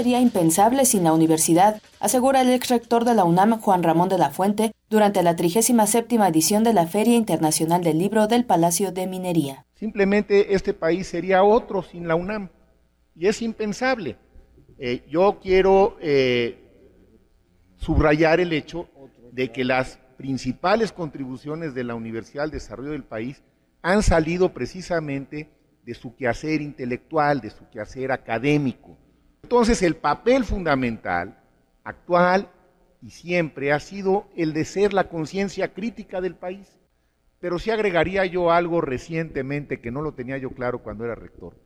sería impensable sin la universidad, asegura el ex rector de la UNAM, Juan Ramón de la Fuente, durante la 37 edición de la Feria Internacional del Libro del Palacio de Minería. Simplemente este país sería otro sin la UNAM y es impensable. Eh, yo quiero eh, subrayar el hecho de que las principales contribuciones de la Universidad al desarrollo del país han salido precisamente de su quehacer intelectual, de su quehacer académico. Entonces el papel fundamental, actual y siempre, ha sido el de ser la conciencia crítica del país. Pero sí agregaría yo algo recientemente que no lo tenía yo claro cuando era rector.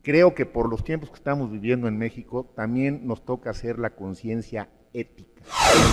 Creo que por los tiempos que estamos viviendo en México también nos toca ser la conciencia ética.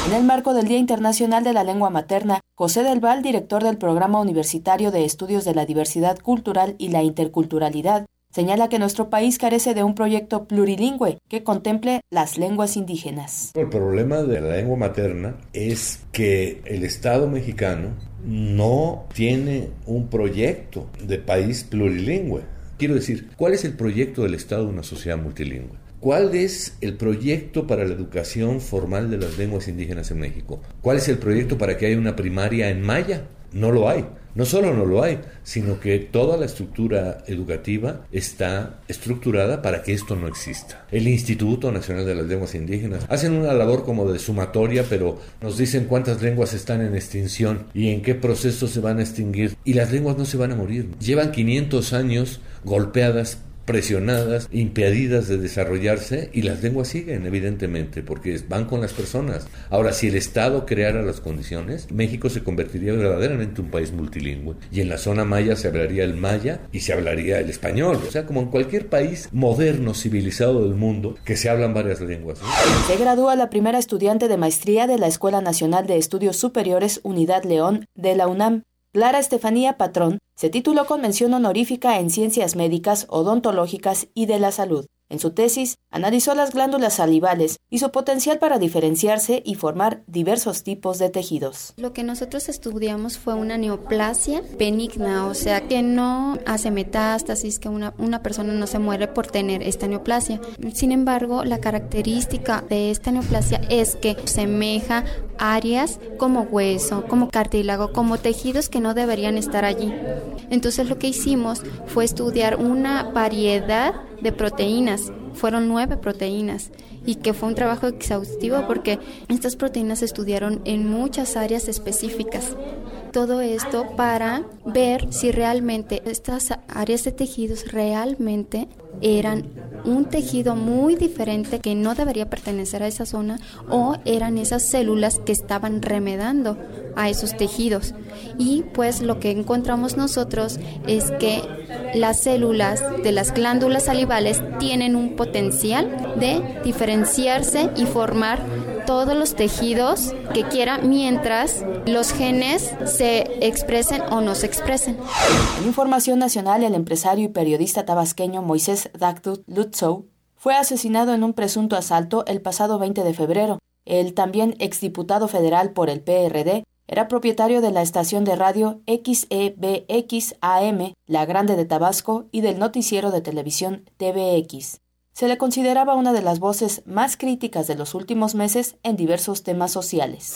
En el marco del Día Internacional de la Lengua Materna, José Del Val, director del Programa Universitario de Estudios de la Diversidad Cultural y la Interculturalidad, señala que nuestro país carece de un proyecto plurilingüe que contemple las lenguas indígenas. El problema de la lengua materna es que el Estado mexicano no tiene un proyecto de país plurilingüe. Quiero decir, ¿cuál es el proyecto del Estado de una sociedad multilingüe? ¿Cuál es el proyecto para la educación formal de las lenguas indígenas en México? ¿Cuál es el proyecto para que haya una primaria en maya? No lo hay. No solo no lo hay, sino que toda la estructura educativa está estructurada para que esto no exista. El Instituto Nacional de las Lenguas Indígenas hacen una labor como de sumatoria, pero nos dicen cuántas lenguas están en extinción y en qué proceso se van a extinguir. Y las lenguas no se van a morir. Llevan 500 años golpeadas presionadas, impedidas de desarrollarse y las lenguas siguen, evidentemente, porque van con las personas. Ahora, si el Estado creara las condiciones, México se convertiría verdaderamente en un país multilingüe y en la zona maya se hablaría el maya y se hablaría el español. O sea, como en cualquier país moderno, civilizado del mundo, que se hablan varias lenguas. Se gradúa la primera estudiante de maestría de la Escuela Nacional de Estudios Superiores Unidad León de la UNAM Clara Estefanía Patrón se tituló con mención honorífica en Ciencias Médicas, Odontológicas y de la Salud. En su tesis, analizó las glándulas salivales y su potencial para diferenciarse y formar diversos tipos de tejidos. Lo que nosotros estudiamos fue una neoplasia benigna, o sea, que no hace metástasis, que una, una persona no se muere por tener esta neoplasia. Sin embargo, la característica de esta neoplasia es que semeja áreas como hueso, como cartílago, como tejidos que no deberían estar allí. Entonces lo que hicimos fue estudiar una variedad de proteínas. Fueron nueve proteínas y que fue un trabajo exhaustivo porque estas proteínas se estudiaron en muchas áreas específicas. Todo esto para ver si realmente estas áreas de tejidos realmente eran un tejido muy diferente que no debería pertenecer a esa zona o eran esas células que estaban remedando a esos tejidos. Y pues lo que encontramos nosotros es que las células de las glándulas salivales tienen un potencial de diferenciarse y formar todos los tejidos que quiera mientras los genes se expresen o no se expresen. En información nacional, el empresario y periodista tabasqueño Moisés Dactut Lutzow fue asesinado en un presunto asalto el pasado 20 de febrero. El también exdiputado federal por el PRD era propietario de la estación de radio XEBX-AM, La Grande de Tabasco, y del noticiero de televisión TVX. Se le consideraba una de las voces más críticas de los últimos meses en diversos temas sociales.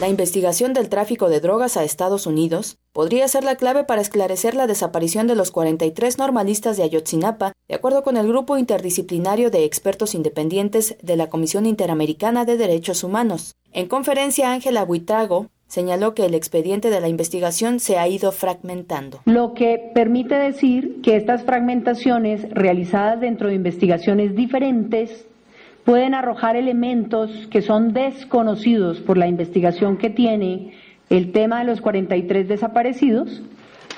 La investigación del tráfico de drogas a Estados Unidos podría ser la clave para esclarecer la desaparición de los 43 normalistas de Ayotzinapa, de acuerdo con el grupo interdisciplinario de expertos independientes de la Comisión Interamericana de Derechos Humanos. En conferencia, Ángela Buitrago, señaló que el expediente de la investigación se ha ido fragmentando. Lo que permite decir que estas fragmentaciones realizadas dentro de investigaciones diferentes pueden arrojar elementos que son desconocidos por la investigación que tiene el tema de los 43 desaparecidos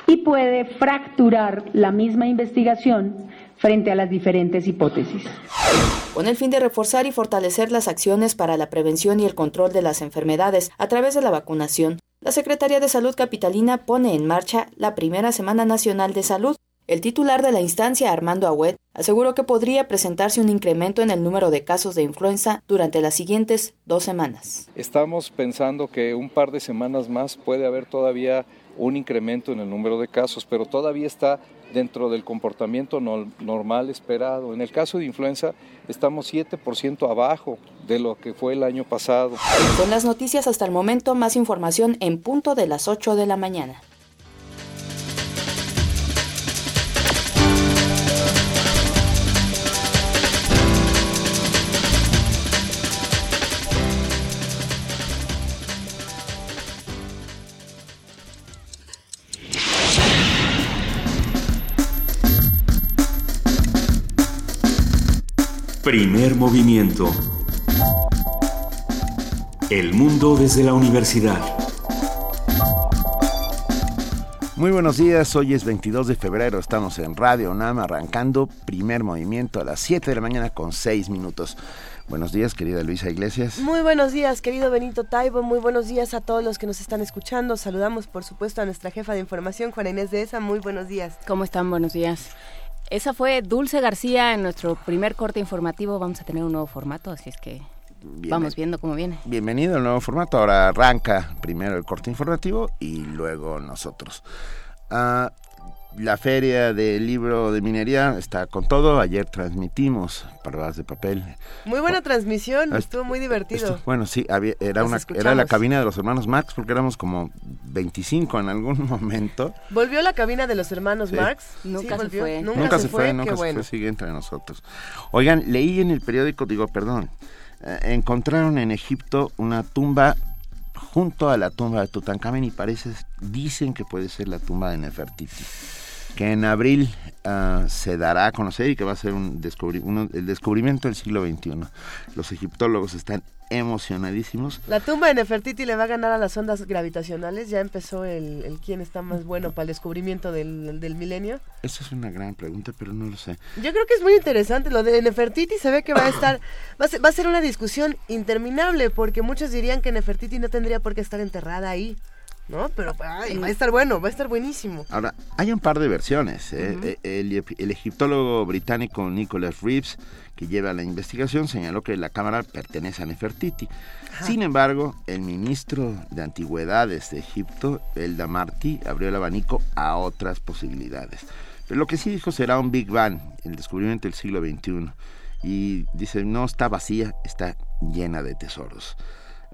y puede fracturar la misma investigación frente a las diferentes hipótesis. Con el fin de reforzar y fortalecer las acciones para la prevención y el control de las enfermedades a través de la vacunación, la Secretaría de Salud Capitalina pone en marcha la primera Semana Nacional de Salud. El titular de la instancia, Armando Agüed, aseguró que podría presentarse un incremento en el número de casos de influenza durante las siguientes dos semanas. Estamos pensando que un par de semanas más puede haber todavía un incremento en el número de casos, pero todavía está dentro del comportamiento normal esperado. En el caso de influenza estamos 7% abajo de lo que fue el año pasado. Con las noticias hasta el momento, más información en punto de las 8 de la mañana. Primer movimiento. El mundo desde la universidad. Muy buenos días, hoy es 22 de febrero, estamos en Radio NAM arrancando primer movimiento a las 7 de la mañana con 6 minutos. Buenos días, querida Luisa Iglesias. Muy buenos días, querido Benito Taibo. Muy buenos días a todos los que nos están escuchando. Saludamos, por supuesto, a nuestra jefa de información, Juana Inés de ESA. Muy buenos días. ¿Cómo están? Buenos días. Esa fue Dulce García en nuestro primer corte informativo. Vamos a tener un nuevo formato, así es que vamos viendo cómo viene. Bienvenido al nuevo formato. Ahora arranca primero el corte informativo y luego nosotros. Ah, la feria del libro de minería está con todo. Ayer transmitimos Parvadas de Papel. Muy buena transmisión, estuvo muy divertido. bueno, sí, era, una, era la cabina de los hermanos Marx porque éramos como 25 en algún momento. ¿Volvió la cabina de los hermanos Marx? Nunca se fue. Nunca, se, fue, nunca se fue, sigue entre nosotros. Oigan, leí en el periódico, digo, perdón, eh, encontraron en Egipto una tumba junto a la tumba de Tutankamen y parece, dicen que puede ser la tumba de Nefertiti que en abril ah, se dará a conocer y que va a ser un el descubrimiento del siglo XXI. Los egiptólogos están emocionadísimos. La tumba de Nefertiti le va a ganar a las ondas gravitacionales. Ya empezó el, el quién está más bueno para el descubrimiento del, del, milenio. Esa es una gran pregunta, pero no lo sé. Yo creo que es muy interesante. Lo de Nefertiti se ve que va a estar, va a ser, va a ser una discusión interminable, porque muchos dirían que Nefertiti no tendría por qué estar enterrada ahí. ¿No? Pero va a estar bueno, va a estar buenísimo. Ahora, hay un par de versiones. ¿eh? E, el, egiptólogo británico Nicholas Reeves, que lleva la investigación, señaló que la cámara pertenece a Nefertiti. Sin embargo, el ministro de Antigüedades de Egipto, el Damarty, abrió el abanico a otras posibilidades. Pero lo que sí dijo será un Big Bang, el descubrimiento del siglo XXI. Y dice, no está vacía, está llena de tesoros.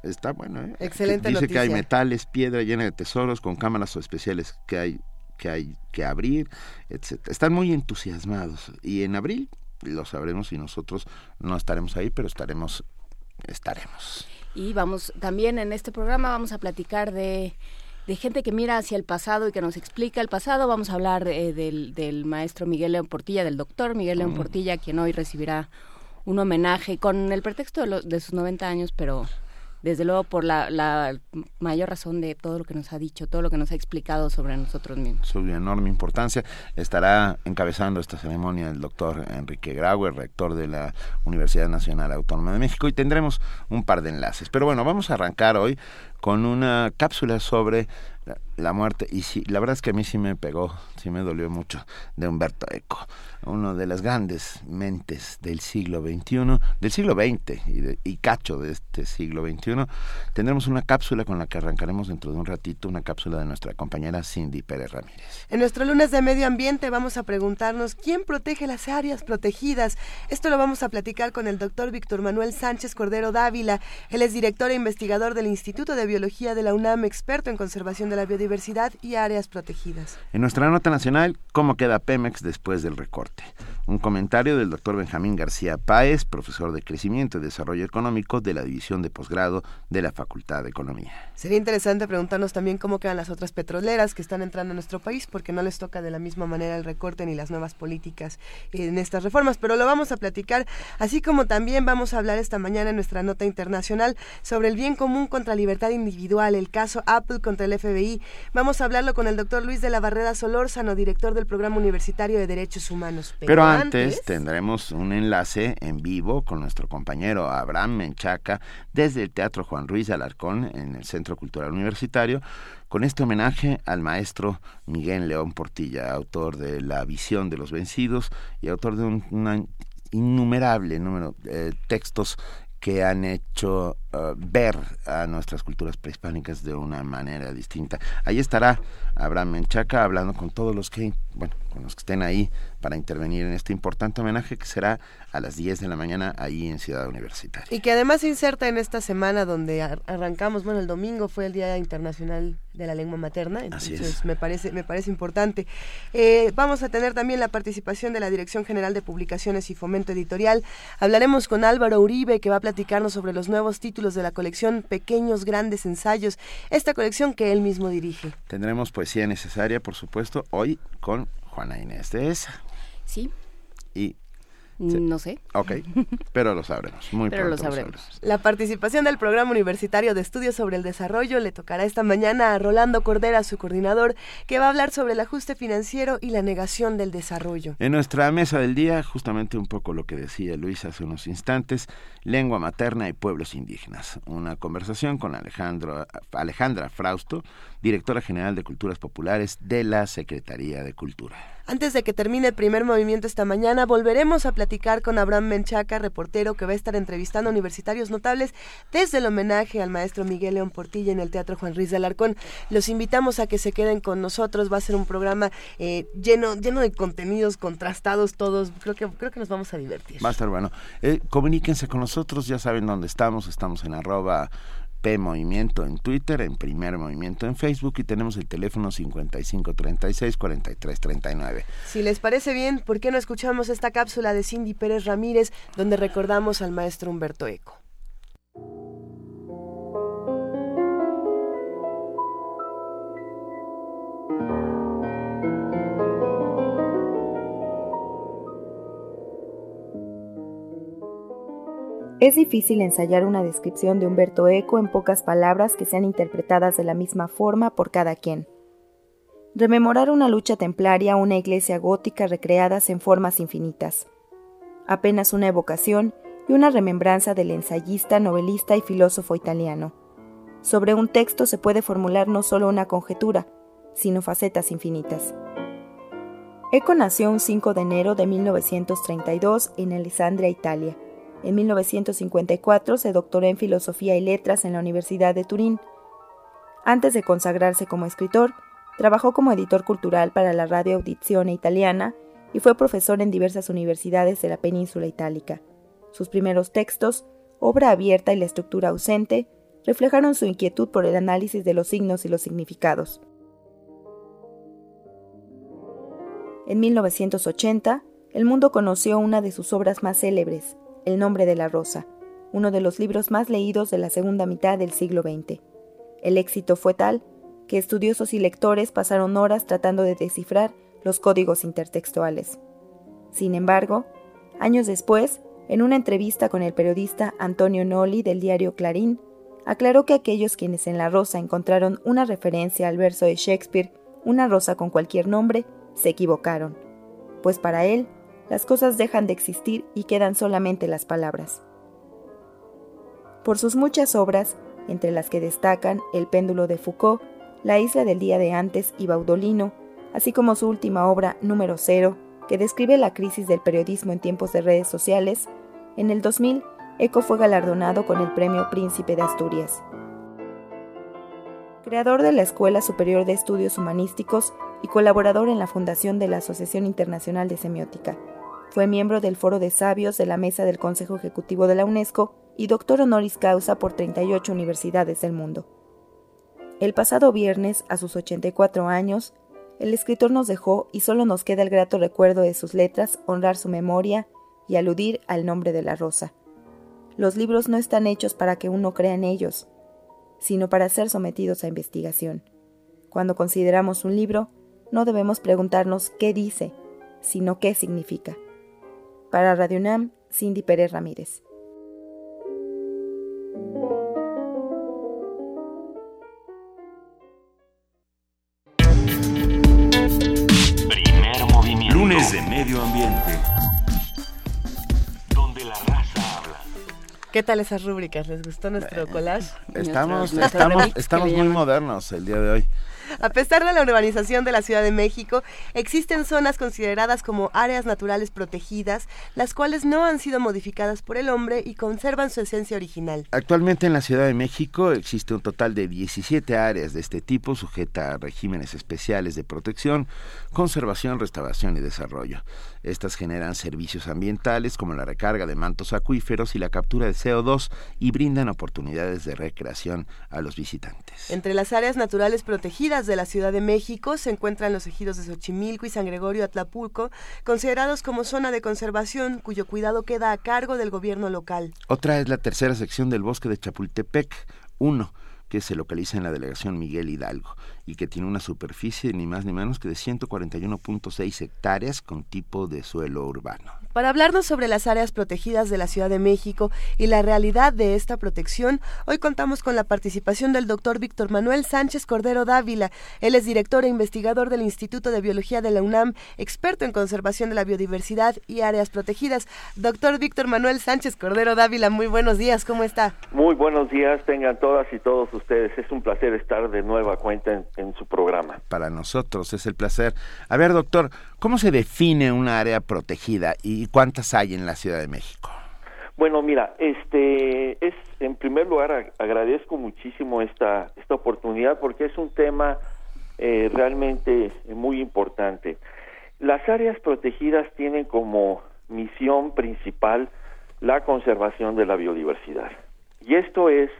Está bueno, ¿eh? Excelente Dice que hay metales, piedra llena de tesoros con cámaras especiales que hay que hay que abrir, etc. Están muy entusiasmados y en abril lo sabremos y nosotros no estaremos ahí, pero estaremos estaremos. Y vamos también en este programa vamos a platicar de de gente que mira hacia el pasado y que nos explica el pasado. Vamos a hablar eh, del, del, maestro Miguel León Portilla, del doctor Miguel León mm. Portilla, quien hoy recibirá un homenaje con el pretexto de, de sus 90 años, pero desde luego por la, mayor razón de todo lo que nos ha dicho, todo lo que nos ha explicado sobre nosotros mismos. Su enorme importancia. Estará encabezando esta ceremonia el doctor Enrique Grauer, rector de la Universidad Nacional Autónoma de México, y tendremos un par de enlaces. Pero bueno, vamos a arrancar hoy con una cápsula sobre la, muerte. Y sí, la verdad es que a mí sí me pegó, sí me dolió mucho, de Humberto Eco uno de las grandes mentes del siglo XXI, del siglo XX y, y, cacho de este siglo XXI, tendremos una cápsula con la que arrancaremos dentro de un ratito, una cápsula de nuestra compañera Cindy Pérez Ramírez. En nuestro lunes de medio ambiente vamos a preguntarnos quién protege las áreas protegidas. Esto lo vamos a platicar con el doctor Víctor Manuel Sánchez Cordero Dávila. Él es director e investigador del Instituto de Biología de la UNAM, experto en conservación de la biodiversidad y áreas protegidas. En nuestra nota nacional, ¿cómo queda Pemex después del recorte? Un comentario del doctor Benjamín García Páez, profesor de Crecimiento y Desarrollo Económico de la División de Posgrado de la Facultad de Economía. Sería interesante preguntarnos también cómo quedan las otras petroleras que están entrando a nuestro país, porque no les toca de la misma manera el recorte ni las nuevas políticas en estas reformas, pero lo vamos a platicar, así como también vamos a hablar esta mañana en nuestra nota internacional sobre el bien común contra libertad individual, el caso Apple contra el FBI. Vamos a hablarlo con el doctor Luis de la Barrera Solórzano, director del Programa Universitario de Derechos Humanos. Pero, antes, tendremos un enlace en vivo con nuestro compañero Abraham Menchaca desde el Teatro Juan Ruiz Alarcón en el Centro Cultural Universitario con este homenaje al maestro Miguel León Portilla, autor de La visión de los vencidos y autor de un, innumerable número de textos que han hecho uh, ver a nuestras culturas prehispánicas de una manera distinta. Ahí estará Abraham Menchaca hablando con todos los que, bueno, con los que estén ahí para intervenir en este importante homenaje que será a las 10 de la mañana ahí en Ciudad Universitaria. Y que además se inserta en esta semana donde arrancamos, bueno, el domingo fue el Día Internacional de la Lengua Materna, entonces me parece me parece importante. Eh, vamos a tener también la participación de la Dirección General de Publicaciones y Fomento Editorial. Hablaremos con Álvaro Uribe que va a platicarnos sobre los nuevos títulos de la colección Pequeños Grandes Ensayos, esta colección que él mismo dirige. Tendremos poesía necesaria, por supuesto, hoy con Juana Inés de esa. Sí. Y no sé. Ok, pero lo sabremos. Muy pero lo sabremos. La participación del Programa Universitario de Estudios sobre el Desarrollo le tocará esta mañana a Rolando Cordera, su coordinador, que va a hablar sobre el ajuste financiero y la negación del desarrollo. En nuestra mesa del día, justamente un poco lo que decía Luis hace unos instantes, lengua materna y pueblos indígenas. Una conversación con Alejandro, Alejandra Frausto, directora general de Culturas Populares de la Secretaría de Cultura. Antes de que termine el primer movimiento esta mañana, volveremos a platicar con Abraham Menchaca, reportero que va a estar entrevistando a universitarios notables desde el homenaje al maestro Miguel León Portilla en el Teatro Juan Ruiz de Alarcón. Los invitamos a que se queden con nosotros. Va a ser un programa eh, lleno, lleno de contenidos contrastados todos. Creo que, creo que nos vamos a divertir. Va a estar bueno. Eh, comuníquense con nosotros, ya saben dónde estamos. Estamos en arroba P Movimiento en Twitter, en Primer Movimiento en Facebook y tenemos el teléfono 5536-4339. Si les parece bien, ¿por qué no escuchamos esta cápsula de Cindy Pérez Ramírez donde recordamos al maestro Humberto Eco? Es difícil ensayar una descripción de Humberto Eco en pocas palabras que sean interpretadas de la misma forma por cada quien. Rememorar una lucha templaria, una iglesia gótica recreadas en formas infinitas. Apenas una evocación y una remembranza del ensayista, novelista y filósofo italiano. Sobre un texto se puede formular no solo una conjetura, sino facetas infinitas. Eco nació un 5 de enero de 1932 en Alessandria, Italia en 1954 se doctoró en Filosofía y Letras en la Universidad de Turín. Antes de consagrarse como escritor, trabajó como editor cultural para la radio Audizione italiana y fue profesor en diversas universidades de la península itálica. Sus primeros textos, Obra abierta y la estructura ausente, reflejaron su inquietud por el análisis de los signos y los significados. En 1980, el mundo conoció una de sus obras más célebres, el nombre de la rosa, uno de los libros más leídos de la segunda mitad del siglo XX. El éxito fue tal que estudiosos y lectores pasaron horas tratando de descifrar los códigos intertextuales. Sin embargo, años después, en una entrevista con el periodista Antonio Noli del diario Clarín, aclaró que aquellos quienes en La Rosa encontraron una referencia al verso de Shakespeare, una rosa con cualquier nombre, se equivocaron, pues para él, las cosas dejan de existir y quedan solamente las palabras. Por sus muchas obras, entre las que destacan El péndulo de Foucault, La isla del día de antes y Baudolino, así como su última obra Número Cero, que describe la crisis del periodismo en tiempos de redes sociales, en el 2000 Eco fue galardonado con el Premio Príncipe de Asturias. Creador de la Escuela Superior de Estudios Humanísticos y colaborador en la fundación de la Asociación Internacional de Semiótica. Fue miembro del Foro de Sabios de la Mesa del Consejo Ejecutivo de la UNESCO y doctor honoris causa por 38 universidades del mundo. El pasado viernes, a sus 84 años, el escritor nos dejó y solo nos queda el grato recuerdo de sus letras, honrar su memoria y aludir al nombre de la rosa. Los libros no están hechos para que uno crea en ellos, sino para ser sometidos a investigación. Cuando consideramos un libro, no debemos preguntarnos qué dice, sino qué significa. Para Radio UNAM, Cindy Pérez Ramírez. Primer movimiento. Lunes de Medio Ambiente. Donde la raza habla. ¿Qué tal esas rúbricas? ¿Les gustó nuestro collage? Estamos, estamos, estamos muy modernos el día de hoy. A pesar de la urbanización de la Ciudad de México, existen zonas consideradas como áreas naturales protegidas, las cuales no han sido modificadas por el hombre y conservan su esencia original. Actualmente en la Ciudad de México existe un total de 17 áreas de este tipo sujeta a regímenes especiales de protección, conservación, restauración y desarrollo. Estas generan servicios ambientales como la recarga de mantos acuíferos y la captura de CO2 y brindan oportunidades de recreación a los visitantes. Entre las áreas naturales protegidas de la Ciudad de México se encuentran los ejidos de Xochimilco y San Gregorio Atlapulco, considerados como zona de conservación cuyo cuidado queda a cargo del gobierno local. Otra es la tercera sección del bosque de Chapultepec 1 que se localiza en la delegación Miguel Hidalgo y que tiene una superficie ni más ni menos que de 141.6 hectáreas con tipo de suelo urbano. Para hablarnos sobre las áreas protegidas de la Ciudad de México y la realidad de esta protección, hoy contamos con la participación del doctor Víctor Manuel Sánchez Cordero Dávila. Él es director e investigador del Instituto de Biología de la UNAM, experto en conservación de la biodiversidad y áreas protegidas. Doctor Víctor Manuel Sánchez Cordero Dávila, muy buenos días, ¿cómo está? Muy buenos días, tengan todas y todos ustedes. Es un placer estar de nueva cuenta en, en su programa. Para nosotros es el placer. A ver, doctor, ¿cómo se define una área protegida y cuántas hay en la Ciudad de México? Bueno, mira, este es en primer lugar ag- agradezco muchísimo esta esta oportunidad porque es un tema eh, realmente muy importante. Las áreas protegidas tienen como misión principal la conservación de la biodiversidad. Y esto es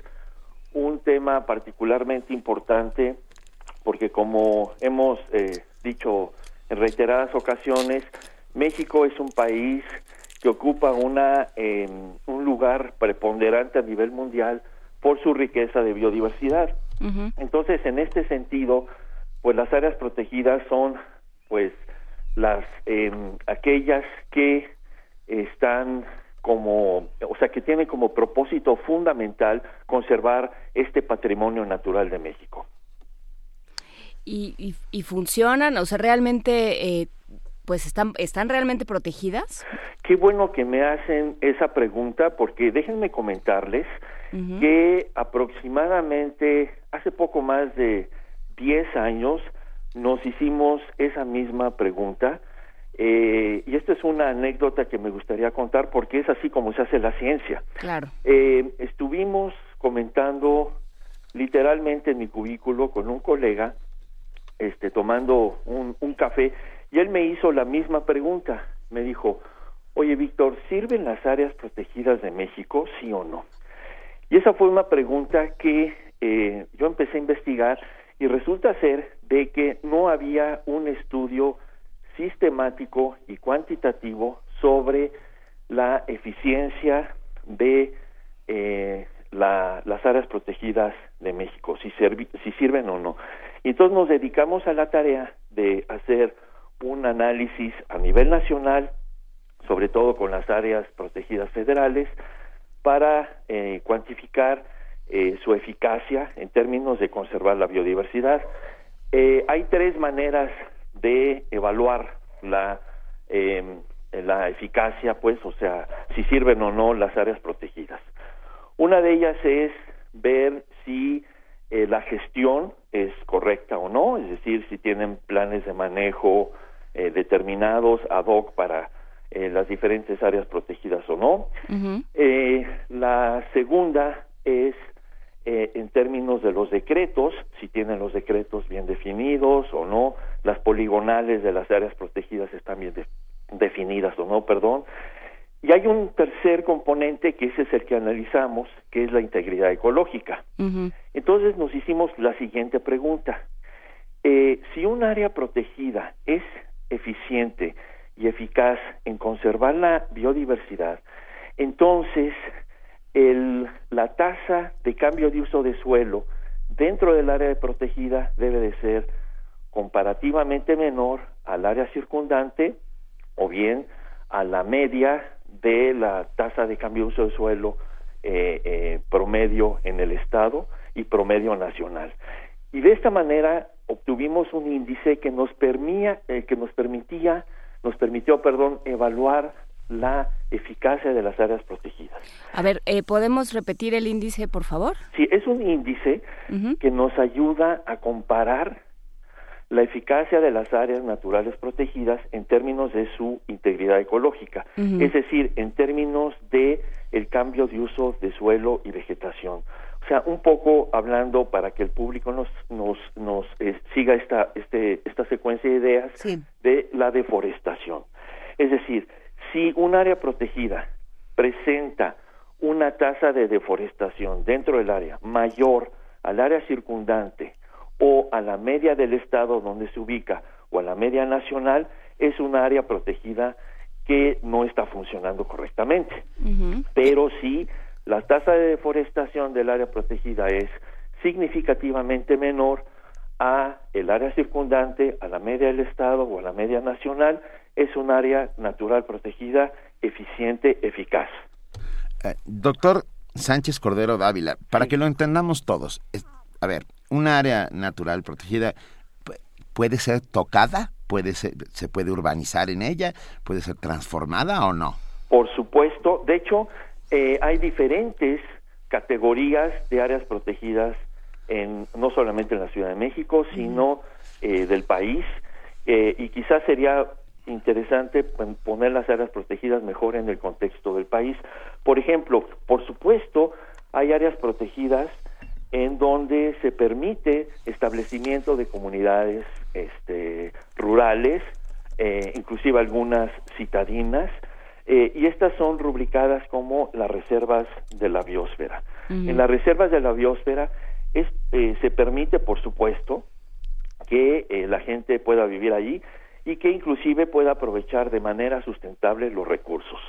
un tema particularmente importante porque como hemos eh, dicho en reiteradas ocasiones, México es un país que ocupa una, eh, un lugar preponderante a nivel mundial por su riqueza de biodiversidad. Entonces, en este sentido, pues las áreas protegidas son, pues, las eh, aquellas que están como, o sea, que tienen como propósito fundamental conservar este patrimonio natural de México. Y, y, y funcionan, o sea, realmente, eh, pues están, están realmente protegidas. Qué bueno que me hacen esa pregunta porque déjenme comentarles que aproximadamente hace poco más de 10 años nos hicimos esa misma pregunta eh, y esta es una anécdota que me gustaría contar porque es así como se hace la ciencia. Claro. Eh, estuvimos comentando literalmente en mi cubículo con un colega, este, tomando un, un café, y él me hizo la misma pregunta. Me dijo, oye Víctor, ¿sirven las áreas protegidas de México, sí o no? Y esa fue una pregunta que eh, yo empecé a investigar y resulta ser de que no había un estudio sistemático y cuantitativo sobre la eficiencia de eh, la- las áreas protegidas de México, si, si sirven o no. Entonces nos dedicamos a la tarea de hacer un análisis a nivel nacional, sobre todo con las áreas protegidas federales, para eh, cuantificar eh, su eficacia en términos de conservar la biodiversidad. Eh, hay tres maneras de evaluar la eh, la eficacia, pues, o sea, si sirven o no las áreas protegidas. Una de ellas es ver si eh, la gestión es correcta o no, es decir, si tienen planes de manejo eh, determinados ad hoc para eh, las diferentes áreas protegidas o no. Eh, la segunda es eh, en términos de los decretos, si tienen los decretos bien definidos o no, las poligonales de las áreas protegidas están bien de- definidas o no, perdón. Y hay un tercer componente que ese es el que analizamos, que es la integridad ecológica. Entonces nos hicimos la siguiente pregunta. Eh, si un área protegida es eficiente y eficaz en conservar la biodiversidad, entonces el, la tasa de cambio de uso de suelo dentro del área protegida debe de ser comparativamente menor al área circundante o bien a la media de la tasa de cambio de uso de suelo eh, eh, promedio en el estado y promedio nacional. Y de esta manera obtuvimos un índice que nos permía, eh, que nos permitía, nos permitió, perdón, evaluar la eficacia de las áreas protegidas. A ver, eh, ¿podemos repetir el índice, por favor? Sí, es un índice que nos ayuda a comparar la eficacia de las áreas naturales protegidas en términos de su integridad ecológica, es decir, en términos de el cambio de uso de suelo y vegetación. O sea, un poco hablando para que el público nos nos nos eh, siga esta este esta secuencia de ideas de la deforestación. Es decir, si un área protegida presenta una tasa de deforestación dentro del área mayor al área circundante o a la media del estado donde se ubica o a la media nacional, es un área protegida que no está funcionando correctamente. Pero si la tasa de deforestación del área protegida es significativamente menor a el área circundante, a la media del estado o a la media nacional, es un área natural protegida eficiente, eficaz. Eh, doctor Sánchez Cordero Dávila, para que lo entendamos todos, es- a ver, un área natural protegida pu- puede ser tocada, puede ser, se puede urbanizar en ella, puede ser transformada o no. Por supuesto, de hecho, eh, hay diferentes categorías de áreas protegidas en no solamente en la Ciudad de México, sino eh, del país, eh, y quizás sería interesante pon- poner las áreas protegidas mejor en el contexto del país. Por ejemplo, por supuesto, hay áreas protegidas en donde se permite establecimiento de comunidades este, rurales, eh, inclusive algunas citadinas, eh, y estas son rubricadas como las reservas de la biosfera. En las reservas de la biosfera es, eh, se permite, por supuesto, que eh, la gente pueda vivir allí y que inclusive pueda aprovechar de manera sustentable los recursos.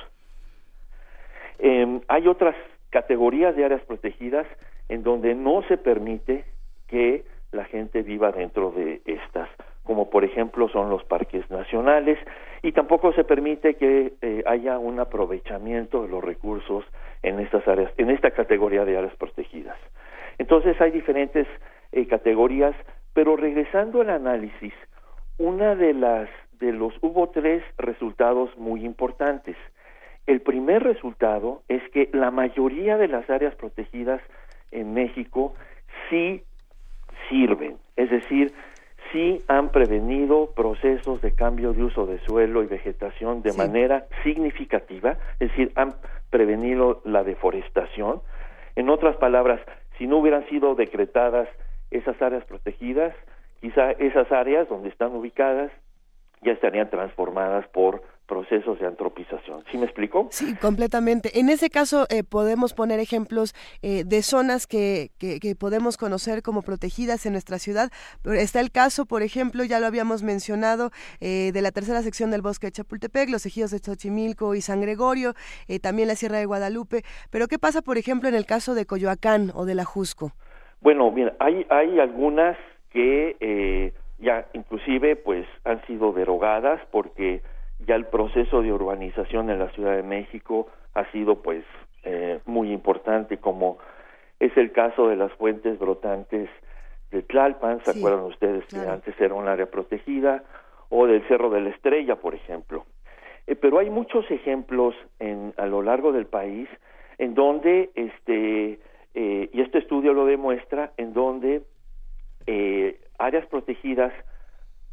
Eh, hay otras categorías de áreas protegidas en donde no se permite que la gente viva dentro de estas, como por ejemplo son los parques nacionales, y tampoco se permite que eh, haya un aprovechamiento de los recursos en estas áreas, en esta categoría de áreas protegidas. Entonces hay diferentes eh, categorías, pero regresando al análisis, una de las de los hubo tres resultados muy importantes. El primer resultado es que la mayoría de las áreas protegidas en México sí sirven, es decir, sí han prevenido procesos de cambio de uso de suelo y vegetación de Sí. manera significativa, es decir, han prevenido la deforestación. En otras palabras, si no hubieran sido decretadas esas áreas protegidas, quizá esas áreas donde están ubicadas ya estarían transformadas por procesos de antropización. ¿Sí me explico? Sí, completamente. En ese caso eh, podemos poner ejemplos eh, de zonas que, que, que podemos conocer como protegidas en nuestra ciudad. Está el caso, por ejemplo, ya lo habíamos mencionado, eh, de la tercera sección del bosque de Chapultepec, los ejidos de Xochimilco y San Gregorio, eh, también la Sierra de Guadalupe. Pero ¿qué pasa, por ejemplo, en el caso de Coyoacán o de la Jusco? Bueno, mira, hay, hay algunas que eh, ya inclusive pues han sido derogadas porque ya el proceso de urbanización en la Ciudad de México ha sido pues eh, muy importante como es el caso de las fuentes brotantes de Tlalpan, ¿se Sí, acuerdan ustedes que antes era un área protegida? O del Cerro de la Estrella, por ejemplo. Eh, pero hay muchos ejemplos en, a lo largo del país en donde, este, eh, y este estudio lo demuestra, en donde eh, áreas protegidas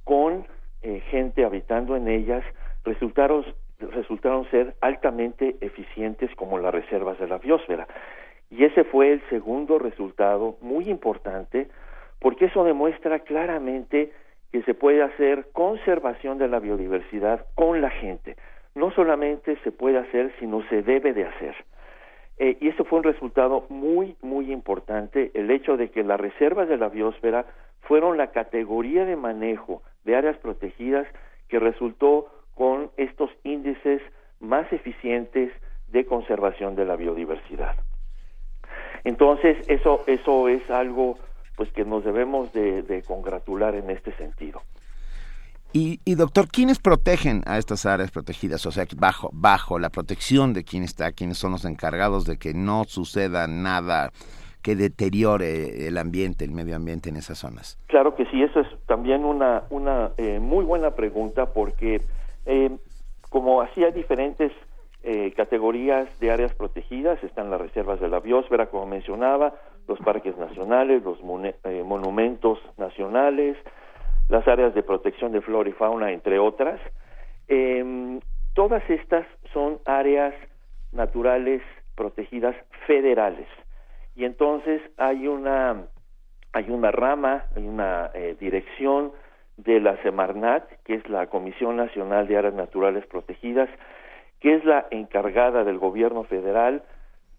con eh, gente habitando en ellas resultaron, resultaron ser altamente eficientes como las reservas de la biosfera. Y ese fue el segundo resultado muy importante porque eso demuestra claramente que se puede hacer conservación de la biodiversidad con la gente. No solamente se puede hacer, sino se debe de hacer. Eh, y eso fue un resultado muy, muy importante, el hecho de que las reservas de la biosfera fueron la categoría de manejo de áreas protegidas que resultó con estos índices más eficientes de conservación de la biodiversidad. Entonces, eso, eso es algo pues que nos debemos de, de congratular en este sentido. Y, y, doctor, ¿quiénes protegen a estas áreas protegidas? O sea, bajo, bajo la protección de quién está, quiénes son los encargados de que no suceda nada que deteriore el ambiente, el medio ambiente en esas zonas. Claro que sí, eso es también una, una eh, muy buena pregunta porque eh, como hay diferentes eh, categorías de áreas protegidas, están las reservas de la biosfera, como mencionaba, los parques nacionales, los mon monumentos nacionales, las áreas de protección de flora y fauna, entre otras. Em, todas estas son áreas naturales protegidas federales. Y entonces hay una, hay una rama, hay una eh, dirección de la Semarnat, que es la Comisión Nacional de Áreas Naturales Protegidas, que es la encargada del gobierno federal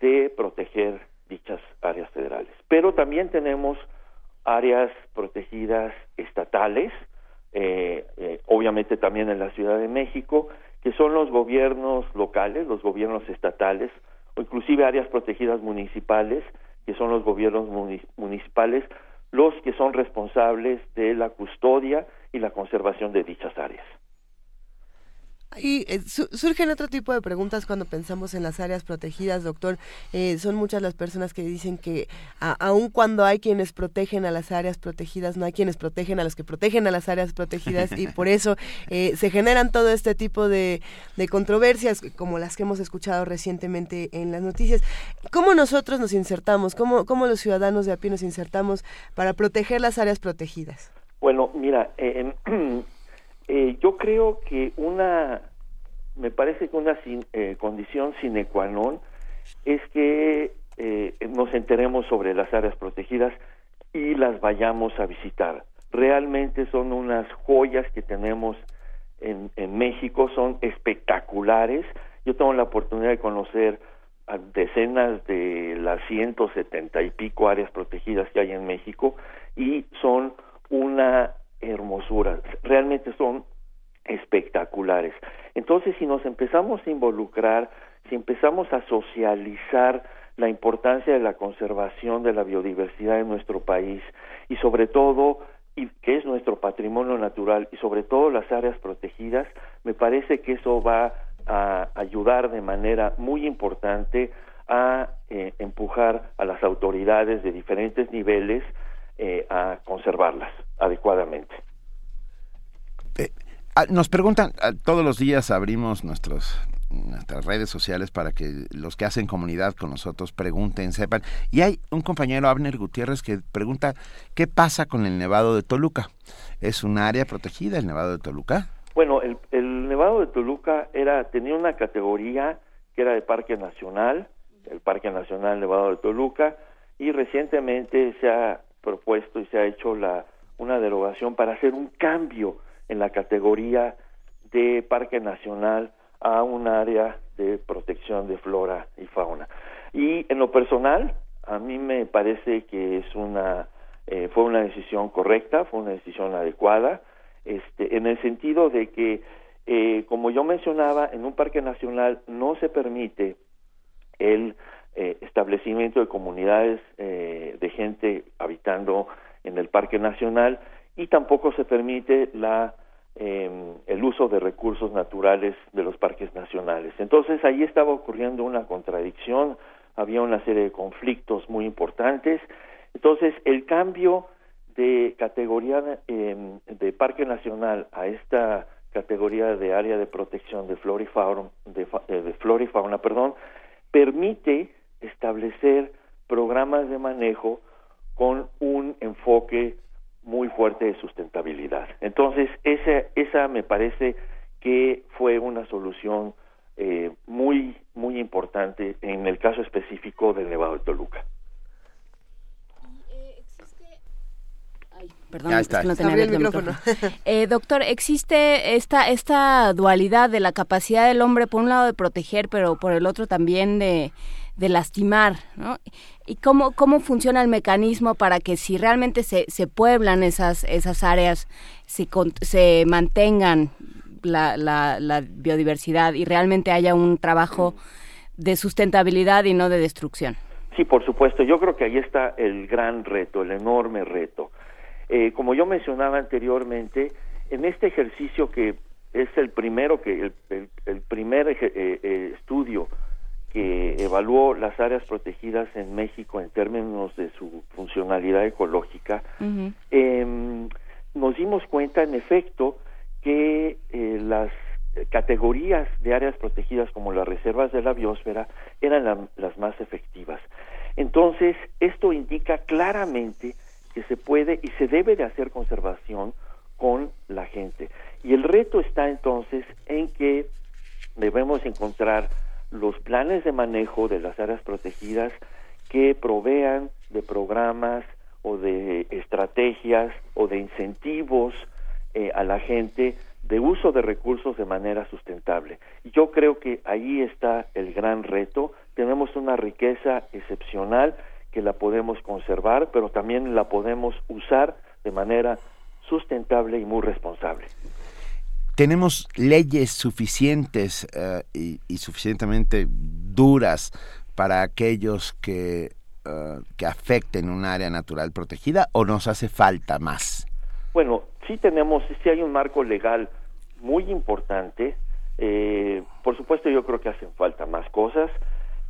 de proteger dichas áreas federales. Pero también tenemos áreas protegidas estatales, eh, eh, obviamente también en la Ciudad de México, que son los gobiernos locales, los gobiernos estatales, o inclusive áreas protegidas municipales, que son los gobiernos municipales, los que son responsables de la custodia y la conservación de dichas áreas. Y eh, surgen otro tipo de preguntas cuando pensamos en las áreas protegidas, doctor. Eh, son muchas las personas que dicen que aun cuando hay quienes protegen a las áreas protegidas, no hay quienes protegen a los que protegen a las áreas protegidas y por eso eh, se generan todo este tipo de, de, controversias como las que hemos escuchado recientemente en las noticias. ¿Cómo nosotros nos insertamos? ¿Cómo, cómo los ciudadanos de a pie nos insertamos para proteger las áreas protegidas? Bueno, mira, Eh, yo creo que una, me parece que una eh, condición sine qua non es que eh, nos enteremos sobre las áreas protegidas y las vayamos a visitar. Realmente son unas joyas que tenemos en, en México, son espectaculares. Yo tengo la oportunidad de conocer a decenas de las 170 y pico áreas protegidas que hay en México y son una hermosura, realmente son espectaculares. Entonces, si nos empezamos a involucrar, si empezamos a socializar la importancia de la conservación de la biodiversidad en nuestro país y sobre todo y que es nuestro patrimonio natural y sobre todo las áreas protegidas, me parece que eso va a ayudar de manera muy importante a eh, empujar a las autoridades de diferentes niveles eh, a conservarlas adecuadamente. Eh, ah, nos preguntan, ah, todos los días abrimos nuestros nuestras redes sociales para que los que hacen comunidad con nosotros pregunten, sepan. Y hay un compañero, Abner Gutiérrez, que pregunta, ¿qué pasa con el Nevado de Toluca? ¿Es un área protegida el Nevado de Toluca? Bueno, el, el Nevado de Toluca era tenía una categoría que era de Parque Nacional, el Parque Nacional Nevado de Toluca, y recientemente se ha propuesto y se ha hecho la, una derogación para hacer un cambio en la categoría de parque nacional a un área de protección de flora y fauna. Y en lo personal, a mí me parece que es una eh, fue una decisión correcta, fue una decisión adecuada, este, en el sentido de que, eh, como yo mencionaba, en un parque nacional no se permite el eh, establecimiento de comunidades eh, de gente habitando en el Parque Nacional y tampoco se permite la em, el uso de recursos naturales de los parques nacionales. Entonces ahí estaba ocurriendo una contradicción, había una serie de conflictos muy importantes. Entonces el cambio de categoría em, de parque nacional a esta categoría de área de protección de flora y fauna, de, eh, de flora y fauna, perdón, permite establecer programas de manejo con un enfoque muy fuerte de sustentabilidad. Entonces, esa, esa me parece que fue una solución eh, muy, muy importante en el caso específico del Nevado de Toluca. Perdón, no tenía el micrófono. Eh, doctor, existe esta, esta dualidad de la capacidad del hombre, por un lado, de proteger, pero por el otro también de, de lastimar, ¿no? ¿Y cómo, cómo funciona el mecanismo para que si realmente se, se pueblan esas, esas áreas, se, se mantengan la, la, la biodiversidad y realmente haya un trabajo de sustentabilidad y no de destrucción? Sí, por supuesto. Yo creo que ahí está el gran reto, el enorme reto. Eh, como yo mencionaba anteriormente, en este ejercicio que es el primero que el, el, primer eh, eh, estudio que evaluó las áreas protegidas en México en términos de su funcionalidad ecológica, em, nos dimos cuenta, en efecto, que eh, las categorías de áreas protegidas como las reservas de la biosfera eran las más efectivas. Entonces, esto indica claramente que se puede y se debe de hacer conservación con la gente. Y el reto está entonces en que debemos encontrar los planes de manejo de las áreas protegidas que provean de programas o de estrategias o de incentivos eh, a la gente de uso de recursos de manera sustentable. Yo creo que ahí está el gran reto. Tenemos una riqueza excepcional que la podemos conservar, pero también la podemos usar de manera sustentable y muy responsable. ¿Tenemos leyes suficientes eh, y, suficientemente duras para aquellos que, eh, que afecten un área natural protegida o nos hace falta más? Bueno, sí tenemos, sí hay un marco legal muy importante. Eh, por supuesto, yo creo que hacen falta más cosas,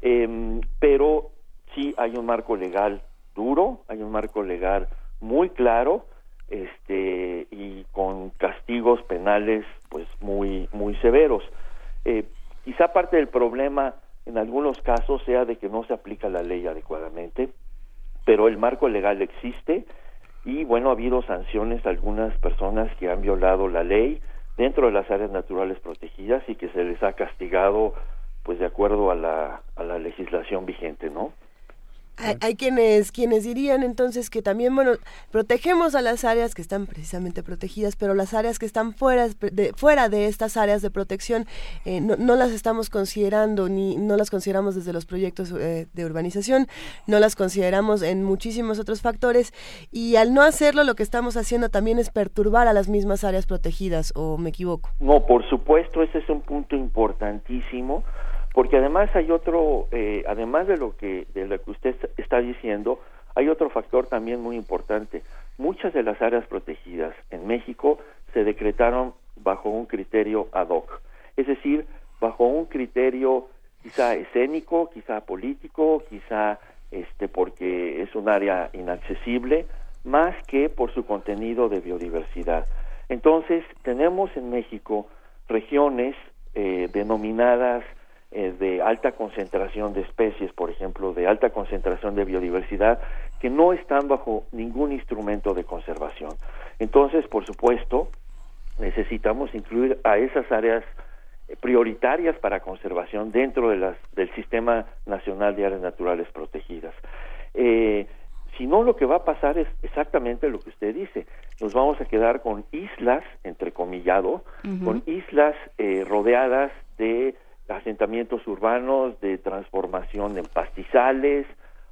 em, pero sí hay un marco legal duro, hay un marco legal muy claro, este y con castigos penales pues muy muy severos. Eh, quizá parte del problema en algunos casos sea de que no se aplica la ley adecuadamente, pero el marco legal existe y bueno, ha habido sanciones a algunas personas que han violado la ley dentro de las áreas naturales protegidas y que se les ha castigado pues de acuerdo a la, a la legislación vigente, ¿no? Hay, quienes quienes dirían entonces que también bueno protegemos a las áreas que están precisamente protegidas pero las áreas que están fuera de fuera de estas áreas de protección eh, no, las estamos considerando ni no las consideramos desde los proyectos eh, de urbanización no las consideramos en muchísimos otros factores y al no hacerlo lo que estamos haciendo también es perturbar a las mismas áreas protegidas o me equivoco no por supuesto ese es un punto importantísimo porque además hay otro, eh, además de lo que de lo que usted está diciendo, hay otro factor también muy importante. Muchas de las áreas protegidas en México se decretaron bajo un criterio ad hoc, es decir, bajo un criterio quizá escénico, quizá político, quizá este porque es un área inaccesible, más que por su contenido de biodiversidad. Entonces, tenemos en México regiones eh, denominadas eh, de alta concentración de especies, por ejemplo, de alta concentración de biodiversidad, que no están bajo ningún instrumento de conservación. Entonces, por supuesto, necesitamos incluir a esas áreas eh, prioritarias para conservación dentro de las, del Sistema Nacional de Áreas Naturales Protegidas. Eh, si no, lo que va a pasar es exactamente lo que usted dice. Nos vamos a quedar con islas, entrecomillado, con islas rodeadas de asentamientos urbanos de transformación en pastizales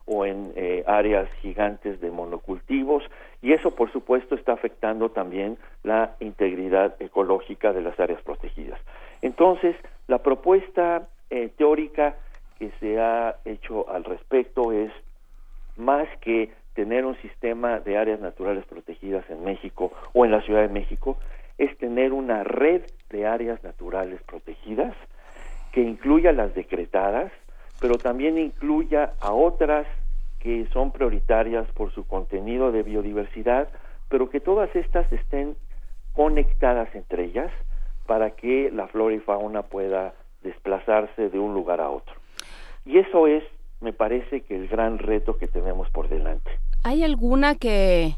o en eh, áreas gigantes de monocultivos y eso por supuesto está afectando también la integridad ecológica de las áreas protegidas. Entonces, la propuesta eh, teórica que se ha hecho al respecto es más que tener un sistema de áreas naturales protegidas en México o en la Ciudad de México, es tener una red de áreas naturales protegidas que incluya las decretadas, pero también incluya a otras que son prioritarias por su contenido de biodiversidad, pero que todas estas estén conectadas entre ellas para que la flora y fauna pueda desplazarse de un lugar a otro. Y eso es, me parece que el gran reto que tenemos por delante. ¿Hay alguna que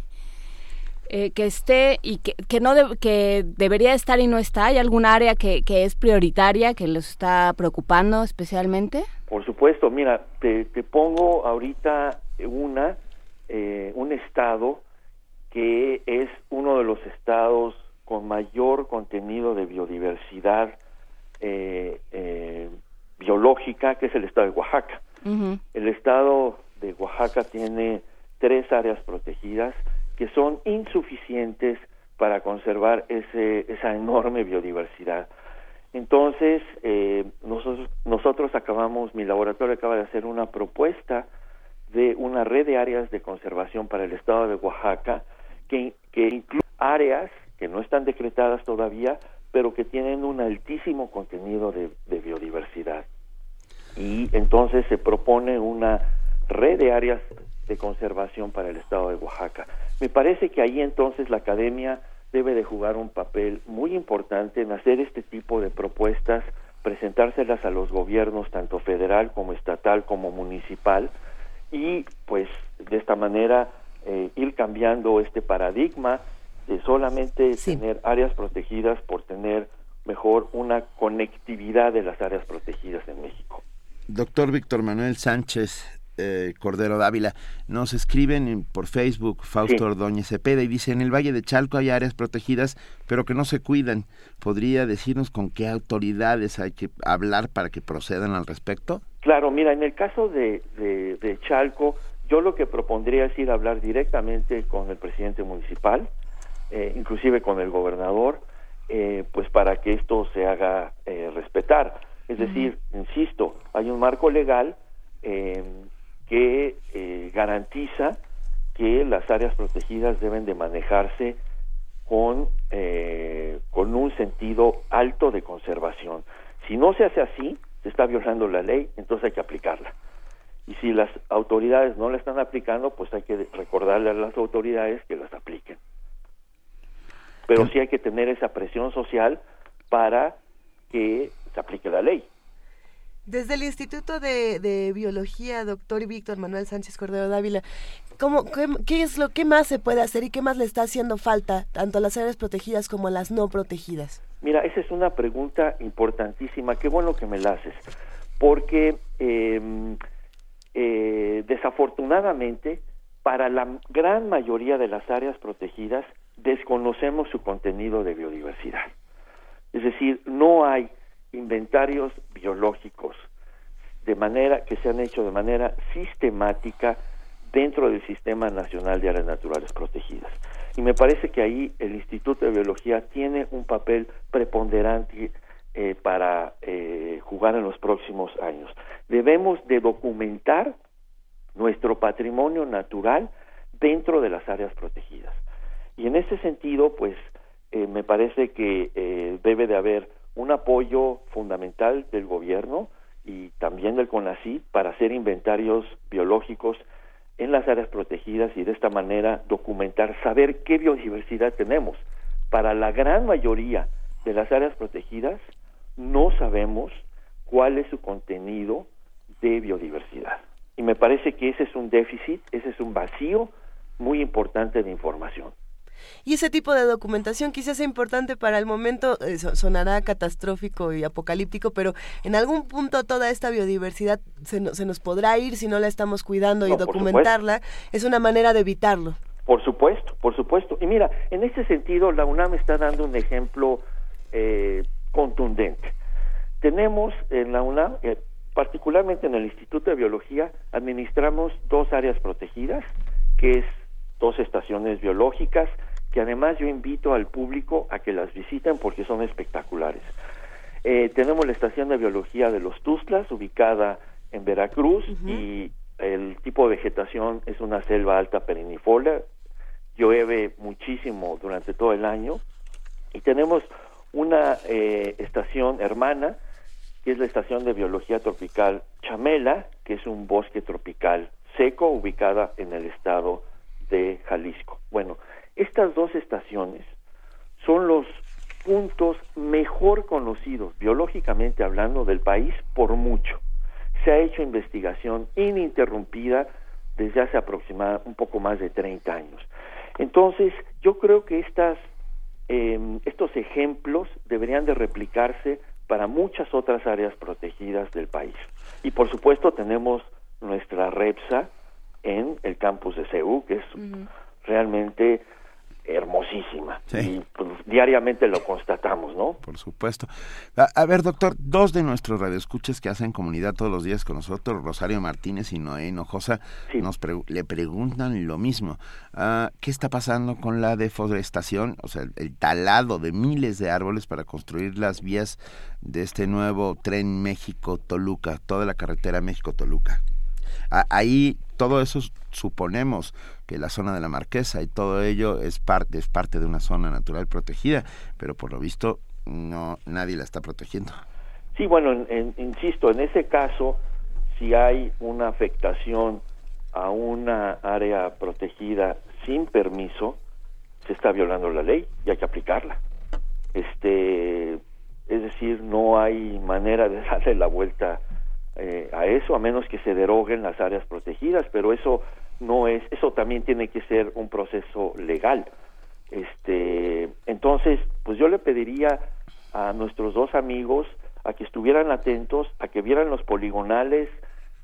eh, que esté y que, que no que debería estar y no está? ¿Hay algún área que, que es prioritaria, que los está preocupando especialmente? Por supuesto, mira, te, te pongo ahorita una, eh, un estado que es uno de los estados con mayor contenido de biodiversidad eh, biológica, que es el estado de Oaxaca. El estado de Oaxaca tiene tres áreas protegidas, que son insuficientes para conservar ese, esa enorme biodiversidad. Entonces, eh, nosotros, nosotros acabamos, mi laboratorio acaba de hacer una propuesta de una red de áreas de conservación para el estado de Oaxaca que, incluye áreas que no están decretadas todavía, pero que tienen un altísimo contenido de, de biodiversidad. Y entonces se propone una red de áreas de conservación para el estado de Oaxaca. Me parece que ahí entonces la academia debe de jugar un papel muy importante en hacer este tipo de propuestas, presentárselas a los gobiernos tanto federal como estatal como municipal y pues de esta manera eh, ir cambiando este paradigma de solamente tener áreas protegidas por tener mejor una conectividad de las áreas protegidas en México. Doctor Víctor Manuel Sánchez eh, Cordero Dávila, nos escriben por Facebook Fausto Ordóñez Cepeda y dice, en el Valle de Chalco hay áreas protegidas, pero que no se cuidan. ¿Podría decirnos con qué autoridades hay que hablar para que procedan al respecto? Claro, mira, en el caso de, de, Chalco, yo lo que propondría es ir a hablar directamente con el presidente municipal, eh, inclusive con el gobernador, eh, pues para que esto se haga respetar. Es decir, insisto, hay un marco legal que eh, garantiza que las áreas protegidas deben de manejarse con, eh, con un sentido alto de conservación. Si no se hace así, se está violando la ley, entonces hay que aplicarla. Y si las autoridades no la están aplicando, pues hay que recordarle a las autoridades que las apliquen. Pero sí hay que tener esa presión social para que se aplique la ley. Desde el Instituto de, Biología, doctor Víctor Manuel Sánchez Cordero Dávila, ¿cómo, qué, es lo que más se puede hacer y qué más le está haciendo falta tanto a las áreas protegidas como a las no protegidas? Mira, esa es una pregunta importantísima. Qué bueno que me la haces, porque em, eh, desafortunadamente para la gran mayoría de las áreas protegidas desconocemos su contenido de biodiversidad. Es decir, no hay inventarios biológicos de manera que se han hecho de manera sistemática dentro del Sistema Nacional de Áreas Naturales Protegidas. Y me parece que ahí el Instituto de Biología tiene un papel preponderante eh, para eh, jugar en los próximos años. Debemos de documentar nuestro patrimonio natural dentro de las áreas protegidas. Y en ese sentido, pues, eh, me parece que debe de haber un apoyo fundamental del gobierno y también del CONACYT para hacer inventarios biológicos en las áreas protegidas y de esta manera documentar, saber qué biodiversidad tenemos. Para la gran mayoría de las áreas protegidas no sabemos cuál es su contenido de biodiversidad. Y me parece que ese es un déficit, ese es un vacío muy importante de información. Y ese tipo de documentación quizás sea importante para el momento, eh, sonará catastrófico y apocalíptico, pero en algún punto toda esta biodiversidad se, nos podrá ir si no la estamos cuidando y documentarla. Es una manera de evitarlo. Por supuesto, por supuesto. Y mira, en ese sentido, la UNAM está dando un ejemplo eh, contundente. Tenemos en la UNAM, eh, particularmente en el Instituto de Biología, administramos dos áreas protegidas, que es dos estaciones biológicas, que además yo invito al público a que las visiten porque son espectaculares. Eh, tenemos la estación de biología de los Tuzlas, ubicada en Veracruz, y el tipo de vegetación es una selva alta perennifolia, llueve muchísimo durante todo el año, y tenemos una eh, estación hermana, que es la estación de biología tropical Chamela, que es un bosque tropical seco ubicada en el estado de Jalisco. Bueno, estas dos estaciones son los puntos mejor conocidos, biológicamente hablando, del país por mucho. Se ha hecho investigación ininterrumpida desde hace aproximadamente un poco más de 30 años. Entonces, yo creo que estas, em, estos ejemplos deberían de replicarse para muchas otras áreas protegidas del país. Y por supuesto tenemos nuestra REPSA en el campus de CEU, que es realmente hermosísima. Y pues, diariamente lo constatamos, ¿no? Por supuesto. A, ver, doctor, dos de nuestros radioescuchas que hacen comunidad todos los días con nosotros, Rosario Martínez y Noé Hinojosa, nos le preguntan lo mismo. Ah, ¿Qué está pasando con la deforestación? O sea, el, talado de miles de árboles para construir las vías de este nuevo tren México-Toluca, toda la carretera México-Toluca. ahí todo eso suponemos que la zona de la Marquesa y todo ello es parte es parte de una zona natural protegida, pero por lo visto no nadie la está protegiendo. Sí, bueno, insisto, en ese caso, si hay una afectación a una área protegida sin permiso, se está violando la ley y hay que aplicarla. Este, es decir, no hay manera de darle la vuelta eh, a eso, a menos que se deroguen las áreas protegidas, pero eso no es, eso también tiene que ser un proceso legal. Este, entonces, pues yo le pediría a nuestros dos amigos a que estuvieran atentos, a que vieran los poligonales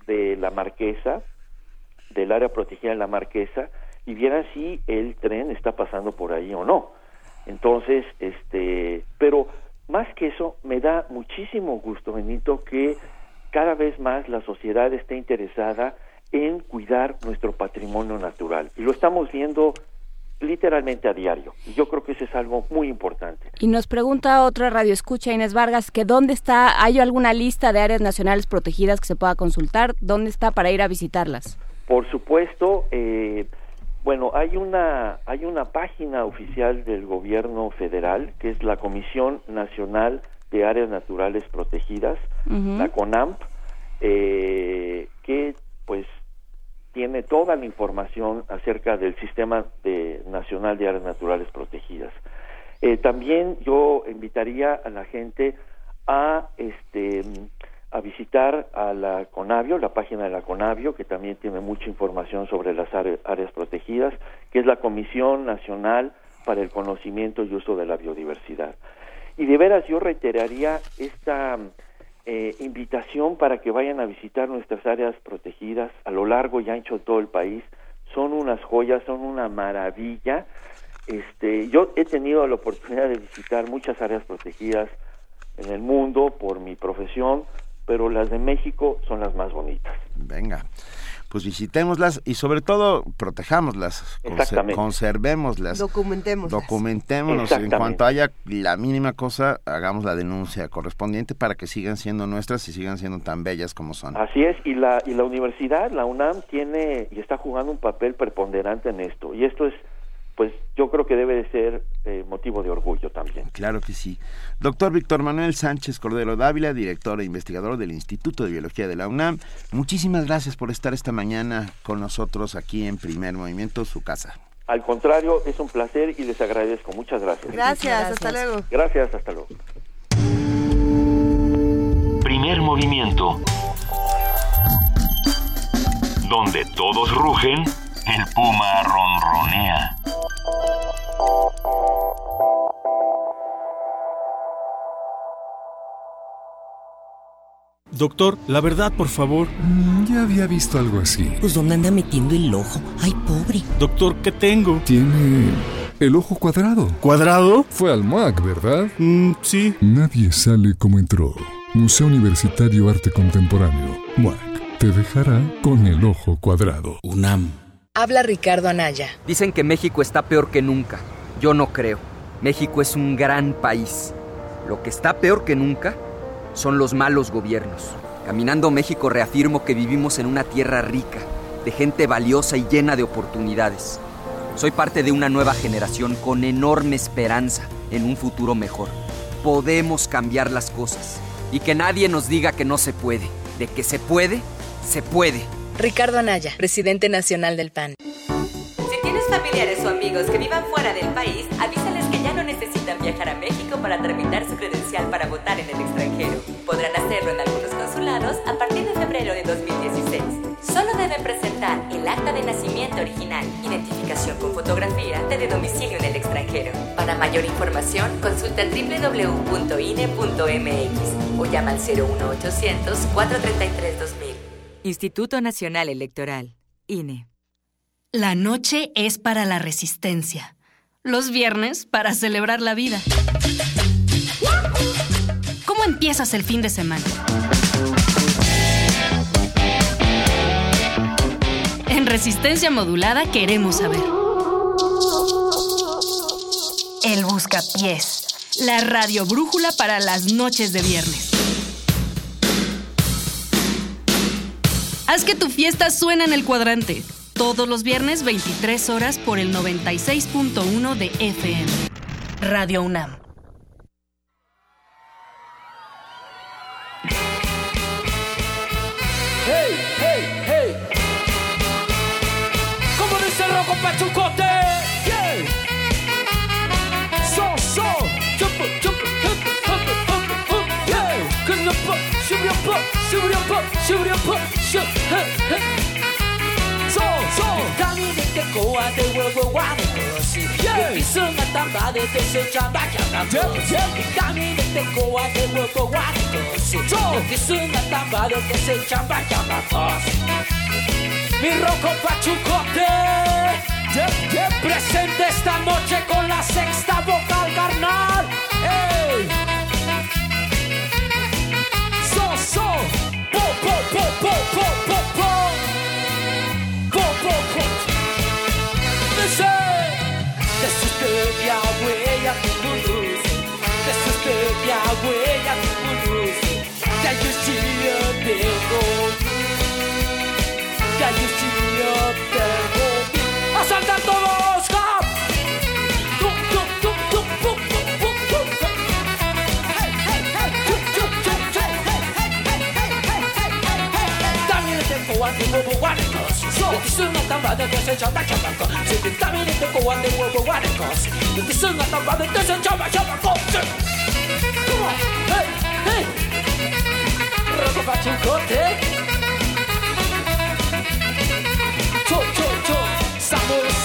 de la Marquesa, del área protegida de la Marquesa, y vieran si el tren está pasando por ahí o no. Entonces, este, pero más que eso, me da muchísimo gusto, Benito, que cada vez más la sociedad esté interesada en cuidar nuestro patrimonio natural. Y lo estamos viendo literalmente a diario. Y yo creo que eso es algo muy importante. Y nos pregunta otra radio escucha Inés Vargas que dónde está, ¿hay alguna lista de áreas nacionales protegidas que se pueda consultar? ¿Dónde está para ir a visitarlas? Por supuesto, eh, bueno, hay una hay una página oficial del gobierno federal que es la Comisión Nacional de Áreas Naturales Protegidas, la CONAMP, eh, que pues tiene toda la información acerca del sistema de, nacional de áreas naturales protegidas. Eh, también yo invitaría a la gente a este a visitar a la Conavio, la página de la Conavio, que también tiene mucha información sobre las áreas protegidas, que es la Comisión Nacional para el Conocimiento y Uso de la Biodiversidad. Y de veras yo reiteraría esta eh, invitación para que vayan a visitar nuestras áreas protegidas a lo largo y ancho de todo el país. Son unas joyas, son una maravilla. Este, yo he tenido la oportunidad de visitar muchas áreas protegidas en el mundo por mi profesión, pero las de México son las más bonitas. Venga, pues visitémoslas y sobre todo protejámoslas, conser conservémoslas. Documentémoslas. Documentémonos. En cuanto haya la mínima cosa, hagamos la denuncia correspondiente para que sigan siendo nuestras y sigan siendo tan bellas como son. Así es, y la, y la universidad, la UNAM, tiene y está jugando un papel preponderante en esto. Y esto es pues yo creo que debe de ser eh, motivo de orgullo también. Claro que sí. Doctor Víctor Manuel Sánchez Cordero Dávila, director e investigador del Instituto de Biología de la UNAM, muchísimas gracias por estar esta mañana con nosotros aquí en Primer Movimiento, su casa. Al contrario, es un placer y les agradezco. Muchas gracias. Gracias, hasta luego. Gracias, hasta luego. Primer Movimiento. Donde todos rugen, el puma ronronea. Doctor, la verdad, por favor. Mm, ya había visto algo así. Pues ¿dónde anda metiendo el ojo? Ay, pobre. Doctor, ¿qué tengo? Tiene el ojo cuadrado. ¿Cuadrado? Fue al MAC, ¿verdad? Mm, sí. Nadie sale como entró. Museo Universitario Arte Contemporáneo. MAC. Te dejará con el ojo cuadrado. UNAM. Habla Ricardo Anaya. Dicen que México está peor que nunca. Yo no creo. México es un gran país. Lo que está peor que nunca son los malos gobiernos. Caminando México reafirmo que vivimos en una tierra rica, de gente valiosa y llena de oportunidades. Soy parte de una nueva generación con enorme esperanza en un futuro mejor. Podemos cambiar las cosas y que nadie nos diga que no se puede. De que se puede, se puede. Ricardo Anaya, presidente nacional del PAN. Si tienes familiares o amigos que vivan fuera del país, avísales que ya no necesitan viajar a México para tramitar su credencial para votar en el extranjero. Podrán hacerlo en algunos consulados a partir de febrero de 2016. Solo deben presentar el acta de nacimiento original, identificación con fotografía de domicilio en el extranjero. Para mayor información, consulta www.ine.mx o llama al 01800 433 2000. Instituto Nacional Electoral, INE. La noche es para la resistencia. Los viernes para celebrar la vida. ¿Cómo empiezas el fin de semana? En Resistencia Modulada queremos saber. El Buscapiés. La radio brújula para las noches de viernes. Haz que tu fiesta suene en el cuadrante. Todos los viernes 23 horas por el 96.1 de FM. Radio UNAM. Hey, hey, hey. Dice el rojo pachucote. So, so shook. So, so. Vitali de de huevo guarecosi. Yeah. Pisanga tamba de desechamba de de huevo guarecosi. So. Pisanga tamba de. Mi roco pachucote. Presente esta noche con la sexta vocal carnal. ¡Asaltar todo! で奪われこす無機数の束で電線上だけばこ自分ためにどこはで奪われこす無機数の束で電線上ばけばこす Come on! Hey! Hey! ロコバチンコってちょちょちょサムル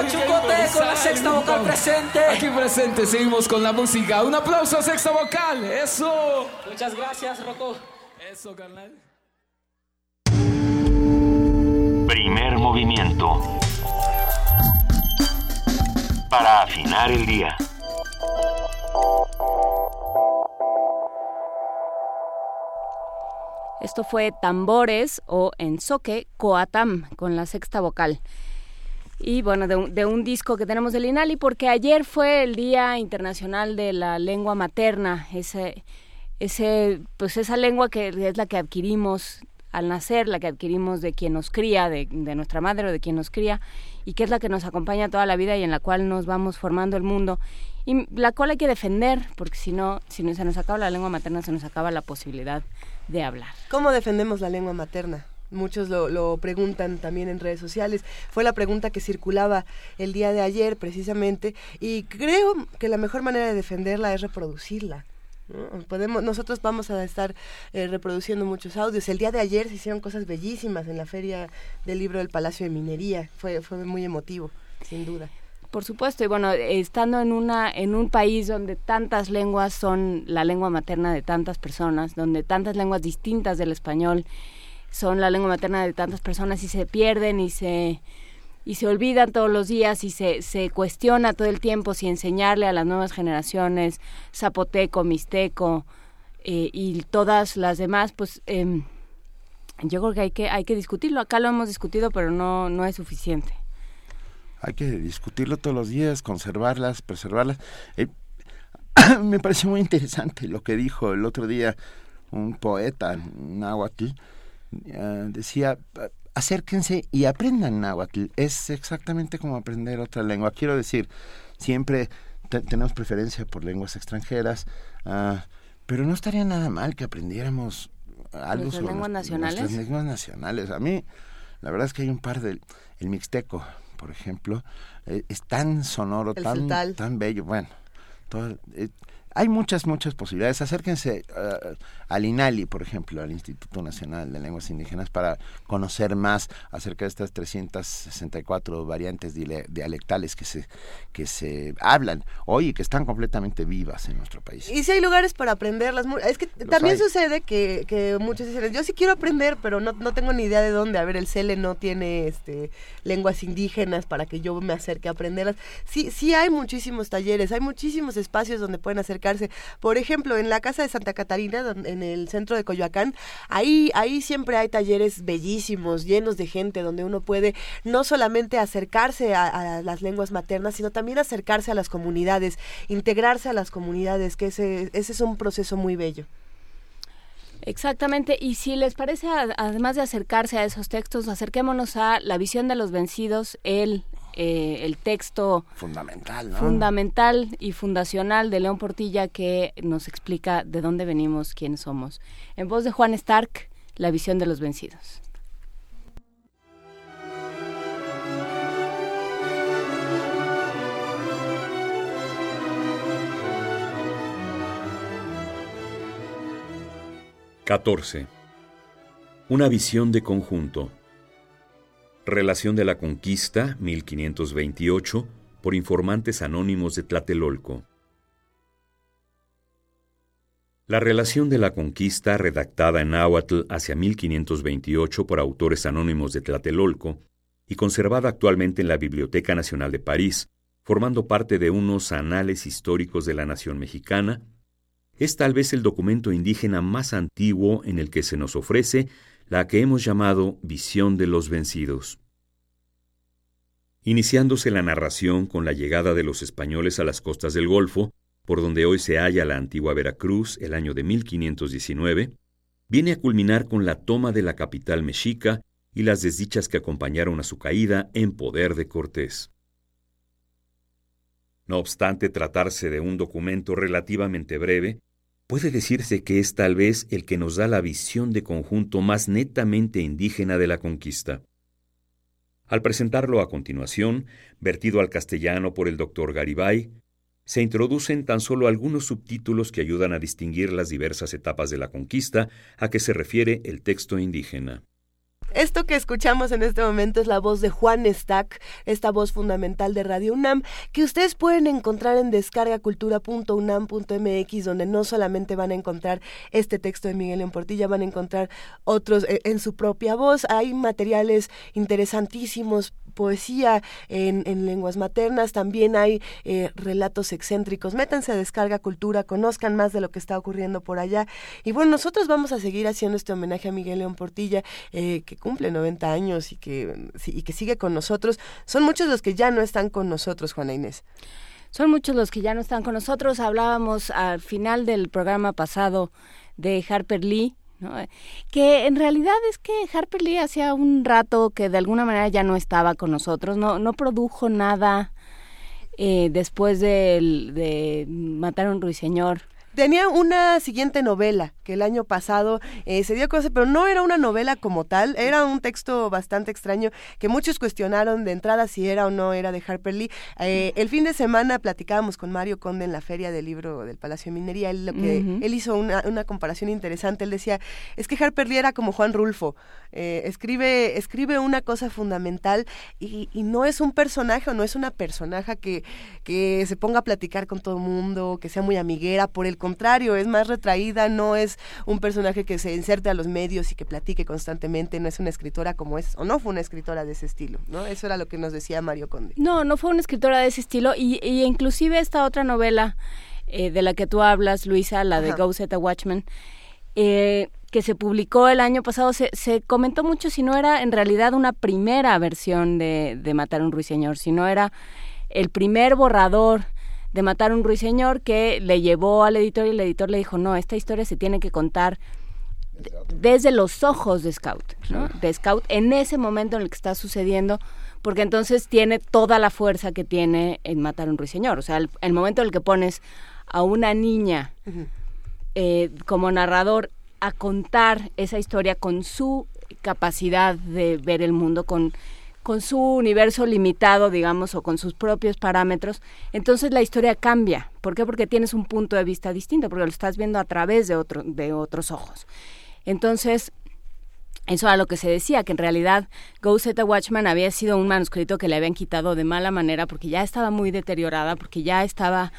Pachucote con la sexta vocal presente. Aquí presente, seguimos con la música. Un aplauso a sexta vocal. Eso. Muchas gracias, Rocco. Eso, carnal. Primer movimiento. Para afinar el día. Esto fue Tambores o Ensoque Coatam con la sexta vocal. Y bueno, de un, de un disco que tenemos del INALI, porque ayer fue el Día Internacional de la Lengua Materna, ese, ese, pues esa lengua que es la que adquirimos al nacer, la que adquirimos de quien nos cría, de, de nuestra madre o de quien nos cría, y que es la que nos acompaña toda la vida y en la cual nos vamos formando el mundo, y la cual hay que defender, porque si no, si no se nos acaba la lengua materna, se nos acaba la posibilidad de hablar. ¿Cómo defendemos la lengua materna? Muchos lo, lo, preguntan también en redes sociales. Fue la pregunta que circulaba el día de ayer precisamente y creo que la mejor manera de defenderla es reproducirla. Podemos, nosotros vamos a estar eh, reproduciendo muchos audios. El día de ayer se hicieron cosas bellísimas en la feria del libro del Palacio de Minería. Fue, fue muy emotivo, sin duda. Por supuesto, y bueno, estando en una en un país donde tantas lenguas son la lengua materna de tantas personas, donde tantas lenguas distintas del español son la lengua materna de tantas personas y se pierden y se y se olvidan todos los días y se, se cuestiona todo el tiempo si enseñarle a las nuevas generaciones zapoteco, mixteco eh, y todas las demás, pues eh, yo creo que hay que hay que discutirlo. Acá lo hemos discutido, pero no no es suficiente hay que discutirlo todos los días, conservarlas, preservarlas. Eh, me pareció muy interesante lo que dijo el otro día un poeta náhuatl. Uh, decía, acérquense y aprendan náhuatl. Es exactamente como aprender otra lengua. Quiero decir, siempre te tenemos preferencia por lenguas extranjeras, uh, pero no estaría nada mal que aprendiéramos algo ¿Nuestras sobre lenguas nacionales? nuestras lenguas nacionales. A mí, la verdad es que hay un par del el mixteco por ejemplo, eh, es tan sonoro, El tan, tan bello. Bueno, todo, eh, hay muchas, muchas posibilidades. Acérquense uh, al INALI, por ejemplo, al Instituto Nacional de Lenguas Indígenas, para conocer más acerca de estas 364 variantes dialectales que se, que se hablan hoy y que están completamente vivas en nuestro país. Y si hay lugares para aprenderlas. Es que también hay. sucede que, que muchos dicen, yo sí quiero aprender, pero no, no tengo ni idea de dónde. A ver, el CELE no tiene este, lenguas indígenas para que yo me acerque a aprenderlas. Sí, sí hay muchísimos talleres, hay muchísimos espacios donde pueden acercarse Por ejemplo, en la casa de Santa Catarina, en el centro de Coyoacán, ahí, ahí siempre hay talleres bellísimos, llenos de gente, donde uno puede no solamente acercarse a, las lenguas maternas, sino también acercarse a las comunidades, integrarse a las comunidades, que ese, ese es un proceso muy bello. Exactamente, y si les parece, además de acercarse a esos textos, acerquémonos a La visión de los vencidos, el, eh, el texto fundamental, fundamental y fundacional de León Portilla que nos explica de dónde venimos, quiénes somos. En voz de Juan Stark, La visión de los vencidos. 14. Una visión de conjunto. Relación de la Conquista, 1528, por informantes anónimos de Tlatelolco. La relación de la conquista, redactada en náhuatl hacia 1528 por autores anónimos de Tlatelolco y conservada actualmente en la Biblioteca Nacional de París, formando parte de unos anales históricos de la nación mexicana, es tal vez el documento indígena más antiguo en el que se nos ofrece la que hemos llamado visión de los vencidos. Iniciándose la narración con la llegada de los españoles a las costas del Golfo, por donde hoy se halla la antigua Veracruz el año de 1519, viene a culminar con la toma de la capital mexica y las desdichas que acompañaron a su caída en poder de Cortés. No obstante tratarse de un documento relativamente breve, puede decirse que es tal vez el que nos da la visión de conjunto más netamente indígena de la conquista. Al presentarlo a continuación, vertido al castellano por el doctor Garibay, se introducen tan solo algunos subtítulos que ayudan a distinguir las diversas etapas de la conquista a que se refiere el texto indígena. Esto que escuchamos en este momento es la voz de Juan Stack, esta voz fundamental de Radio UNAM, que ustedes pueden encontrar en descargacultura.unam.mx, donde no solamente van a encontrar este texto de Miguel León Portilla, van a encontrar otros eh, en su propia voz. Hay materiales interesantísimos poesía en, lenguas maternas, también hay eh, relatos excéntricos. Métanse a Descarga Cultura, conozcan más de lo que está ocurriendo por allá. Y bueno, nosotros vamos a seguir haciendo este homenaje a Miguel León Portilla, eh, que cumple 90 años y que, y que sigue con nosotros. Son muchos los que ya no están con nosotros, Juana Inés. Son muchos los que ya no están con nosotros. Hablábamos al final del programa pasado de Harper Lee, que en realidad es que Harper Lee hacía un rato que de alguna manera ya no estaba con nosotros, no, no produjo nada eh, después de, de matar a un ruiseñor. Tenía una siguiente novela que el año pasado eh, se dio a conocer, pero no era una novela como tal, era un texto bastante extraño que muchos cuestionaron de entrada si era o no era de Harper Lee. Eh, el fin de semana platicábamos con Mario Conde en la feria del libro del Palacio de Minería. Él, lo que, él hizo una, una, comparación interesante. Él decía, es que Harper Lee era como Juan Rulfo. Eh, escribe, escribe una cosa fundamental y, y, no es un personaje o no es una personaje que, que se ponga a platicar con todo el mundo, que sea muy amiguera. Por el contrario, es más retraída, no es un personaje que se inserte a los medios y que platique constantemente, no es una escritora como es, o no fue una escritora de ese estilo, ¿no? Eso era lo que nos decía Mario Conde. No, no fue una escritora de ese estilo y, y inclusive esta otra novela eh, de la que tú hablas, Luisa, la de Go Set a Watchman, eh, que se publicó el año pasado, se, se, comentó mucho si no era en realidad una primera versión de, de Matar a un ruiseñor, si no era el primer borrador de Matar a un ruiseñor que le llevó al editor y el editor le dijo, no, esta historia se tiene que contar desde los ojos de Scout, ¿no? De Scout en ese momento en el que está sucediendo, porque entonces tiene toda la fuerza que tiene en Matar a un ruiseñor. O sea, el, momento en el que pones a una niña eh, como narrador a contar esa historia con su capacidad de ver el mundo, con con su universo limitado, digamos, o con sus propios parámetros, entonces la historia cambia. ¿Por qué? Porque tienes un punto de vista distinto, porque lo estás viendo a través de, otro, de otros ojos. Entonces, eso era lo que se decía, que en realidad Go Set a Watchman había sido un manuscrito que le habían quitado de mala manera porque ya estaba muy deteriorada, porque ya estaba,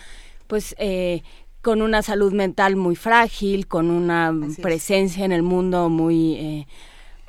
pues, eh, con una salud mental muy frágil, con una presencia en el mundo muy... Eh,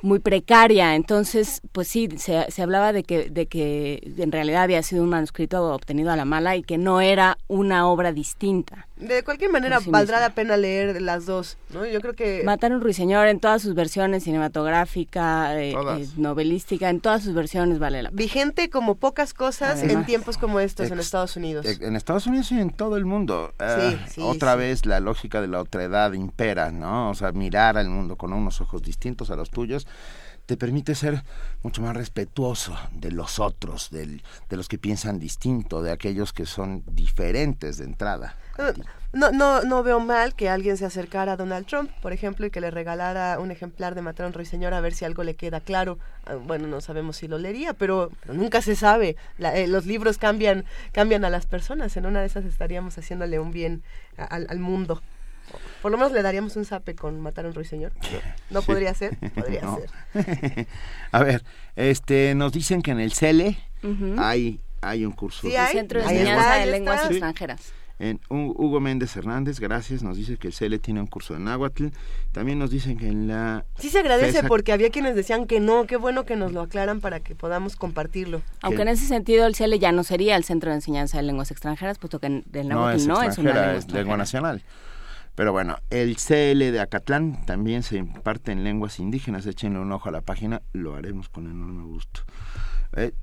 muy precaria. Entonces, pues sí, se, se, hablaba de que, de que en realidad había sido un manuscrito obtenido a la mala y que no era una obra distinta. De cualquier manera, sí valdrá misma. la pena leer las dos, ¿no? Yo creo que... Matar a un ruiseñor en todas sus versiones, cinematográfica, eh, eh, novelística, en todas sus versiones vale la pena. Vigente como pocas cosas en tiempos como estos en Estados Unidos. En Estados Unidos y en todo el mundo. Eh, sí, otra sí. vez la lógica de la otredad impera, ¿no? O sea, mirar al mundo con unos ojos distintos a los tuyos te permite ser mucho más respetuoso de los otros, del- de los que piensan distinto, de aquellos que son diferentes de entrada. No, no, no veo mal que alguien se acercara a Donald Trump, por ejemplo, y que le regalara un ejemplar de Matar a un Ruiseñor a ver si algo le queda claro. Ah, Bueno, no sabemos si lo leería, pero, pero nunca se sabe. La- eh, los libros cambian, cambian a las personas. En una de esas estaríamos haciéndole un bien a- al mundo. Por lo menos le daríamos un zape con Matar a un Ruiseñor. ¿No Sí. podría ser? Podría No. ser. A ver, este, nos dicen que en el CELE hay, hay un curso. Sí, hay. Centro de Enseñanza de Lenguas Sí. Extranjeras. En Hu- Hugo Méndez Hernández, gracias, nos dice que el CELE tiene un curso de náhuatl. También nos dicen que en la... Sí se agradece FESA- porque había quienes decían que no. Qué bueno que nos lo aclaran para que podamos compartirlo. Aunque en ese sentido el CELE ya no sería el Centro de Enseñanza de Lenguas Extranjeras, puesto que en- el no náhuatl es no, es una lengua es lengua nacional. Pero bueno, el CL de Acatlán también se imparte en lenguas indígenas. Échenle un ojo a la página, lo haremos con enorme gusto. Eh,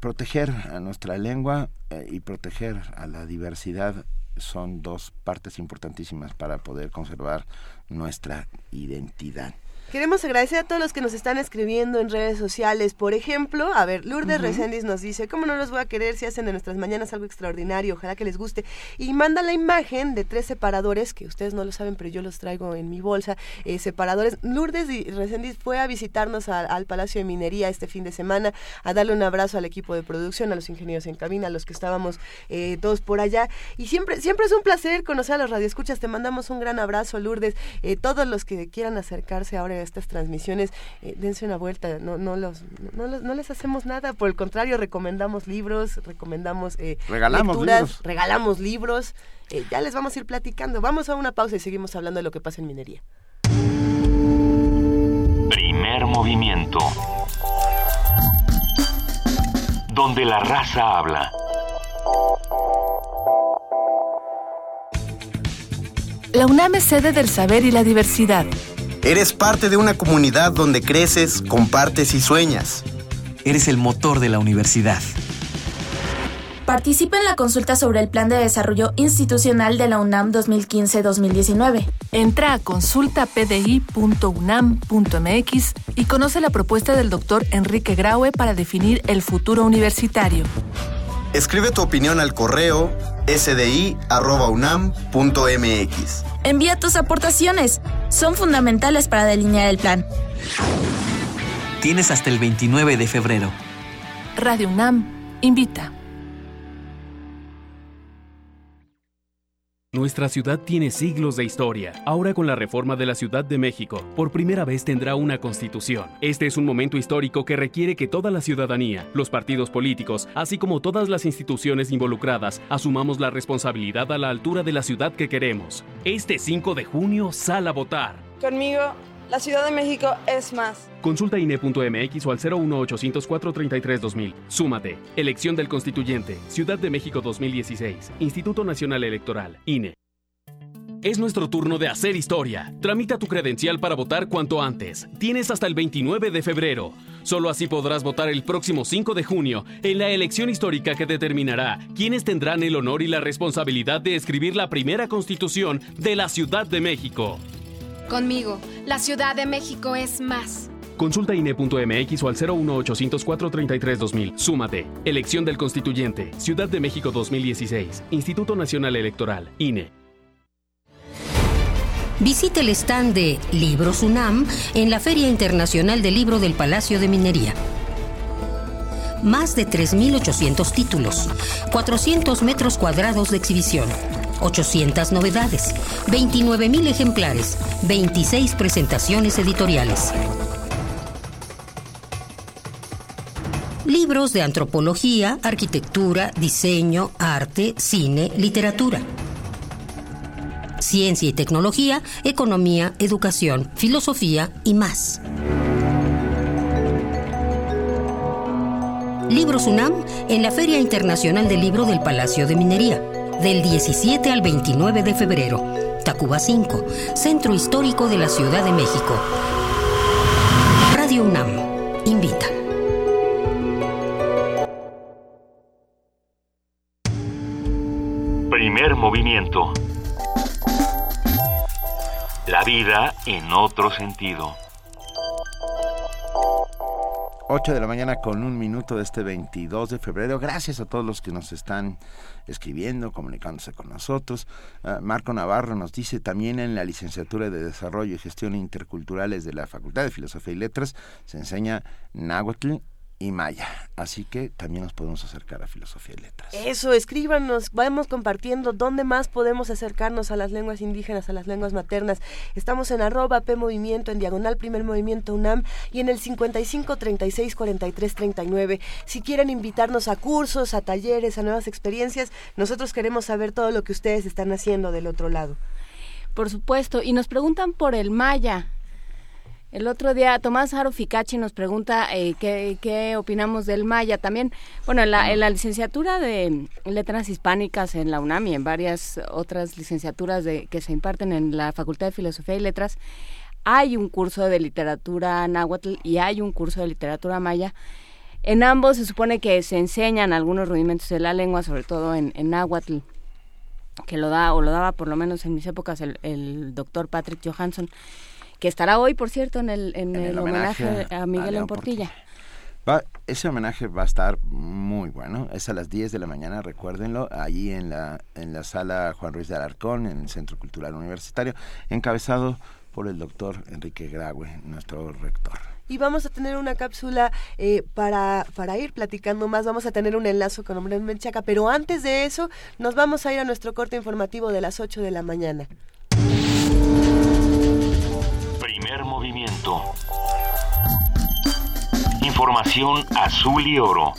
proteger a nuestra lengua eh, y proteger a la diversidad son dos partes importantísimas para poder conservar nuestra identidad. Queremos agradecer a todos los que nos están escribiendo en redes sociales. Por ejemplo, a ver, Lourdes Ujú. Reséndiz nos dice, ¿cómo no los voy a querer si hacen de nuestras mañanas algo extraordinario? Ojalá que les guste. Y manda la imagen de tres separadores, que ustedes no lo saben, pero yo los traigo en mi bolsa. eh, separadores. Lourdes Reséndiz fue a visitarnos a- al Palacio de Minería este fin de semana, a darle un abrazo al equipo de producción, a los ingenieros en cabina, a los que estábamos eh, todos por allá. Y siempre, siempre es un placer conocer a los radioescuchas. Te mandamos un gran abrazo, Lourdes. Eh, todos los que quieran acercarse ahora a estas transmisiones, eh, dense una vuelta. No, no, los, no, los- no les hacemos nada. Por el contrario, recomendamos libros, recomendamos eh, Regalamos lecturas, libros. regalamos libros. Eh, ya les vamos a ir platicando. Vamos a una pausa y seguimos hablando de lo que pasa en minería. Primer movimiento. Donde la raza habla. La UNAM es sede del saber y la diversidad. Eres parte de una comunidad donde creces, compartes y sueñas. Eres el motor de la universidad. Participa en la consulta sobre el Plan de Desarrollo Institucional de la UNAM 2015-2019. Entra a consultapdi.unam.mx y conoce la propuesta del doctor Enrique Graue para definir el futuro universitario. Escribe tu opinión al correo sdi.unam.mx. Envía tus aportaciones. Son fundamentales para delinear el plan. Tienes hasta el 29 de febrero. Radio UNAM invita. Nuestra ciudad tiene siglos de historia. Ahora con la reforma de la Ciudad de México, por primera vez tendrá una constitución. Este es un momento histórico que requiere que toda la ciudadanía, los partidos políticos, así como todas las instituciones involucradas, asumamos la responsabilidad a la altura de la ciudad que queremos. Este 5 de junio, sal a votar. Conmigo, la Ciudad de México es más. Consulta INE.mx o al 01804 33 2000. Súmate. Elección del Constituyente. Ciudad de México 2016. Instituto Nacional Electoral. INE. Es nuestro turno de hacer historia. Tramita tu credencial para votar cuanto antes. Tienes hasta el 29 de febrero. Solo así podrás votar el próximo 5 de junio en la elección histórica que determinará quiénes tendrán el honor y la responsabilidad de escribir la primera constitución de la Ciudad de México. Conmigo, la Ciudad de México es más. Consulta INE.mx o al 01804 33 2000. Súmate. Elección del Constituyente. Ciudad de México 2016. Instituto Nacional Electoral. INE. Visite el stand de Libros UNAM en la Feria Internacional del Libro del Palacio de Minería. Más de 3.800 títulos, 400 metros cuadrados de exhibición, 800 novedades, 29.000 ejemplares, 26 presentaciones editoriales. Libros de antropología, arquitectura, diseño, arte, cine, literatura. Ciencia y tecnología, economía, educación, filosofía y más. Libros UNAM en la Feria Internacional del Libro del Palacio de Minería. Del 17 al 29 de febrero. Tacuba 5, Centro Histórico de la Ciudad de México. Radio UNAM, invita. Primer movimiento. La vida en otro sentido. 8 de la mañana con un minuto de este 22 de febrero. Gracias a todos los que nos están escribiendo, comunicándose con nosotros. Ah, Marco Navarro nos dice también en la licenciatura de Desarrollo y Gestión Interculturales de la Facultad de Filosofía y Letras se enseña náhuatl y maya. Así que también nos podemos acercar a filosofía y letras. Eso, escríbanos, vamos compartiendo dónde más podemos acercarnos a las lenguas indígenas, a las lenguas maternas. Estamos en arroba P Movimiento, en diagonal Primer Movimiento UNAM y en el 55 36 43 39. Si quieren invitarnos a cursos, a talleres, a nuevas experiencias, nosotros queremos saber todo lo que ustedes están haciendo del otro lado. Por supuesto, y nos preguntan por el maya. El otro día Tomás Aro Ficachi nos pregunta eh, qué, qué, opinamos del Maya. También, bueno, en la, en la, licenciatura de Letras Hispánicas en la UNAM y en varias otras licenciaturas de, que se imparten en la Facultad de Filosofía y Letras, hay un curso de literatura náhuatl y hay un curso de literatura maya. En ambos se supone que se enseñan algunos rudimentos de la lengua, sobre todo en, en náhuatl, que lo da, o lo daba por lo menos en mis épocas el, el doctor Patrick Johansson que estará hoy, por cierto, en el, en, En el el homenaje, homenaje a a Miguel León en Portilla. Va- ese homenaje va a estar muy bueno. Es a las 10 de la mañana, recuérdenlo, allí en la, en la sala Juan Ruiz de Alarcón, en el Centro Cultural Universitario, encabezado por el doctor Enrique Graue, nuestro rector. Y vamos a tener una cápsula eh, para, para ir platicando más. Vamos a tener un enlace con Hombre Menchaca. Pero antes de eso, nos vamos a ir a nuestro corte informativo de las 8 de la mañana. Movimiento. Información azul y oro.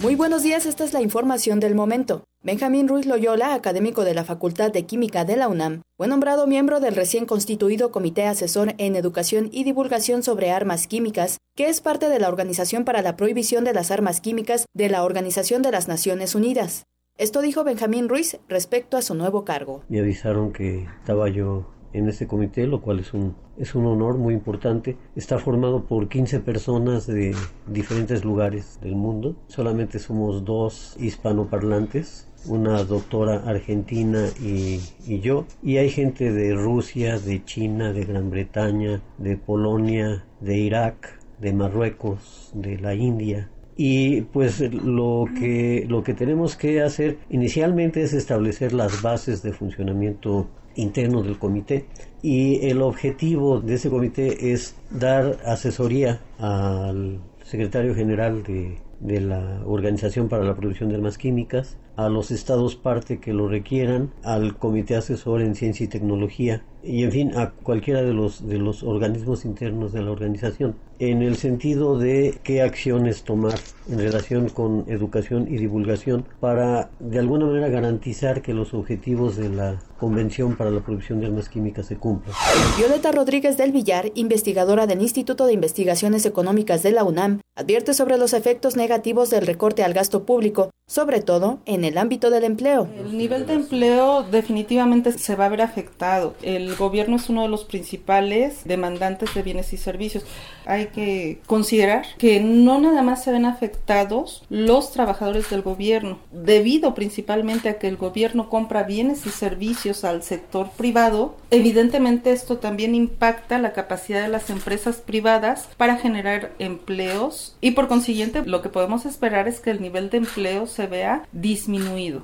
Muy buenos días, esta es la información del momento. Benjamín Ruiz Loyola, académico de la Facultad de Química de la UNAM, fue nombrado miembro del recién constituido Comité Asesor en Educación y Divulgación sobre Armas Químicas, que es parte de la Organización para la Prohibición de las Armas Químicas de la Organización de las Naciones Unidas. Esto dijo Benjamín Ruiz respecto a su nuevo cargo. Me avisaron que estaba yo en este comité, lo cual es un, es un honor muy importante. Está formado por 15 personas de diferentes lugares del mundo. Solamente somos dos hispanoparlantes, una doctora argentina y, y yo. Y hay gente de Rusia, de China, de Gran Bretaña, de Polonia, de Irak, de Marruecos, de la India, y pues lo que lo que tenemos que hacer inicialmente es establecer las bases de funcionamiento interno del comité. Y el objetivo de ese comité es dar asesoría al secretario general de, de la Organización para la Producción de Armas Químicas, a los estados parte que lo requieran, al comité asesor en ciencia y tecnología y en fin a cualquiera de los de los organismos internos de la organización en el sentido de qué acciones tomar en relación con educación y divulgación para de alguna manera garantizar que los objetivos de la Convención para la Producción de Armas Químicas se cumplan. Violeta Rodríguez del Villar, investigadora del Instituto de Investigaciones Económicas de la UNAM, advierte sobre los efectos negativos del recorte al gasto público, sobre todo en el ámbito del empleo. El nivel de empleo definitivamente se va a ver afectado. El gobierno es uno de los principales demandantes de bienes y servicios. Hay que considerar que no nada más se ven afectados los trabajadores del gobierno, debido principalmente a que el gobierno compra bienes y servicios al sector privado. Evidentemente esto también impacta la capacidad de las empresas privadas para generar empleos y por consiguiente lo que podemos esperar es que el nivel de empleo se vea disminuido.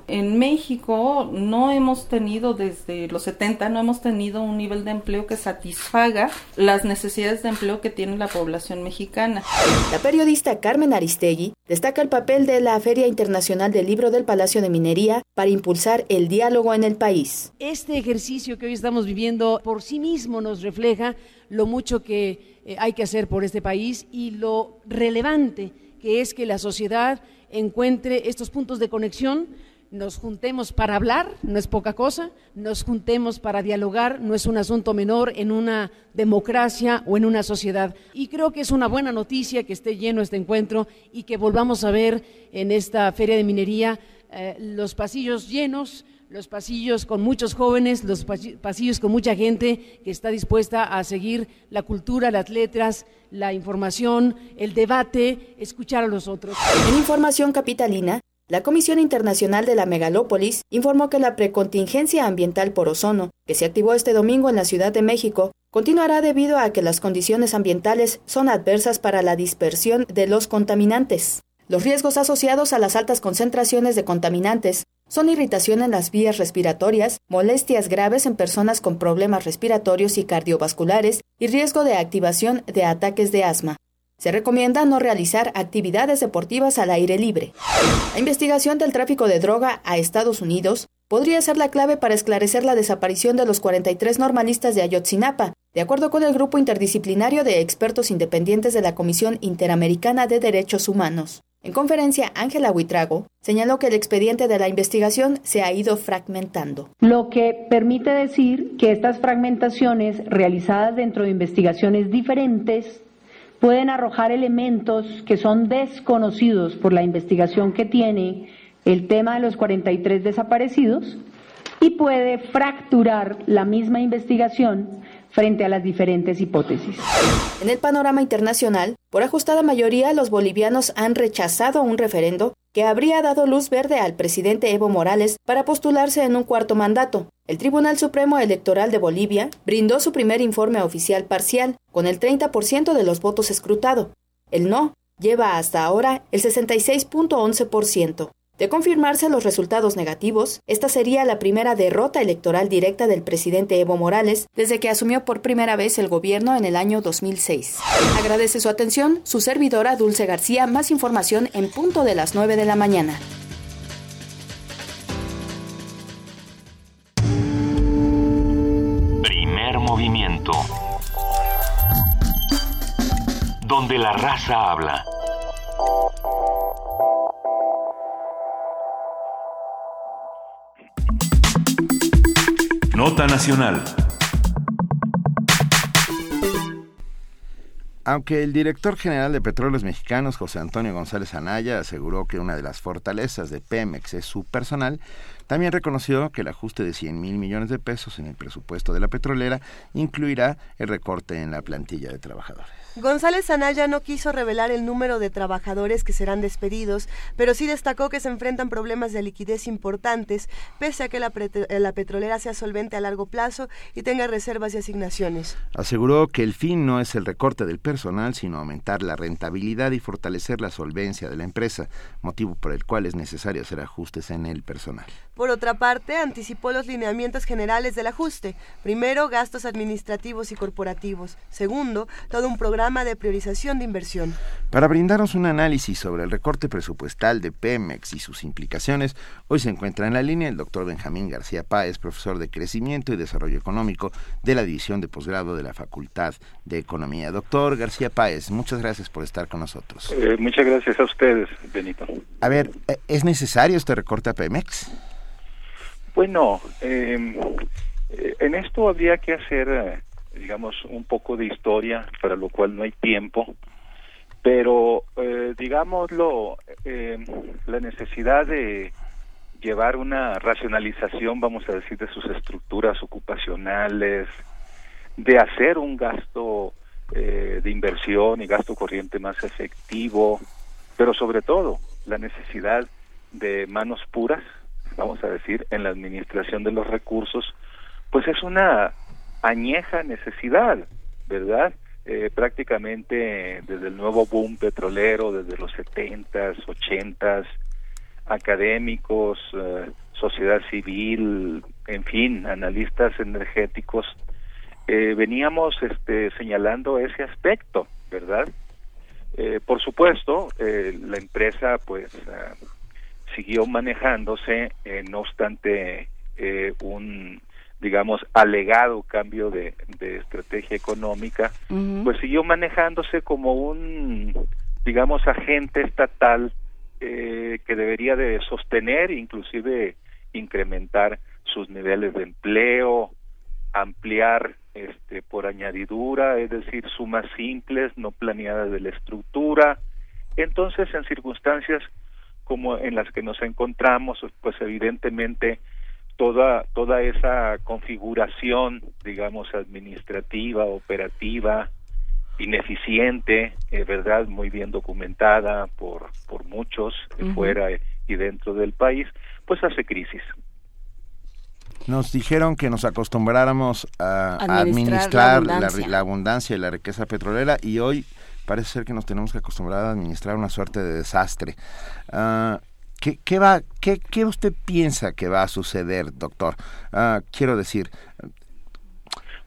En México no hemos tenido desde los 70 no hemos tenido un nivel de empleo que satisfaga las necesidades de empleo que tiene la población mexicana. La periodista Carmen Aristegui destaca el papel de la Feria Internacional del Libro del Palacio de Minería para impulsar el diálogo en el país. Este ejercicio que hoy estamos viviendo por sí mismo nos refleja lo mucho que eh, hay que hacer por este país y lo relevante que es que la sociedad encuentre estos puntos de conexión nos juntemos para hablar, no es poca cosa, nos juntemos para dialogar, no es un asunto menor en una democracia o en una sociedad. Y creo que es una buena noticia que esté lleno este encuentro y que volvamos a ver en esta feria de minería eh, los pasillos llenos, los pasillos con muchos jóvenes, los pasillos con mucha gente que está dispuesta a seguir la cultura, las letras, la información, el debate, escuchar a los otros. En información capitalina, la Comisión Internacional de la Megalópolis informó que la precontingencia ambiental por ozono, que se activó este domingo en la Ciudad de México, continuará debido a que las condiciones ambientales son adversas para la dispersión de los contaminantes. Los riesgos asociados a las altas concentraciones de contaminantes son irritación en las vías respiratorias, molestias graves en personas con problemas respiratorios y cardiovasculares y riesgo de activación de ataques de asma. Se recomienda no realizar actividades deportivas al aire libre. La investigación del tráfico de droga a Estados Unidos podría ser la clave para esclarecer la desaparición de los 43 normalistas de Ayotzinapa, de acuerdo con el grupo interdisciplinario de expertos independientes de la Comisión Interamericana de Derechos Humanos. En conferencia, Ángela Huitrago señaló que el expediente de la investigación se ha ido fragmentando. Lo que permite decir que estas fragmentaciones realizadas dentro de investigaciones diferentes pueden arrojar elementos que son desconocidos por la investigación que tiene el tema de los 43 desaparecidos y puede fracturar la misma investigación frente a las diferentes hipótesis. En el panorama internacional, por ajustada mayoría, los bolivianos han rechazado un referendo que habría dado luz verde al presidente Evo Morales para postularse en un cuarto mandato. El Tribunal Supremo Electoral de Bolivia brindó su primer informe oficial parcial, con el 30% de los votos escrutado. El no lleva hasta ahora el 66.11%. De confirmarse los resultados negativos, esta sería la primera derrota electoral directa del presidente Evo Morales desde que asumió por primera vez el gobierno en el año 2006. Agradece su atención su servidora Dulce García. Más información en punto de las 9 de la mañana. Primer movimiento. Donde la raza habla. Nota Nacional. Aunque el director general de Petróleos Mexicanos, José Antonio González Anaya, aseguró que una de las fortalezas de Pemex es su personal, también reconoció que el ajuste de 100 mil millones de pesos en el presupuesto de la petrolera incluirá el recorte en la plantilla de trabajadores. González Anaya no quiso revelar el número de trabajadores que serán despedidos, pero sí destacó que se enfrentan problemas de liquidez importantes, pese a que la, la, petrolera sea solvente a largo plazo y tenga reservas y asignaciones. Aseguró que el fin no es el recorte del personal, sino aumentar la rentabilidad y fortalecer la solvencia de la empresa, motivo por el cual es necesario hacer ajustes en el personal. Por otra parte, anticipó los lineamientos generales del ajuste. Primero, gastos administrativos y corporativos. Segundo, todo un programa de priorización de inversión. Para brindarnos un análisis sobre el recorte presupuestal de Pemex y sus implicaciones, hoy se encuentra en la línea el doctor Benjamín García Páez, profesor de Crecimiento y Desarrollo Económico de la División de Posgrado de la Facultad de Economía. Doctor García Páez, muchas gracias por estar con nosotros. Eh, muchas gracias a ustedes, Benito. A ver, ¿es necesario este recorte a Pemex? Bueno, em, eh, en esto habría que hacer, eh, digamos, un poco de historia, para lo cual no hay tiempo, pero, eh, digámoslo, em, la necesidad de llevar una racionalización, vamos a decir, de sus estructuras ocupacionales, de hacer un gasto de inversión y gasto corriente más efectivo, pero sobre todo la necesidad de manos puras vamos a decir, en la administración de los recursos, pues es una añeja necesidad, ¿verdad? Eh, prácticamente desde el nuevo boom petrolero, desde los setentas, ochentas, académicos, eh, sociedad civil, en fin, analistas energéticos, eh, veníamos este, señalando ese aspecto, ¿verdad? por supuesto, la empresa, pues, siguió manejándose, eh, no obstante eh, un digamos alegado cambio de, estrategia económica, pues siguió manejándose como un digamos agente estatal eh, que debería de sostener, inclusive incrementar sus niveles de empleo, ampliar este, por añadidura, es decir, sumas simples, no planeadas de la estructura. Entonces, en circunstancias como en las que nos encontramos, pues evidentemente toda toda esa configuración, digamos, administrativa, operativa, ineficiente, eh, verdad, muy bien documentada por por muchos fuera y dentro del país, pues hace crisis. Nos dijeron que nos acostumbráramos a Administrar administrar, la la, abundancia. la abundancia y la riqueza petrolera y hoy parece ser que nos tenemos que acostumbrar a administrar una suerte de desastre. Ah, ¿qué, qué va, qué, qué usted piensa que va a suceder, doctor? Ah, quiero decir,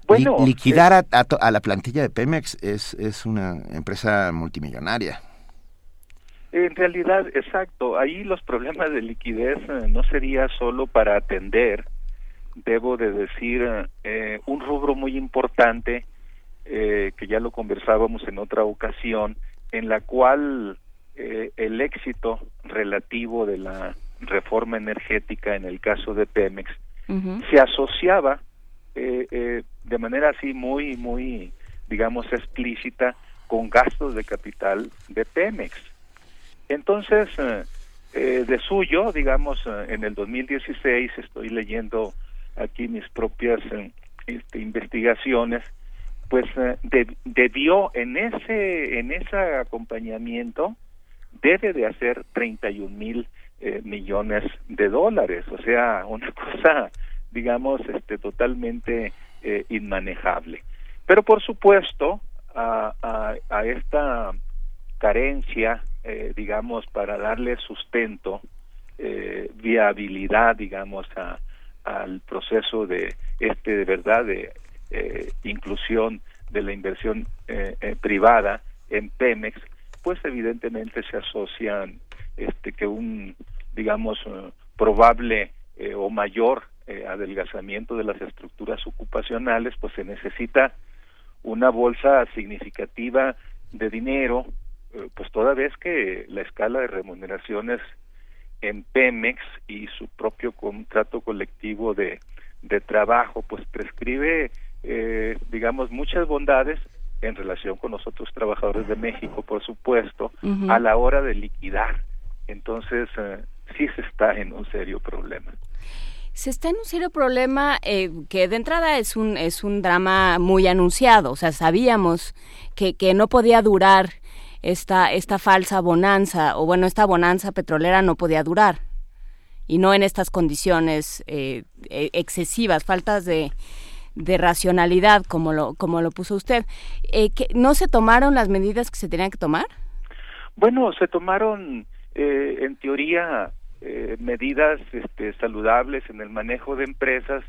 Bueno, li- liquidar a, a to- a la plantilla de Pemex es, es una empresa multimillonaria. En realidad, exacto. Ahí los problemas de liquidez eh, no sería solo para atender, debo de decir, eh, un rubro muy importante eh, que ya lo conversábamos en otra ocasión, en la cual eh, el éxito relativo de la reforma energética en el caso de Pemex se asociaba eh, eh, de manera así muy, muy, digamos, explícita con gastos de capital de Pemex. Entonces, eh, de suyo, digamos, en el 2016 estoy leyendo aquí mis propias este, investigaciones, pues eh, de- debió en ese en ese acompañamiento debe de hacer 31 mil eh, millones de dólares, o sea, una cosa, digamos, este, totalmente eh, inmanejable. Pero por supuesto, a, a, a esta carencia, eh, digamos, para darle sustento, eh, viabilidad, digamos, a, al proceso de este de verdad de eh, inclusión de la inversión eh, eh, privada en Pemex, pues evidentemente se asocian este que un digamos eh, probable eh, o mayor adelgazamiento de las estructuras ocupacionales, pues se necesita una bolsa significativa de dinero, pues toda vez que la escala de remuneraciones en Pemex y su propio contrato colectivo de, de trabajo, pues prescribe, eh, digamos, muchas bondades en relación con los otros trabajadores de México, por supuesto, a la hora de liquidar. Entonces, eh, sí se está en un serio problema. Se está en un serio problema eh, que de entrada es un es un drama muy anunciado, o sea, sabíamos que, que no podía durar esta esta falsa bonanza o bueno esta bonanza petrolera no podía durar y no en estas condiciones eh, eh, excesivas, faltas de de racionalidad como lo como lo puso usted. Eh, que no se tomaron las medidas que se tenían que tomar. Bueno, se tomaron eh, en teoría eh, medidas este, saludables en el manejo de empresas,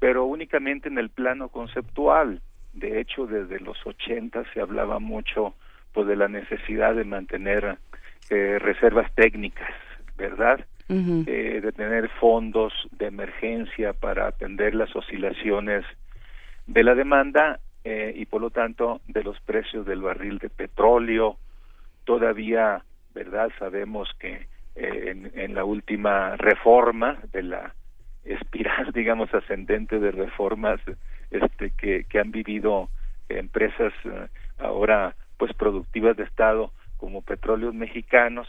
pero únicamente en el plano conceptual. De hecho, desde los 80 se hablaba mucho pues, de la necesidad de mantener eh, reservas técnicas, ¿verdad? Eh, de tener fondos de emergencia para atender las oscilaciones de la demanda eh, y por lo tanto de los precios del barril de petróleo. Todavía, ¿verdad? Sabemos que eh, en, en la última reforma de la espiral, digamos, ascendente de reformas este, que, que han vivido empresas eh, ahora pues productivas de Estado como petróleos mexicanos,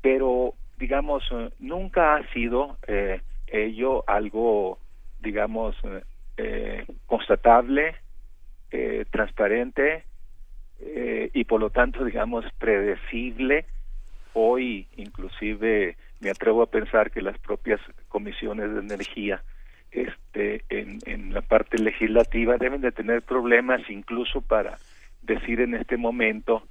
pero digamos, eh, nunca ha sido eh, ello algo, digamos, eh, constatable, eh, transparente eh, y por lo tanto, digamos, predecible. Hoy, inclusive, me atrevo a pensar que las propias comisiones de energía este, en, en la parte legislativa deben de tener problemas incluso para decir en este momento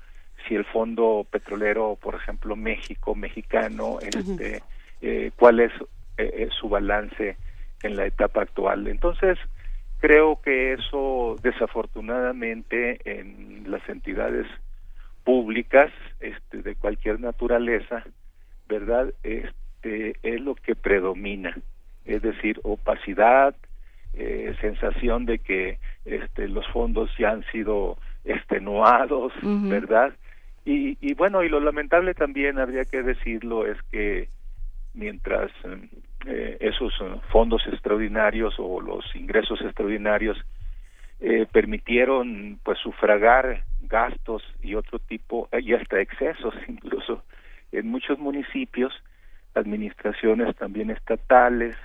si el fondo petrolero, por ejemplo, México, mexicano, este, eh, cuál es eh, eh, su balance en la etapa actual. Entonces, creo que eso desafortunadamente en las entidades públicas este, de cualquier naturaleza, ¿verdad? Este, es lo que predomina, es decir, opacidad, eh, sensación de que este, los fondos ya han sido extenuados. ¿verdad? Y, y bueno, y lo lamentable también, habría que decirlo, es que mientras eh, esos eh, fondos extraordinarios o los ingresos extraordinarios eh, permitieron pues sufragar gastos y otro tipo y hasta excesos incluso en muchos municipios administraciones también estatales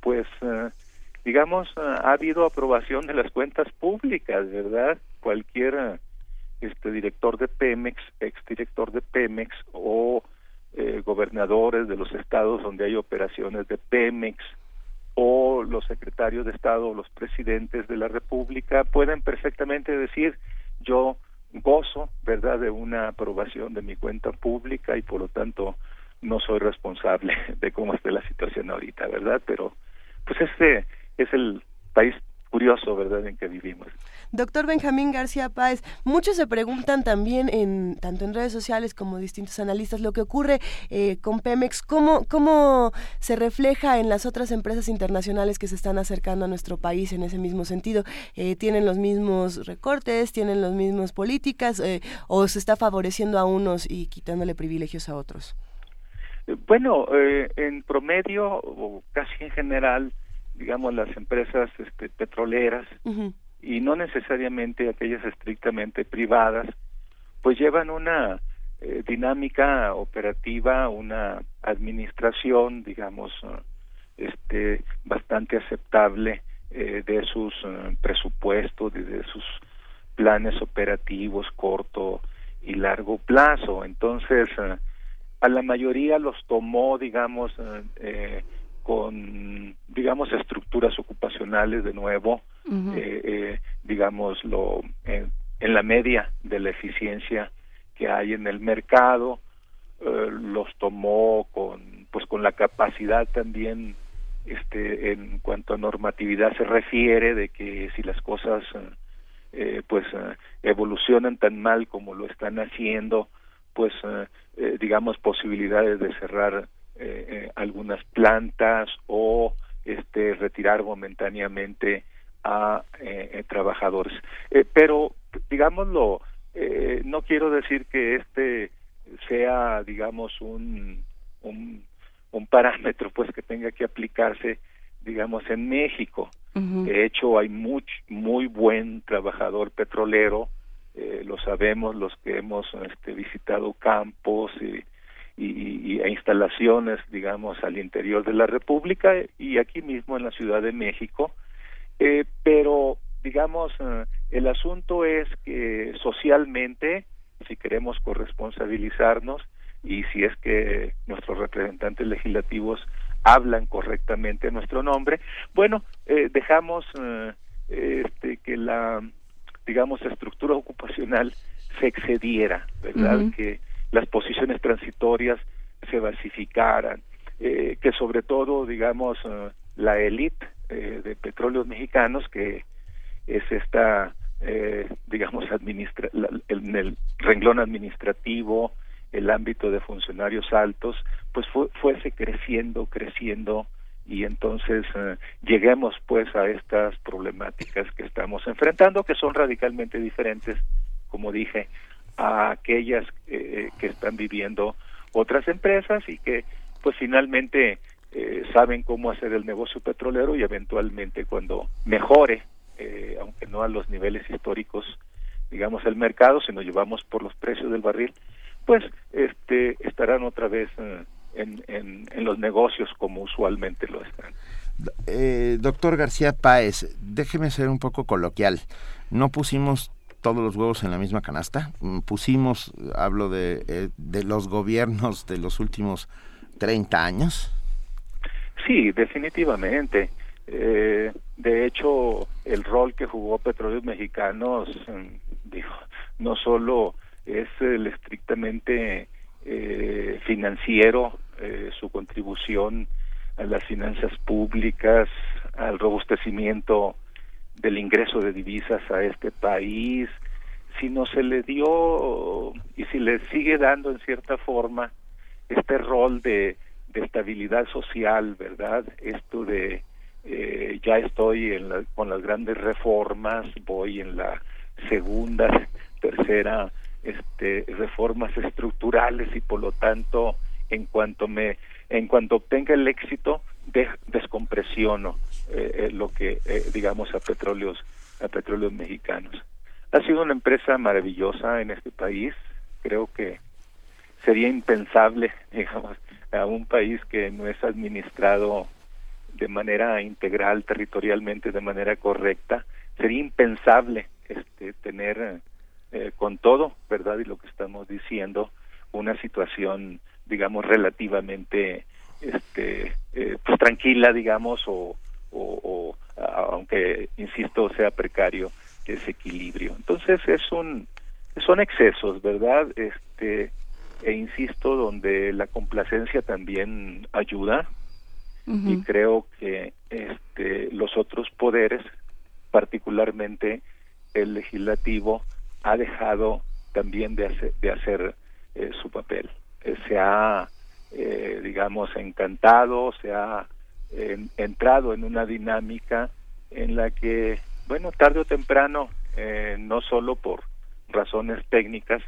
pues digamos ha habido aprobación de las cuentas públicas verdad cualquier este director de Pemex exdirector de Pemex o eh, gobernadores de los estados donde hay operaciones de Pemex o los secretarios de Estado los presidentes de la República pueden perfectamente decir yo gozo, ¿verdad?, de una aprobación de mi cuenta pública y por lo tanto no soy responsable de cómo esté la situación ahorita, ¿verdad? Pero pues este es el país curioso, ¿verdad?, en que vivimos. Doctor Benjamín García Páez, muchos se preguntan también, en, tanto en redes sociales como distintos analistas, lo que ocurre eh, con Pemex, cómo, cómo se refleja en las otras empresas internacionales que se están acercando a nuestro país en ese mismo sentido. Eh, ¿Tienen los mismos recortes, tienen las mismas políticas eh, o se está favoreciendo a unos y quitándole privilegios a otros? Bueno, en promedio o casi en general, digamos, las empresas este, petroleras y no necesariamente aquellas estrictamente privadas, pues llevan una eh, dinámica operativa, una administración, digamos, eh, este, bastante aceptable eh, de sus presupuestos, de, de sus planes operativos corto y largo plazo. Entonces, a la mayoría los tomó, digamos, eh, con, digamos, estructuras ocupacionales de nuevo, eh, eh, digamos, lo, en, la media de la eficiencia que hay en el mercado, eh, los tomó con, pues, con la capacidad también, este, en cuanto a normatividad se refiere, de que si las cosas, eh, pues, evolucionan tan mal como lo están haciendo, pues, digamos, posibilidades de cerrar eh, eh, algunas plantas o este retirar momentáneamente a eh, trabajadores. Pero digámoslo no quiero decir que este sea digamos un, un, un parámetro pues que tenga que aplicarse digamos en México. De hecho hay muy muy buen trabajador petrolero lo sabemos los que hemos este, visitado campos y y, y, instalaciones, digamos, al interior de la República y aquí mismo en la Ciudad de México. Eh, pero, digamos, eh, el asunto es que socialmente, si queremos corresponsabilizarnos y si es que nuestros representantes legislativos hablan correctamente nuestro nombre, bueno, eh, dejamos eh, este, que la, digamos, estructura ocupacional se excediera, ¿verdad? Que las posiciones transitorias se basificaran, eh, que sobre todo, digamos, eh, la élite eh, de petróleos mexicanos, que es esta, digamos, administra en el renglón administrativo, el ámbito de funcionarios altos, pues fuese creciendo, creciendo, y entonces lleguemos pues a estas problemáticas que estamos enfrentando, que son radicalmente diferentes, como dije, a aquellas eh, que están viviendo otras empresas y que pues finalmente eh, saben cómo hacer el negocio petrolero y eventualmente cuando mejore, eh, aunque no a los niveles históricos, digamos el mercado, si nos llevamos por los precios del barril, pues este estarán otra vez en, en, en los negocios como usualmente lo están. doctor García Páez, déjeme ser un poco coloquial. No pusimos todos los huevos en la misma canasta. Mm, pusimos, hablo de, eh, de los gobiernos de los últimos 30 años. Sí, definitivamente. Eh, de hecho, el rol que jugó Petróleos Mexicanos, mm, dijo, no solo es el estrictamente eh, financiero, su contribución a las finanzas públicas, al robustecimiento del ingreso de divisas a este país, si no se le dio y si le sigue dando en cierta forma este rol de, de estabilidad social, ¿verdad? Esto de eh, ya estoy en con las grandes reformas, voy en la segunda, tercera este, reformas estructurales y por lo tanto en cuanto me en cuanto obtenga el éxito de, descompresiono eh, eh, lo que eh, digamos a petróleos a petróleos mexicanos. Ha sido una empresa maravillosa en este país. Creo que sería impensable digamos a un país que no es administrado de manera integral territorialmente de manera correcta sería impensable este tener con todo verdad y lo que estamos diciendo una situación digamos relativamente este eh, pues tranquila digamos o, o, aunque insisto sea precario ese equilibrio. Entonces es un son excesos verdad este e insisto donde la complacencia también ayuda. Y creo que este los otros poderes particularmente el legislativo ha dejado también de hacer de hacer eh, su papel. Eh, se ha, eh, digamos, encantado, se ha entrado en una dinámica en la que, bueno, tarde o temprano, eh, no solo por razones técnicas,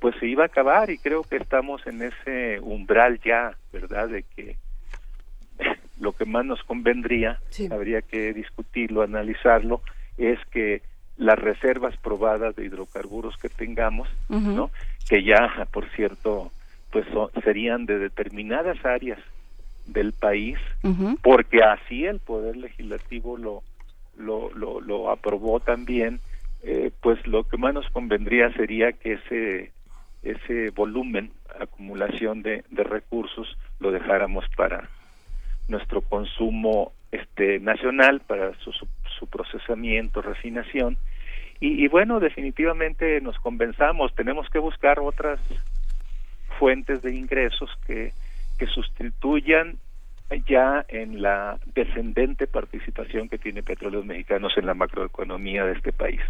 pues se iba a acabar y creo que estamos en ese umbral ya, ¿verdad? De que lo que más nos convendría, habría que discutirlo, analizarlo, es que las reservas probadas de hidrocarburos que tengamos, ¿no? Que ya, por cierto, pues serían de determinadas áreas del país, porque así el Poder Legislativo lo, lo, lo, lo aprobó también, eh, pues lo que más nos convendría sería que ese, ese volumen, acumulación de, de recursos, lo dejáramos para nuestro consumo este nacional, para su, su, procesamiento, refinación, y, y bueno, definitivamente nos convenzamos, tenemos que buscar otras fuentes de ingresos que, que sustituyan ya en la descendente participación que tiene Petróleos Mexicanos en la macroeconomía de este país.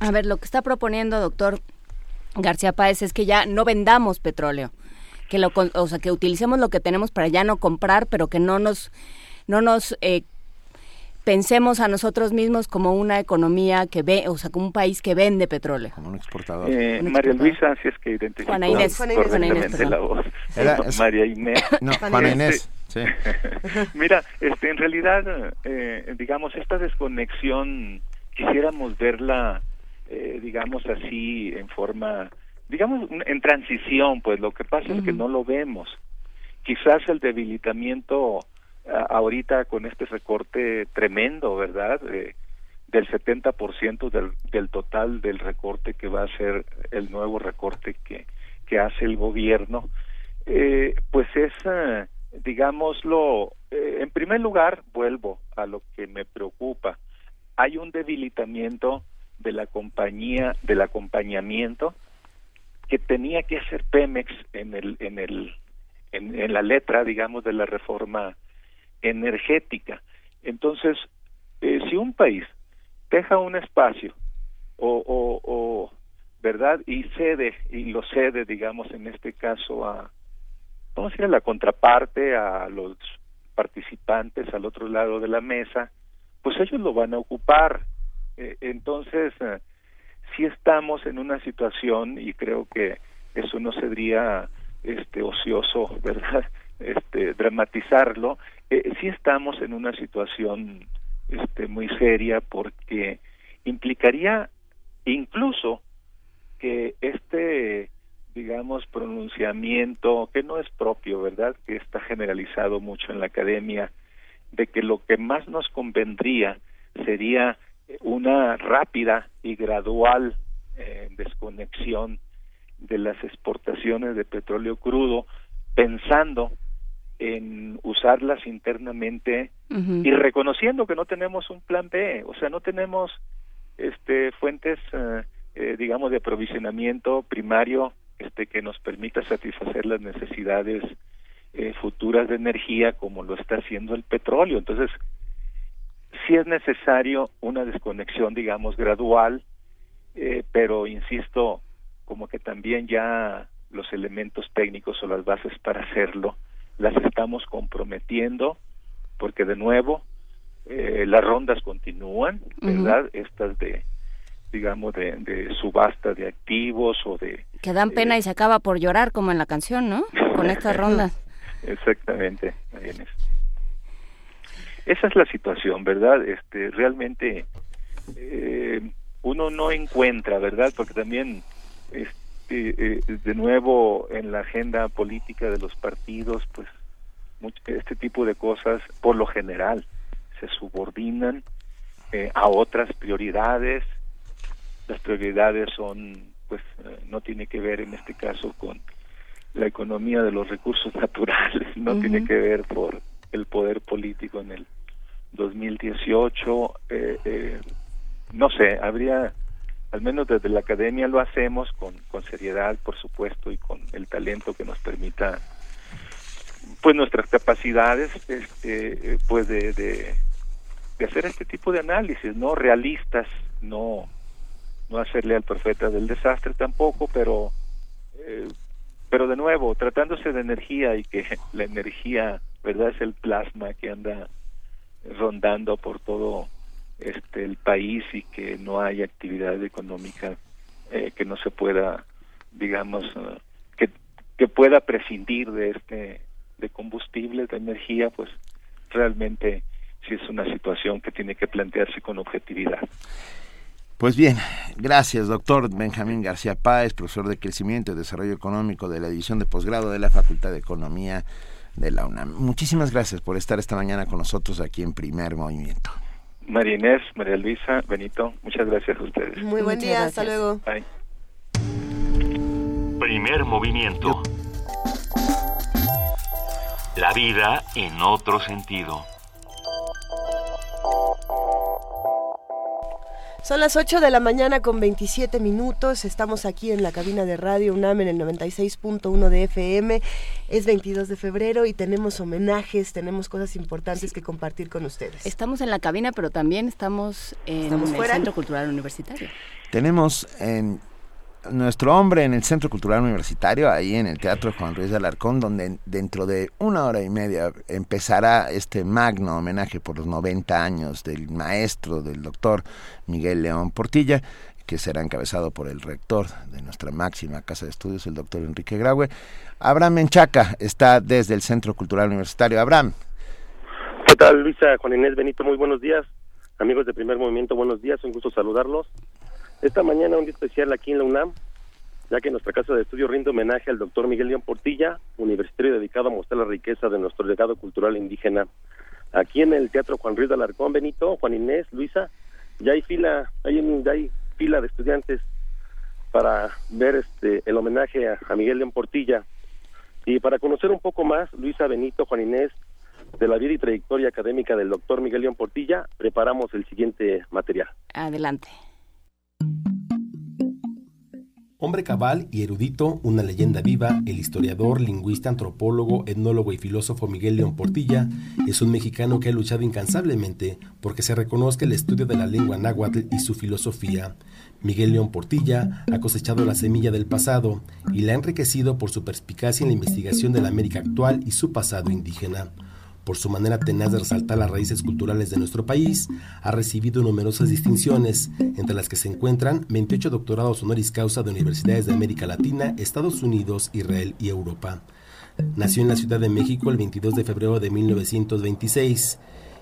A ver, lo que está proponiendo, doctor García Páez, es que ya no vendamos petróleo, que lo, o sea, que utilicemos lo que tenemos para ya no comprar, pero que no nos, no nos eh, pensemos a nosotros mismos como una economía que ve, o sea, como un país que vende petróleo. Como un exportador. Eh, María Luisa, si es que identificó Juana Inés, correctamente la voz. María Inés. No, Juana Inés. Sí. Mira, este, en realidad, eh, digamos, esta desconexión quisiéramos verla, eh, digamos así, en forma, digamos, en transición, pues lo que pasa es que no lo vemos. Quizás el debilitamiento ahorita con este recorte tremendo, ¿verdad? Eh, del 70% del, del total del recorte que va a ser el nuevo recorte que, que hace el gobierno, eh, pues es, digámoslo, eh, en primer lugar, vuelvo a lo que me preocupa. Hay un debilitamiento de la compañía, del acompañamiento que tenía que hacer Pemex en el, en el, en la letra, digamos, de la reforma energética. Entonces, eh, si un país deja un espacio o, o, verdad y cede y lo cede digamos en este caso a vamos a decir la contraparte a los participantes al otro lado de la mesa pues ellos lo van a ocupar. Eh, entonces eh, si estamos en una situación y creo que eso no sería este ocioso verdad este, dramatizarlo, eh, sí estamos en una situación este, muy seria porque implicaría incluso que este digamos pronunciamiento que no es propio verdad que está generalizado mucho en la academia de que lo que más nos convendría sería una rápida y gradual eh, desconexión de las exportaciones de petróleo crudo pensando en usarlas internamente y reconociendo que no tenemos un plan B, o sea, no tenemos este fuentes eh, eh, digamos de aprovisionamiento primario este que nos permita satisfacer las necesidades eh, futuras de energía como lo está haciendo el petróleo. Entonces, sí es necesario una desconexión, digamos, gradual, pero insisto, como que también ya los elementos técnicos o las bases para hacerlo las estamos comprometiendo porque de nuevo eh, las rondas continúan, ¿verdad? Estas de digamos, de, de subasta de activos o de... Que dan pena y se acaba por llorar, como en la canción, ¿no? Con estas rondas. Exactamente. Esa es la situación, ¿verdad? Este, realmente eh, uno no encuentra, ¿verdad? Porque también, este, eh, de nuevo, en la agenda política de los partidos, pues, mucho- este tipo de cosas, por lo general, se subordinan eh, a otras prioridades. Las prioridades son, pues, eh, no tiene que ver en este caso con la economía de los recursos naturales, no tiene que ver por el poder político en el 2018. eh, eh, no sé, habría, al menos desde la academia lo hacemos con, con seriedad, por supuesto, y con el talento que nos permita, pues nuestras capacidades, este, pues de, de, de hacer este tipo de análisis, no realistas, no, no hacerle al profeta del desastre tampoco, pero eh, pero de nuevo, tratándose de energía y que la energía, ¿verdad? Es el plasma que anda rondando por todo este el país y que no hay actividad económica eh, que no se pueda, digamos, eh, que, pueda prescindir de este de combustible, de energía, pues realmente sí es una situación que tiene que plantearse con objetividad. Pues bien, gracias, doctor Benjamín García Páez, profesor de Crecimiento y Desarrollo Económico de la División de Posgrado de la Facultad de Economía de la UNAM. Muchísimas gracias por estar esta mañana con nosotros aquí en Primer Movimiento. María Inés, María Luisa, Benito, muchas gracias a ustedes. Muy buen Muchas día, hasta gracias. luego. Bye. Primer movimiento. La vida en otro sentido. Son las 8 de la mañana con 27 minutos. Estamos aquí en la cabina de Radio UNAM en el 96.1 de FM. Es 22 de febrero y tenemos homenajes, tenemos cosas importantes que compartir con ustedes. Estamos en la cabina, pero también estamos en Estamos el fuera. Centro Cultural Universitario. Tenemos en nuestro hombre en el Centro Cultural Universitario, ahí en el Teatro Juan Ruiz de Alarcón, donde dentro de una hora y media empezará este magno homenaje por los 90 años del maestro, del doctor Miguel León Portilla, que será encabezado por el rector de nuestra máxima casa de estudios, el doctor Enrique Graue. Abraham Menchaca está desde el Centro Cultural Universitario. Abraham, ¿Qué tal, Luisa? Juan Inés Benito, muy buenos días. Amigos de Primer Movimiento, buenos días, un gusto saludarlos. Esta mañana un día especial aquí en la UNAM, ya que nuestra casa de estudio rinde homenaje al doctor Miguel León Portilla, universitario dedicado a mostrar la riqueza de nuestro legado cultural indígena. Aquí en el Teatro Juan Ruiz de Alarcón, Benito, Juan Inés, Luisa, ya hay fila, hay, ya hay fila de estudiantes para ver este el homenaje a, a Miguel León Portilla. Y para conocer un poco más, Luisa Benito, Juan Inés, de la vida y trayectoria académica del doctor Miguel León Portilla, preparamos el siguiente material. Adelante. Hombre cabal y erudito, una leyenda viva, el historiador, lingüista, antropólogo, etnólogo y filósofo Miguel León Portilla es un mexicano que ha luchado incansablemente porque se reconozca el estudio de la lengua náhuatl y su filosofía. Miguel León Portilla ha cosechado la semilla del pasado y la ha enriquecido por su perspicacia en la investigación de la América actual y su pasado indígena. Por su manera tenaz de resaltar las raíces culturales de nuestro país, ha recibido numerosas distinciones, entre las que se encuentran 28 doctorados honoris causa de universidades de América Latina, Estados Unidos, Israel y Europa. Nació en la Ciudad de México el 22 de febrero de 1926,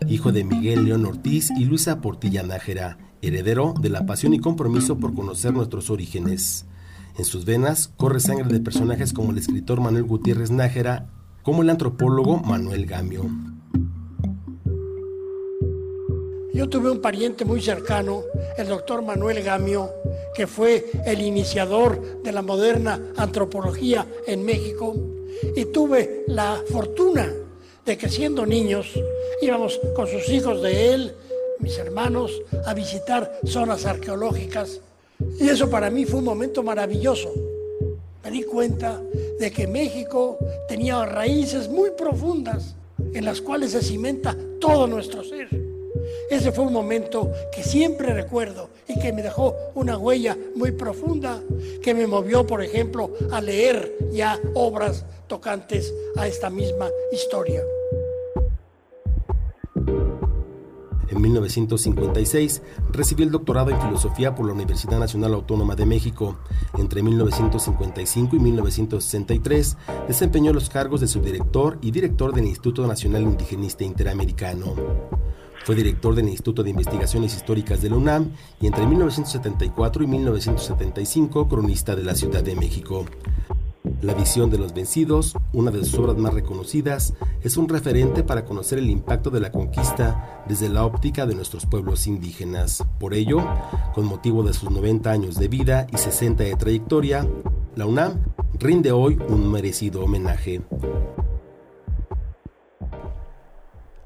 hijo de Miguel León Ortiz y Luisa Portilla Nájera, heredero de la pasión y compromiso por conocer nuestros orígenes. En sus venas corre sangre de personajes como el escritor Manuel Gutiérrez Nájera, como el antropólogo Manuel Gamio. Yo tuve un pariente muy cercano, el doctor Manuel Gamio, que fue el iniciador de la moderna antropología en México, y tuve la fortuna de que siendo niños íbamos con sus hijos de él, mis hermanos, a visitar zonas arqueológicas, y eso para mí fue un momento maravilloso. Me di cuenta de que México tenía raíces muy profundas en las cuales se cimenta todo nuestro ser. Ese fue un momento que siempre recuerdo y que me dejó una huella muy profunda, que me movió, por ejemplo, a leer ya obras tocantes a esta misma historia. 1956 recibió el doctorado en filosofía por la Universidad Nacional Autónoma de México. Entre 1955 y 1963 desempeñó los cargos de subdirector y director del Instituto Nacional Indigenista Interamericano. Fue director del Instituto de Investigaciones Históricas de la UNAM y entre 1974 y 1975 cronista de la Ciudad de México. La visión de los vencidos, una de sus obras más reconocidas, es un referente para conocer el impacto de la conquista desde la óptica de nuestros pueblos indígenas. Por ello, con motivo de sus 90 años de vida y 60 de trayectoria, la UNAM rinde hoy un merecido homenaje.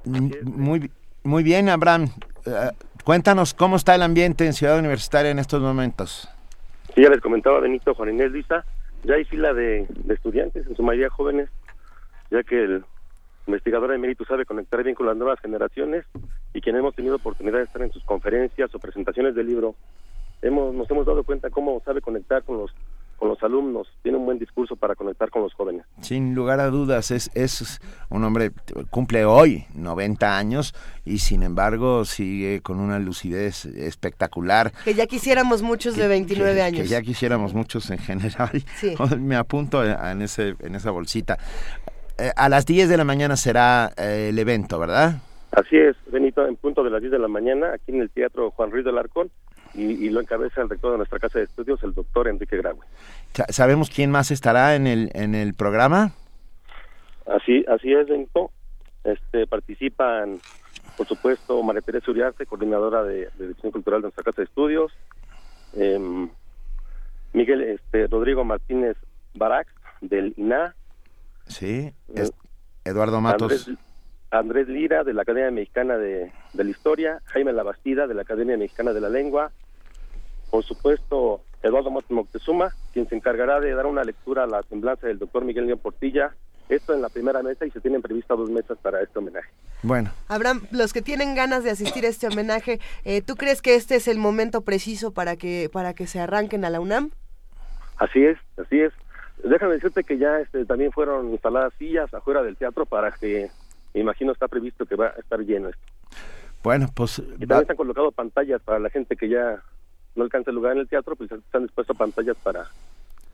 Muy, muy bien, Abraham. Eh, cuéntanos cómo está el ambiente en Ciudad Universitaria en estos momentos. Sí, ya les comentaba Benito Juan Inés Luisa, ya hay fila de, estudiantes, en su mayoría jóvenes, ya que el investigador de mérito sabe conectar bien con las nuevas generaciones y quien hemos tenido oportunidad de estar en sus conferencias o presentaciones del libro, hemos, nos hemos dado cuenta cómo sabe conectar con los con los alumnos, tiene un buen discurso para conectar con los jóvenes. Sin lugar a dudas, es, es un hombre, cumple hoy 90 años y sin embargo sigue con una lucidez espectacular. Que ya quisiéramos muchos de 29 años. Que ya quisiéramos muchos en general. Me apunto en, ese, en esa bolsita. Eh, a las 10 de la mañana será eh, el evento, ¿verdad? Así es, Benito, en punto de las 10 de la mañana, aquí en el Teatro Juan Ruiz del Arcón y, lo encabeza el rector de nuestra casa de estudios, el doctor Enrique Graue. ¿Sabemos quién más estará en el, en el programa? Así, así es, Benito. Este, participan, por supuesto, María Teresa Uriarte, coordinadora de, de Dirección Cultural de nuestra casa de estudios, em, Miguel este, Rodrigo Martínez Barax, del INA. Sí, eh, Eduardo Matos. Andrés, Lira, de la Academia Mexicana de, de la Historia, Jaime Labastida, de la Academia Mexicana de la Lengua, por supuesto, Eduardo Moctezuma, quien se encargará de dar una lectura a la semblanza del doctor Miguel León Portilla. Esto en la primera mesa y se tienen previstas dos mesas para este homenaje. Bueno. Abraham, los que tienen ganas de asistir a este homenaje, eh, ¿tú crees que este es el momento preciso para que para que se arranquen a la UNAM? Así es, así es. Déjame decirte que ya este, también fueron instaladas sillas afuera del teatro para que, me imagino está previsto que va a estar lleno esto. Bueno, pues... Y también se han colocado pantallas para la gente que ya no alcanza lugar en el teatro, pues están dispuestos pantallas para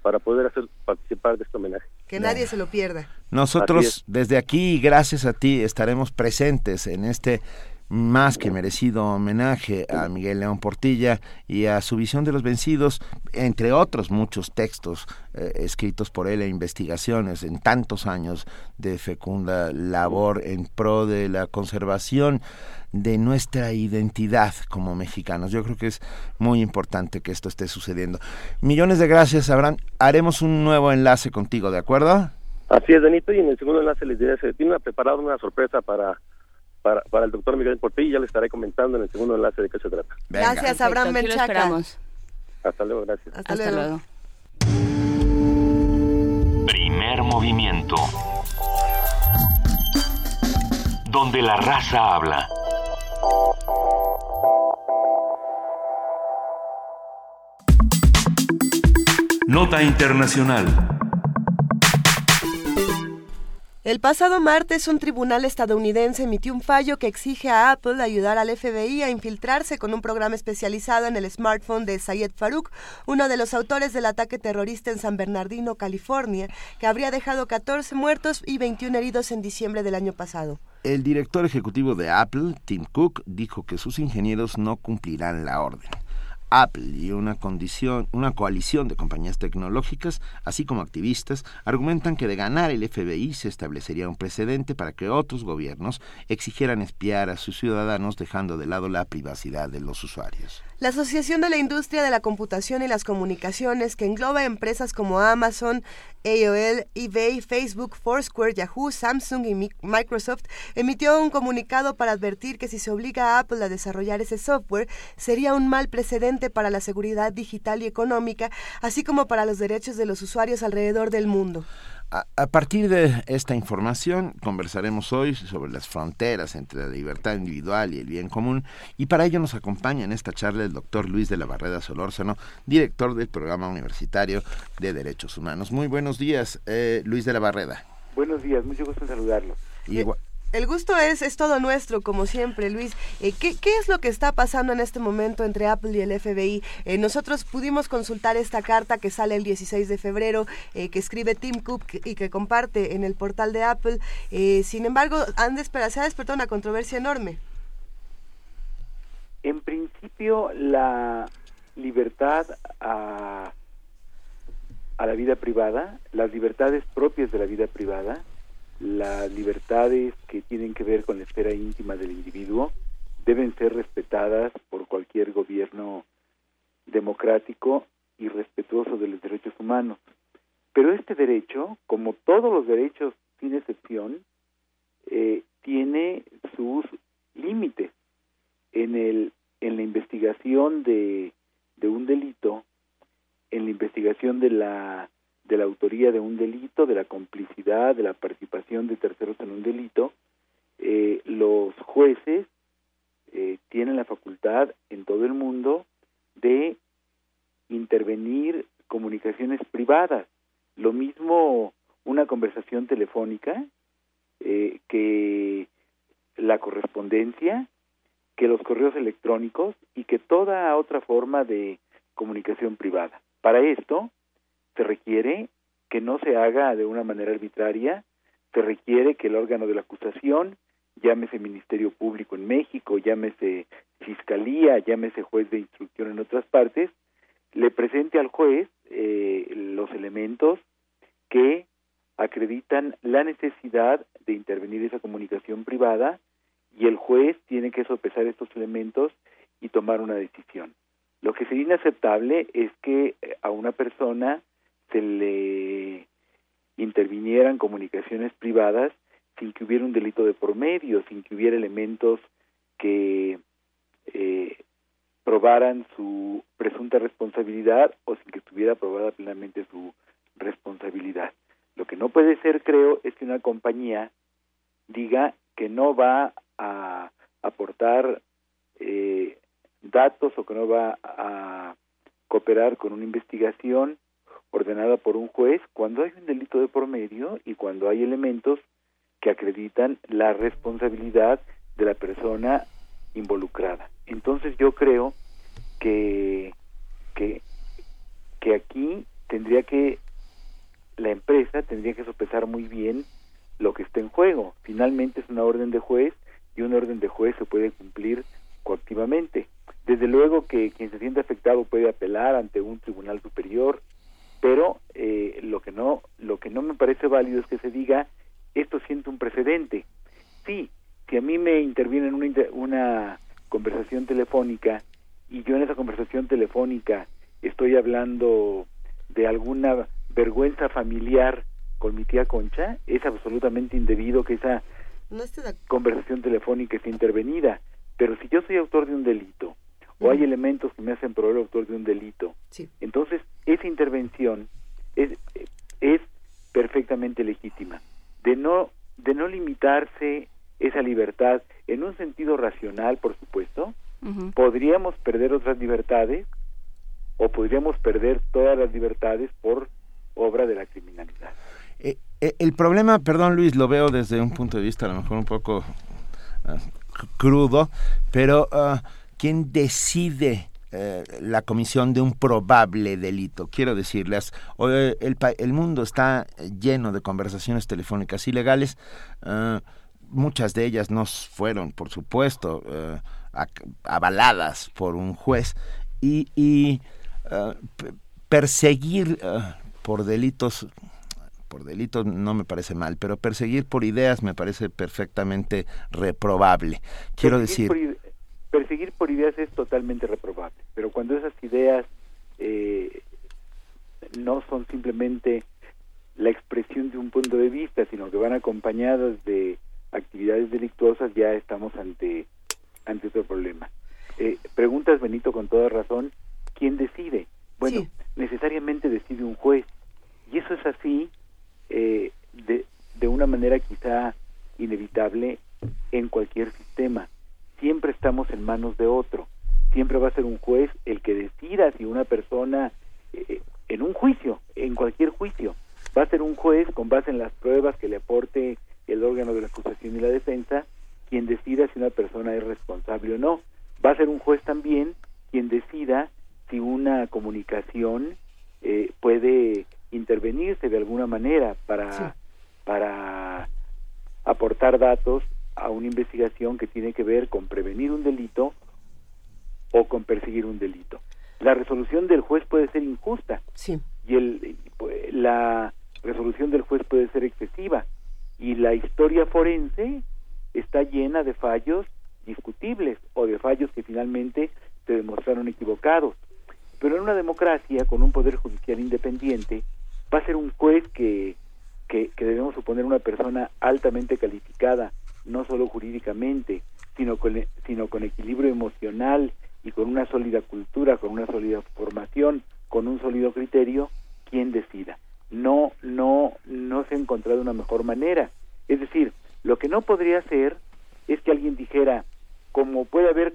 para poder hacer participar de este homenaje. Que nadie se lo pierda. Nosotros desde aquí, gracias a ti, estaremos presentes en este más que merecido homenaje a Miguel León Portilla y a su visión de los vencidos, entre otros muchos textos eh, escritos por él e investigaciones en tantos años de fecunda labor en pro de la conservación de nuestra identidad como mexicanos. Yo creo que es muy importante que esto esté sucediendo. Millones de gracias, Abraham. Haremos un nuevo enlace contigo, ¿de acuerdo? Así es, Benito, y en el segundo enlace les diré, se tiene preparado una sorpresa para, para, para el doctor Miguel Portillo y ya le estaré comentando en el segundo enlace de qué se trata. Gracias, Abraham Menchaca. Hasta luego, gracias. Hasta, luego. Primer movimiento. Donde la raza habla. Nota Internacional. El pasado martes, un tribunal estadounidense emitió un fallo que exige a Apple ayudar al FBI a infiltrarse con un programa especializado en el smartphone de Sayed Farouk, uno de los autores del ataque terrorista en San Bernardino, California, que habría dejado 14 muertos y 21 heridos en diciembre del año pasado. El director ejecutivo de Apple, Tim Cook, dijo que sus ingenieros no cumplirán la orden. Apple y una, condición, una coalición de compañías tecnológicas, así como activistas, argumentan que de ganar el FBI se establecería un precedente para que otros gobiernos exigieran espiar a sus ciudadanos dejando de lado la privacidad de los usuarios. La Asociación de la Industria de la Computación y las Comunicaciones, que engloba empresas como Amazon, AOL, eBay, Facebook, Foursquare, Yahoo, Samsung y Microsoft, emitió un comunicado para advertir que si se obliga a Apple a desarrollar ese software, sería un mal precedente para la seguridad digital y económica, así como para los derechos de los usuarios alrededor del mundo. A, partir de esta información conversaremos hoy sobre las fronteras entre la libertad individual y el bien común y para ello nos acompaña en esta charla el doctor Luis de la Barreda Solórzano, director del Programa Universitario de Derechos Humanos. Muy buenos días, eh, Luis de la Barreda. Buenos días, mucho gusto en saludarlo. Eh, El gusto es, es todo nuestro, como siempre, Luis. Eh, ¿qué, ¿qué, es lo que está pasando en este momento entre Apple y el FBI? Eh, nosotros pudimos consultar esta carta que sale el 16 de febrero, eh, que escribe Tim Cook y que comparte en el portal de Apple. sin embargo, han se ha despertado una controversia enorme. En principio, la libertad a, a la vida privada, las libertades propias de la vida privada, las libertades que tienen que ver con la esfera íntima del individuo deben ser respetadas por cualquier gobierno democrático y respetuoso de los derechos humanos. Pero este derecho, como todos los derechos sin excepción, eh, tiene sus límites. En, el, en la investigación de, de un delito, en la investigación de la de la autoría de un delito, de la complicidad, de la participación de terceros en un delito, eh, los jueces eh, tienen la facultad en todo el mundo de intervenir comunicaciones privadas. Lo mismo una conversación telefónica eh, que la correspondencia, que los correos electrónicos y que toda otra forma de comunicación privada. Para esto, se requiere que no se haga de una manera arbitraria, se requiere que el órgano de la acusación, llámese Ministerio Público en México, llámese Fiscalía, llámese juez de instrucción en otras partes, le presente al juez eh, los elementos que acreditan la necesidad de intervenir esa comunicación privada y el juez tiene que sopesar estos elementos y tomar una decisión. Lo que sería inaceptable es que a una persona se le intervinieran comunicaciones privadas sin que hubiera un delito de promedio, sin que hubiera elementos que eh, probaran su presunta responsabilidad o sin que estuviera probada plenamente su responsabilidad. Lo que no puede ser, creo, es que una compañía diga que no va a aportar eh, datos o que no va a cooperar con una investigación ordenada por un juez cuando hay un delito de por medio y cuando hay elementos que acreditan la responsabilidad de la persona involucrada. Entonces yo creo que, que, que aquí tendría que la empresa tendría que sopesar muy bien lo que está en juego. Finalmente es una orden de juez y una orden de juez se puede cumplir coactivamente. Desde luego que quien se siente afectado puede apelar ante un tribunal superior pero eh, lo que no lo que no me parece válido es que se diga esto siente un precedente. Sí si a mí me interviene en una, una conversación telefónica y yo en esa conversación telefónica estoy hablando de alguna vergüenza familiar con mi tía Concha es absolutamente indebido que esa conversación telefónica esté intervenida. Pero si yo soy autor de un delito o hay elementos que me hacen probar autor de un delito. Entonces, esa intervención es, es perfectamente legítima. De no, de no limitarse esa libertad en un sentido racional, por supuesto, podríamos perder otras libertades o podríamos perder todas las libertades por obra de la criminalidad. Eh, eh, el problema, perdón Luis, lo veo desde un punto de vista a lo mejor un poco ah, crudo, pero... Ah, ¿Quién decide eh, la comisión de un probable delito. Quiero decirles, hoy el, el, mundo está lleno de conversaciones telefónicas ilegales. Eh, muchas de ellas no fueron, por supuesto, eh, avaladas por un juez. Y, perseguir por delitos por delitos no me parece mal, pero perseguir por ideas me parece perfectamente reprobable. Quiero decir perseguir por ideas es totalmente reprobable, pero cuando esas ideas eh, no son simplemente la expresión de un punto de vista, sino que van acompañadas de actividades delictuosas, ya estamos ante, ante otro problema. Eh, preguntas, Benito, con toda razón, ¿quién decide? Bueno, necesariamente decide un juez. Y eso es así eh, de, de una manera quizá inevitable en cualquier sistema siempre estamos en manos de otro. Siempre va a ser un juez el que decida si una persona, eh, en un juicio, en cualquier juicio, va a ser un juez con base en las pruebas que le aporte el órgano de la acusación y la defensa quien decida si una persona es responsable o no. Va a ser un juez también quien decida si una comunicación eh, puede intervenirse de alguna manera para, para aportar datos a una investigación que tiene que ver con prevenir un delito o con perseguir un delito. La resolución del juez puede ser injusta sí. y el, la resolución del juez puede ser excesiva y la historia forense está llena de fallos discutibles o de fallos que finalmente se demostraron equivocados. Pero en una democracia con un poder judicial independiente va a ser un juez que, que, que debemos suponer una persona altamente calificada, no solo jurídicamente, sino con, sino con equilibrio emocional y con una sólida cultura, con una sólida formación, con un sólido criterio, quien decida. No, no, no se ha encontrado una mejor manera. Es decir, lo que no podría ser es que alguien dijera, como puede haber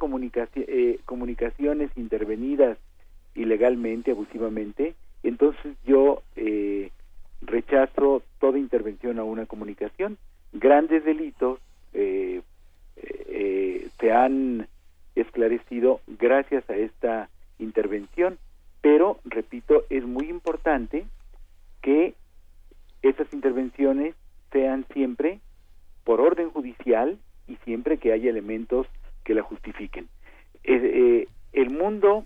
eh, comunicaciones intervenidas ilegalmente, abusivamente, entonces yo eh, rechazo toda intervención a una comunicación. Grandes delitos eh, se han esclarecido gracias a esta intervención, pero, repito, es muy importante que esas intervenciones sean siempre por orden judicial y siempre que haya elementos que la justifiquen. Eh, el mundo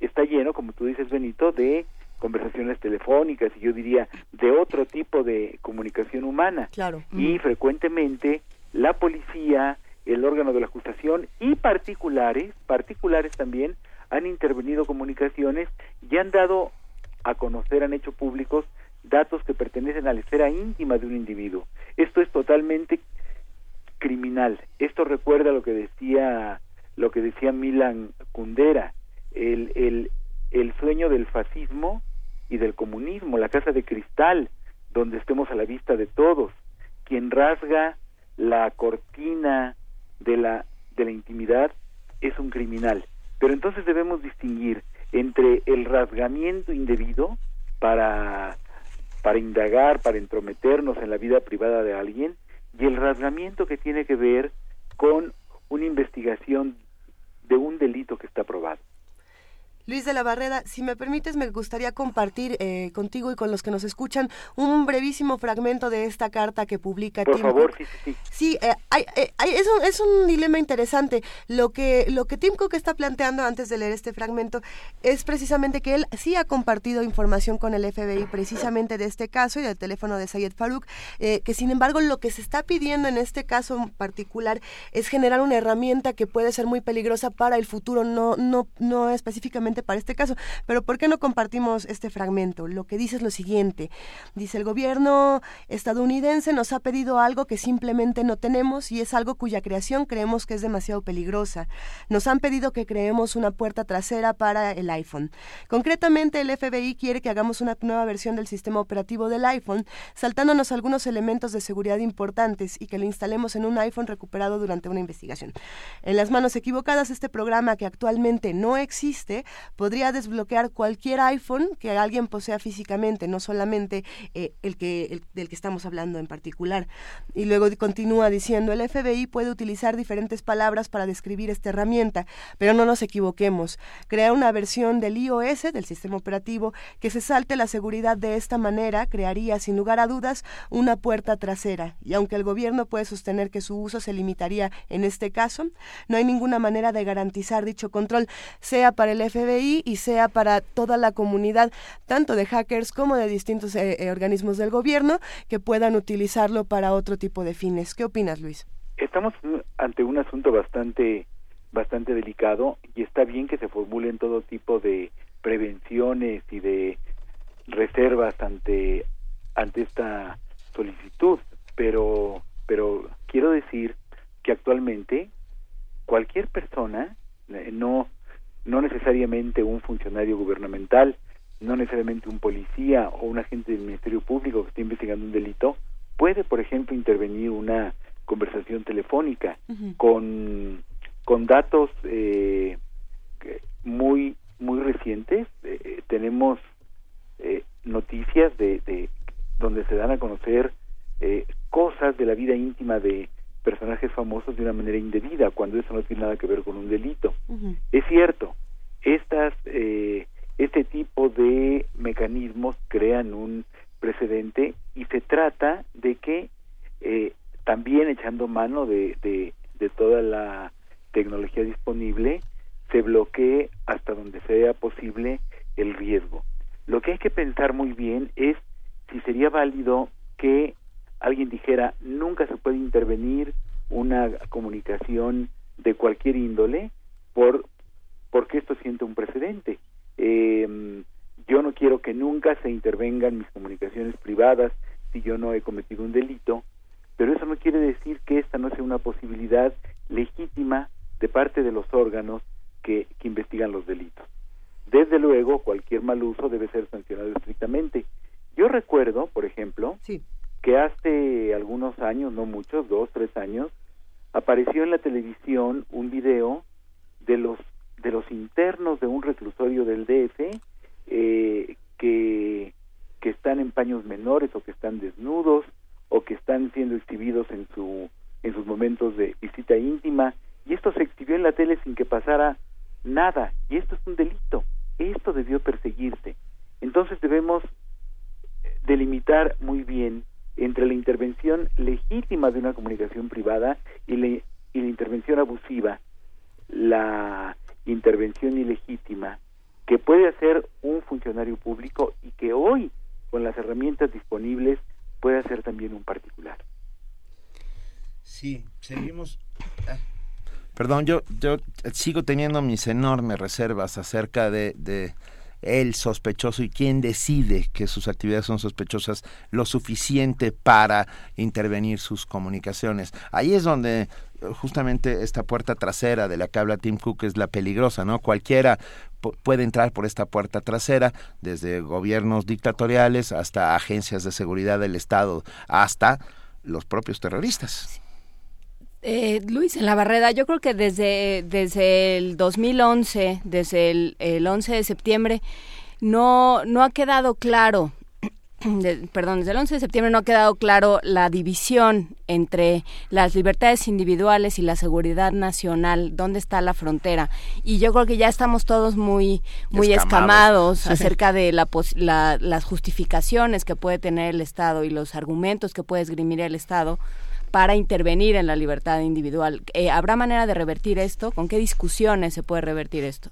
está lleno, como tú dices, Benito, de conversaciones telefónicas y yo diría de otro tipo de comunicación humana. Claro. Y frecuentemente la policía, el órgano de la acusación y particulares, particulares también, han intervenido comunicaciones y han dado a conocer, han hecho públicos datos que pertenecen a la esfera íntima de un individuo. Esto es totalmente criminal. Esto recuerda lo que decía lo que decía Milan Kundera, el, el, el sueño del fascismo y del comunismo, la casa de cristal, donde estemos a la vista de todos. Quien rasga la cortina de la, de la intimidad es un criminal. Pero entonces debemos distinguir entre el rasgamiento indebido para, para indagar, para entrometernos en la vida privada de alguien, y el rasgamiento que tiene que ver con una investigación de un delito que está probado. Luis de la Barrera, si me permites, me gustaría compartir eh, contigo y con los que nos escuchan un brevísimo fragmento de esta carta que publica Por favor, sí, sí, sí. Eh, eh, es, un, es, un, dilema interesante. Lo que, lo que Tim Cook está planteando antes de leer este fragmento es precisamente que él sí ha compartido información con el FBI precisamente de este caso y del teléfono de Sayed Farouk, que sin embargo lo que se está pidiendo en este caso en particular es generar una herramienta que puede ser muy peligrosa para el futuro, no, no, no específicamente para este caso. Pero ¿por qué no compartimos este fragmento? Lo que dice es lo siguiente. Dice, el gobierno estadounidense nos ha pedido algo que simplemente no tenemos y es algo cuya creación creemos que es demasiado peligrosa. Nos han pedido que creemos una puerta trasera para el iPhone. Concretamente, el FBI quiere que hagamos una nueva versión del sistema operativo del iPhone, saltándonos algunos elementos de seguridad importantes y que lo instalemos en un iPhone recuperado durante una investigación. En las manos equivocadas, este programa que actualmente no existe podría desbloquear cualquier iPhone que alguien posea físicamente, no solamente eh, el que del que estamos hablando en particular. Y luego continúa diciendo, el FBI puede utilizar diferentes palabras para describir esta herramienta, pero no nos equivoquemos. Crear una versión del iOS, del sistema operativo, que se salte la seguridad de esta manera, crearía sin lugar a dudas una puerta trasera. Y aunque el gobierno puede sostener que su uso se limitaría en este caso, no hay ninguna manera de garantizar dicho control, sea para el FBI y sea para toda la comunidad, tanto de hackers como de distintos eh, eh, organismos del gobierno, que puedan utilizarlo para otro tipo de fines. ¿Qué opinas, Luis? Estamos ante un asunto bastante bastante delicado y está bien que se formulen todo tipo de prevenciones y de reservas ante ante esta solicitud, pero pero quiero decir que actualmente cualquier persona eh, no no necesariamente un funcionario gubernamental, no necesariamente un policía o un agente del Ministerio Público que esté investigando un delito, puede, por ejemplo, intervenir una conversación telefónica con, con datos eh, muy muy recientes. Eh, tenemos eh, noticias de, de donde se dan a conocer eh, cosas de la vida íntima de personajes famosos de una manera indebida, cuando eso no tiene nada que ver con un delito. Es cierto, estas, eh, este tipo de mecanismos crean un precedente y se trata de que eh, también echando mano de, de, de toda la tecnología disponible, se bloquee hasta donde sea posible el riesgo. Lo que hay que pensar muy bien es si sería válido que alguien dijera nunca se puede intervenir una comunicación de cualquier índole por porque esto siente un precedente. Eh, yo no quiero que nunca se intervengan mis comunicaciones privadas si yo no he cometido un delito, pero eso no quiere decir que esta no sea una posibilidad legítima de parte de los órganos que, que investigan los delitos. Desde luego, cualquier mal uso debe ser sancionado estrictamente. Yo recuerdo, por ejemplo, que hace algunos años, no muchos, dos, tres años, apareció en la televisión un video de los de los internos de un reclusorio del DF eh, que, que están en paños menores o que están desnudos o que están siendo exhibidos en su en sus momentos de visita íntima. Y esto se exhibió en la tele sin que pasara nada. Y esto es un delito. Esto debió perseguirse. Entonces debemos delimitar muy bien entre la intervención legítima de una comunicación privada y la, y la intervención abusiva la intervención ilegítima que puede hacer un funcionario público y que hoy, con las herramientas disponibles, puede hacer también un particular. Sí, seguimos. Ah. Perdón, yo, yo sigo teniendo mis enormes reservas acerca de, de el sospechoso y quién decide que sus actividades son sospechosas lo suficiente para intervenir sus comunicaciones. Ahí es donde eh, justamente esta puerta trasera de la que habla Tim Cook es la peligrosa, ¿no? Cualquiera puede entrar por esta puerta trasera, desde gobiernos dictatoriales hasta agencias de seguridad del Estado, hasta los propios terroristas. Eh, Luis, en la barrera, yo creo que desde, desde el 2011, desde el, el 11 de septiembre, no, no ha quedado claro perdón, desde el 11 de septiembre no ha quedado claro la división entre las libertades individuales y la seguridad nacional, dónde está la frontera. Y yo creo que ya estamos todos muy muy escamados, acerca de la, las justificaciones que puede tener el Estado y los argumentos que puede esgrimir el Estado para intervenir en la libertad individual. Eh, ¿Habrá manera de revertir esto? ¿Con qué discusiones se puede revertir esto?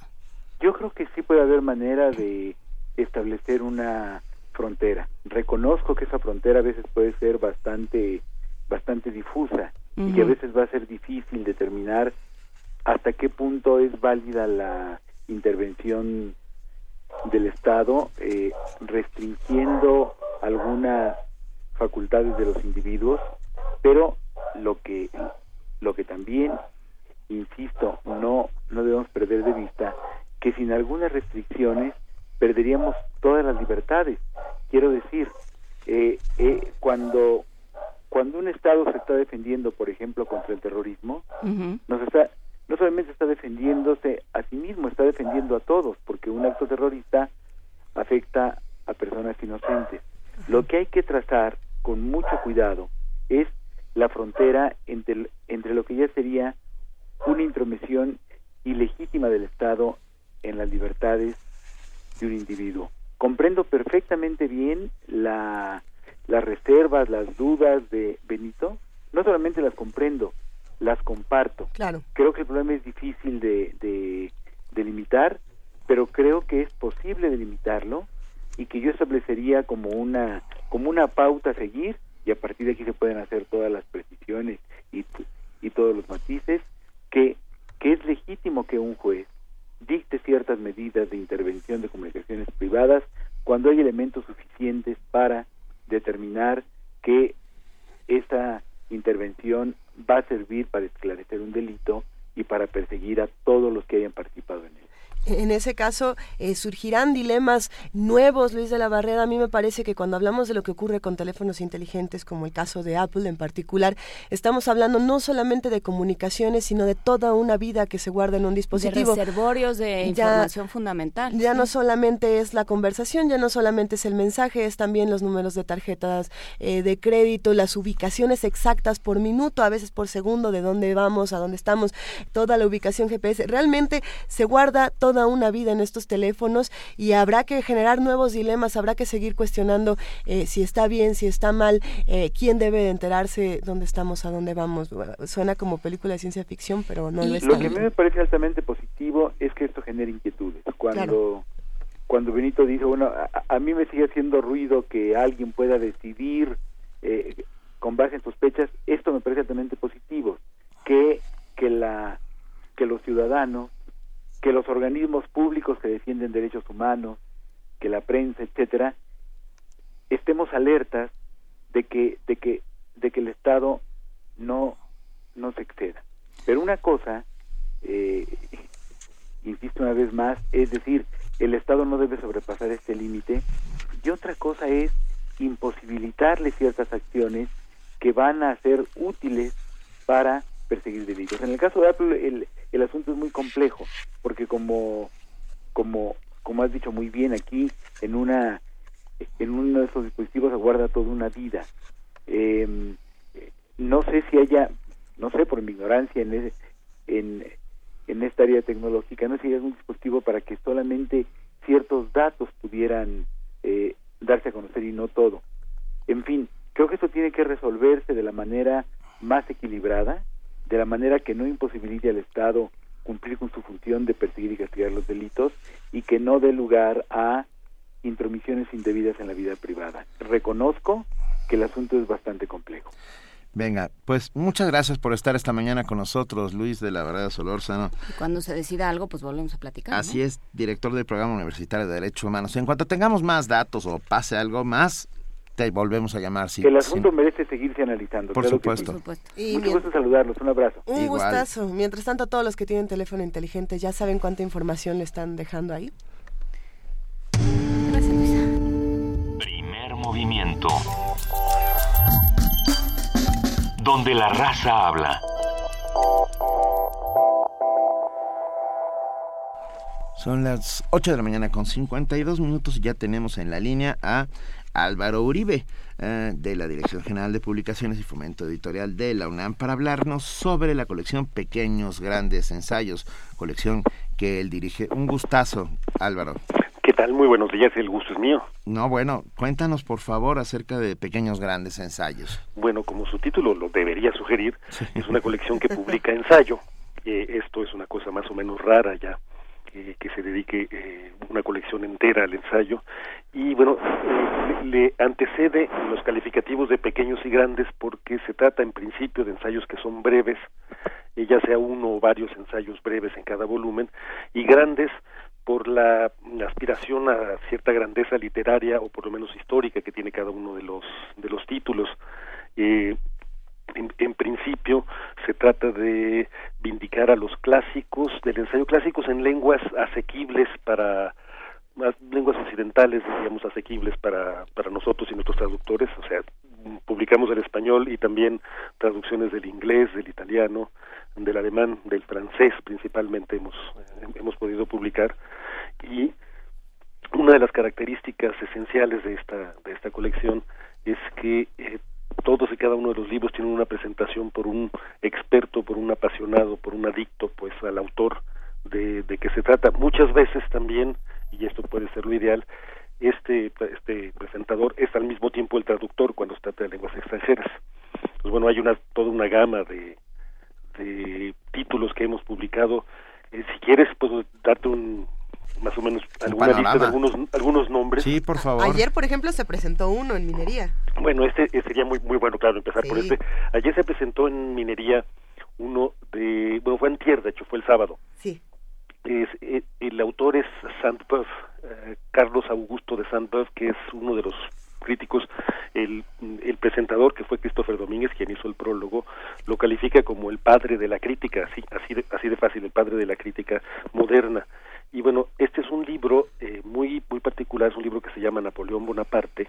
Yo creo que sí puede haber manera de establecer una frontera. Reconozco que esa frontera a veces puede ser bastante bastante difusa y que a veces va a ser difícil determinar hasta qué punto es válida la intervención del Estado eh, restringiendo algunas facultades de los individuos, pero lo que lo que también insisto no no debemos perder de vista que sin algunas restricciones perderíamos todas las libertades. Quiero decir, eh, eh, cuando cuando un Estado se está defendiendo, por ejemplo, contra el terrorismo, nos está, no solamente está defendiéndose a sí mismo, está defendiendo a todos, porque un acto terrorista afecta a personas inocentes. Lo que hay que trazar con mucho cuidado es la frontera entre, entre lo que ya sería una intromisión ilegítima del Estado en las libertades de un individuo. Comprendo perfectamente bien la, las reservas, las dudas de Benito. No solamente las comprendo, las comparto. Claro. Creo que el problema es difícil de, de, delimitar, pero creo que es posible delimitarlo y que yo establecería como una como una pauta a seguir y a partir de aquí se pueden hacer todas las precisiones y, y todos los matices que, que es legítimo que un juez dicte ciertas medidas de intervención de comunicaciones privadas cuando hay elementos suficientes para determinar que esa intervención va a servir para esclarecer un delito y para perseguir a todos los que hayan participado en él. En ese caso eh, surgirán dilemas nuevos, Luis de la Barrera. A mí me parece que cuando hablamos de lo que ocurre con teléfonos inteligentes, como el caso de Apple en particular, estamos hablando no solamente de comunicaciones, sino de toda una vida que se guarda en un dispositivo. De reservorios de información fundamental. Ya no solamente es la conversación, ya no solamente es el mensaje, es también los números de tarjetas eh, de crédito, las ubicaciones exactas por minuto, a veces por segundo, de dónde vamos, a dónde estamos, toda la ubicación GPS. Realmente se guarda todo una vida en estos teléfonos y habrá que generar nuevos dilemas, habrá que seguir cuestionando eh, si está bien, si está mal, eh, quién debe de enterarse dónde estamos, a dónde vamos. Suena como película de ciencia ficción, pero no lo es. Lo que a mí me parece altamente positivo es que esto genere inquietudes. Cuando cuando Benito dice, bueno, a, mí me sigue haciendo ruido que alguien pueda decidir eh, con base en sospechas, esto me parece altamente positivo, que que la que los ciudadanos que los organismos públicos que defienden derechos humanos, que la prensa, etcétera, estemos alertas de que de que de que el Estado no no se exceda. Pero una cosa, eh, insisto una vez más, es decir, el Estado no debe sobrepasar este límite. Y otra cosa es imposibilitarle ciertas acciones que van a ser útiles para perseguir delitos. En el caso de Apple, el, el asunto es muy complejo, porque como, como, como has dicho muy bien aquí, en una en uno de esos dispositivos se guarda toda una vida. Em, no sé si haya, no sé por mi ignorancia en, en, en esta área tecnológica, no sé si hay un dispositivo para que solamente ciertos datos pudieran eh, darse a conocer y no todo. En fin, creo que esto tiene que resolverse de la manera más equilibrada, de la manera que no imposibilite al Estado cumplir con su función de perseguir y castigar los delitos y que no dé lugar a intromisiones indebidas en la vida privada. Reconozco que el asunto es bastante complejo. Venga, pues muchas gracias por estar esta mañana con nosotros, Luis de la Verdad Solórzano. cuando se decida algo, pues volvemos a platicar. Así es, director del Programa Universitario de Derechos Humanos. En cuanto tengamos más datos o pase algo más, te volvemos a llamar. Si, el asunto merece seguirse analizando. Por supuesto. Y Mucho gusto saludarlos. Un abrazo. Un gustazo. Mientras tanto, todos los que tienen teléfono inteligente ya saben cuánta información le están dejando ahí. Gracias, Luisa. Primer movimiento. Donde la raza habla. Son las 8 de la mañana con 52 minutos y ya tenemos en la línea a Álvaro Uribe, eh, de la Dirección General de Publicaciones y Fomento Editorial de la UNAM, para hablarnos sobre la colección Pequeños Grandes Ensayos, colección que él dirige. Un gustazo, Álvaro. ¿Qué tal? Muy buenos días, el gusto es mío. No, bueno, cuéntanos por favor acerca de Pequeños Grandes Ensayos. Bueno, como su título lo debería sugerir, es una colección que publica ensayo. Eh, esto es una cosa más o menos rara ya que se dedique eh, una colección entera al ensayo. Y bueno eh, le antecede los calificativos de pequeños y grandes porque se trata en principio de ensayos que son breves eh, ya sea uno o varios ensayos breves en cada volumen y grandes por la, aspiración a cierta grandeza literaria o por lo menos histórica que tiene cada uno de los de los títulos. Eh, en, principio se trata de vindicar a los clásicos del ensayo clásicos en lenguas asequibles para lenguas occidentales digamos asequibles para para nosotros y nuestros traductores. O sea publicamos el español y también traducciones del inglés del italiano del alemán del francés principalmente hemos hemos podido publicar. Y una de las características esenciales de esta de esta colección es que eh, todos y cada uno de los libros tienen una presentación por un experto, por un apasionado, por un adicto, pues al autor de, de que se trata. Muchas veces también, y esto puede ser lo ideal, este, este presentador es al mismo tiempo el traductor cuando se trata de lenguas extranjeras. Pues bueno, hay una toda una gama de, de títulos que hemos publicado. Eh, si quieres, puedo darte un, más o menos alguna lista de algunos, algunos nombres. Sí, por favor. Ayer, por ejemplo, se presentó uno en minería. Bueno, este, este sería muy muy bueno, claro, empezar por este. Ayer se presentó en minería uno de, bueno, fue en tierra, de hecho, fue el sábado. Sí. Es, eh, el autor es Sandberg, eh, Carlos Augusto de Sandberg, que es uno de los críticos, el, presentador que fue Christopher Domínguez, quien hizo el prólogo, lo califica como el padre de la crítica, así, así, de, así de fácil, el padre de la crítica moderna. Y bueno, este es un libro eh, muy, muy particular, es un libro que se llama Napoleón Bonaparte,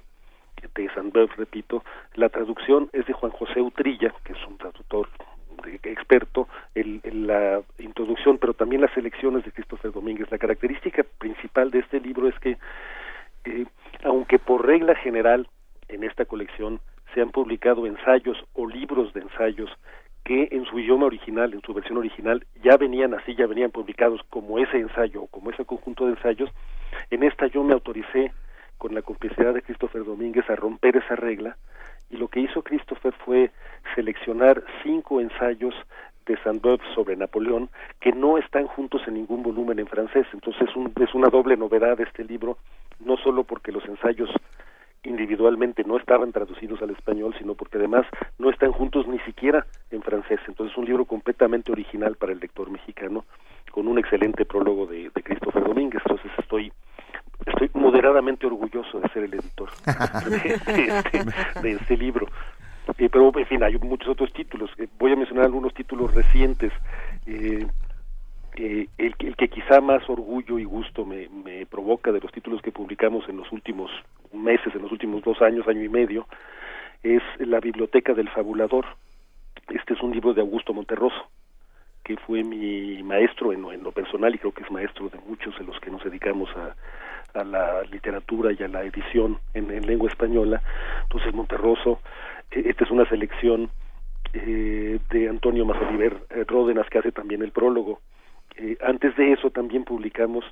de Sandberg, repito. La traducción es de Juan José Utrilla, que es un traductor experto en, la introducción, pero también las selecciones de Christopher Domínguez. La característica principal de este libro es que, eh, aunque por regla general en esta colección se han publicado ensayos o libros de ensayos que en su idioma original, en su versión original, ya venían así, ya venían publicados como ese ensayo o como ese conjunto de ensayos, en esta yo me autoricé con la complicidad de Christopher Domínguez a romper esa regla y lo que hizo Christopher fue seleccionar cinco ensayos de Saint-Beuve sobre Napoleón que no están juntos en ningún volumen en francés. Entonces es una doble novedad este libro, no solo porque los ensayos individualmente no estaban traducidos al español, sino porque además no están juntos ni siquiera en francés. Entonces es un libro completamente original para el lector mexicano, con un excelente prólogo de, de Christopher Domínguez. Entonces estoy estoy moderadamente orgulloso de ser el editor de, este, libro. Eh, pero, en fin, hay muchos otros títulos. Eh, voy a mencionar algunos títulos recientes. Eh, el, el, que quizá más orgullo y gusto me, provoca de los títulos que publicamos en los últimos meses, en los últimos dos años, año y medio, es La Biblioteca del Fabulador. Este es un libro de Augusto Monterroso, que fue mi maestro en, en lo personal y creo que es maestro de muchos de los que nos dedicamos a, la literatura y a la edición en, lengua española. Entonces Monterroso, eh, esta es una selección eh, de Antonio Mazoliver eh, Ródenas que hace también el prólogo. antes de eso también publicamos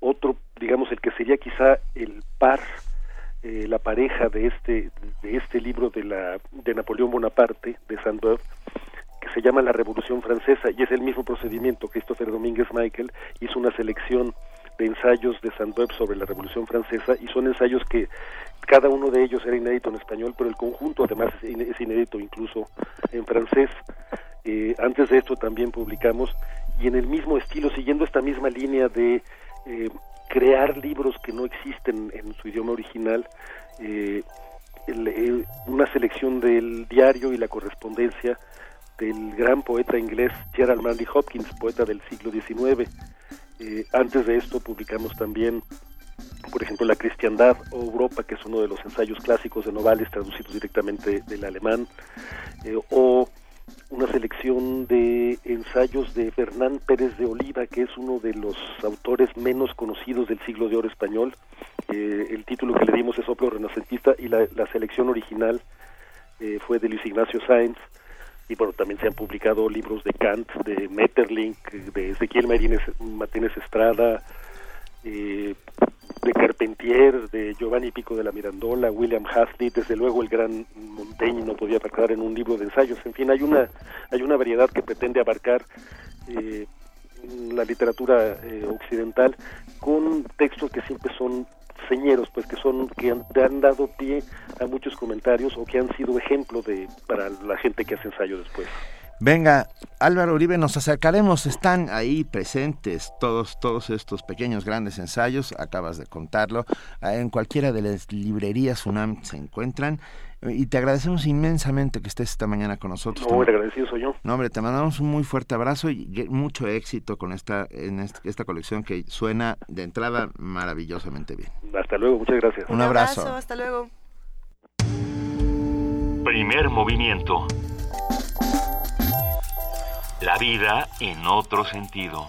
otro, digamos, el que sería quizá el par, la pareja de este, de este libro de, la, de Napoleón Bonaparte, de Saint-Beuve, que se llama La Revolución Francesa, y es el mismo procedimiento. Christopher Domínguez Michael hizo una selección de ensayos de Saint-Beuve sobre la Revolución Francesa y son ensayos que cada uno de ellos era inédito en español, pero el conjunto además es inédito incluso en francés. Eh, antes de esto también publicamos y en el mismo estilo, siguiendo esta misma línea de eh, crear libros que no existen en su idioma original, eh, una selección del diario y la correspondencia del gran poeta inglés Gerald Manley Hopkins, poeta del siglo XIX, eh, antes de esto publicamos también, por ejemplo, La Cristiandad o Europa, que es uno de los ensayos clásicos de Novales traducidos directamente del alemán, eh, o una selección de ensayos de Fernán Pérez de Oliva, que es uno de los autores menos conocidos del siglo de oro español. Eh, el título que le dimos es Oplo Renacentista y la, selección original fue de Luis Ignacio Sáenz y bueno, también se han publicado libros de Kant, de Metterlink, de Ezequiel Martínez, Estrada, eh, de Carpentier, de Giovanni Pico de la Mirandola, William Hasley, desde luego el gran Montaigne no podía faltar en un libro de ensayos. En fin, hay una, hay una variedad que pretende abarcar eh, la literatura eh, occidental con textos que siempre son señeros, pues que son que han, han, dado pie a muchos comentarios o que han sido ejemplo de para la gente que hace ensayo después. Venga, Álvaro Uribe, nos acercaremos, están ahí presentes todos, todos estos pequeños, grandes ensayos, acabas de contarlo, en cualquiera de las librerías UNAM se encuentran y te agradecemos inmensamente que estés esta mañana con nosotros. No, agradecido soy yo. No, hombre, te mandamos un muy fuerte abrazo y mucho éxito con esta, en esta colección que suena de entrada maravillosamente bien. Hasta luego, muchas gracias. Un, abrazo. Hasta luego. Primer movimiento. La vida en otro sentido.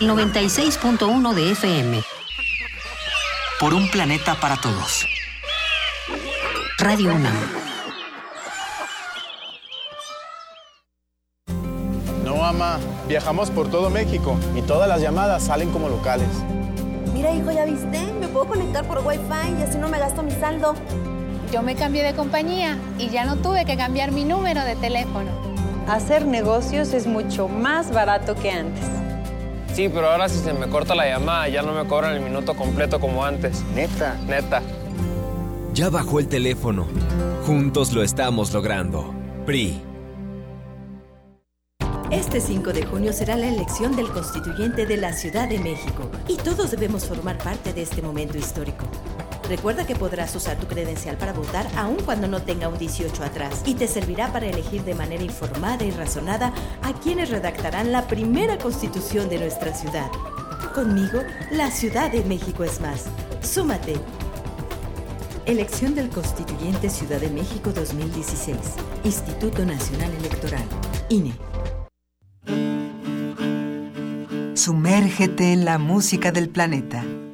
96.1 de FM. Por un planeta para todos. Radio UNAM. No, mamá. Viajamos por todo México y todas las llamadas salen como locales. Mira, hijo, ¿ya viste? Me puedo conectar por Wi-Fi y así no me gasto mi saldo. Yo me cambié de compañía y ya no tuve que cambiar mi número de teléfono. Hacer negocios es mucho más barato que antes. Sí, pero ahora si se me corta la llamada ya no me cobran el minuto completo como antes. Neta. Neta. Ya bajó el teléfono. Juntos lo estamos logrando. PRI. Este 5 de junio será la elección del constituyente de la Ciudad de México y todos debemos formar parte de este momento histórico. Recuerda que podrás usar tu credencial para votar aun cuando no tenga un 18 atrás y te servirá para elegir de manera informada y razonada a quienes redactarán la primera constitución de nuestra ciudad. Conmigo, la Ciudad de México es más. Súmate. Elección del Constituyente Ciudad de México 2016. Instituto Nacional Electoral. INE. Sumérgete en la música del planeta.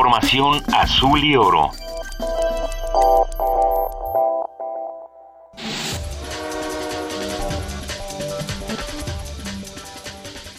Información azul y oro.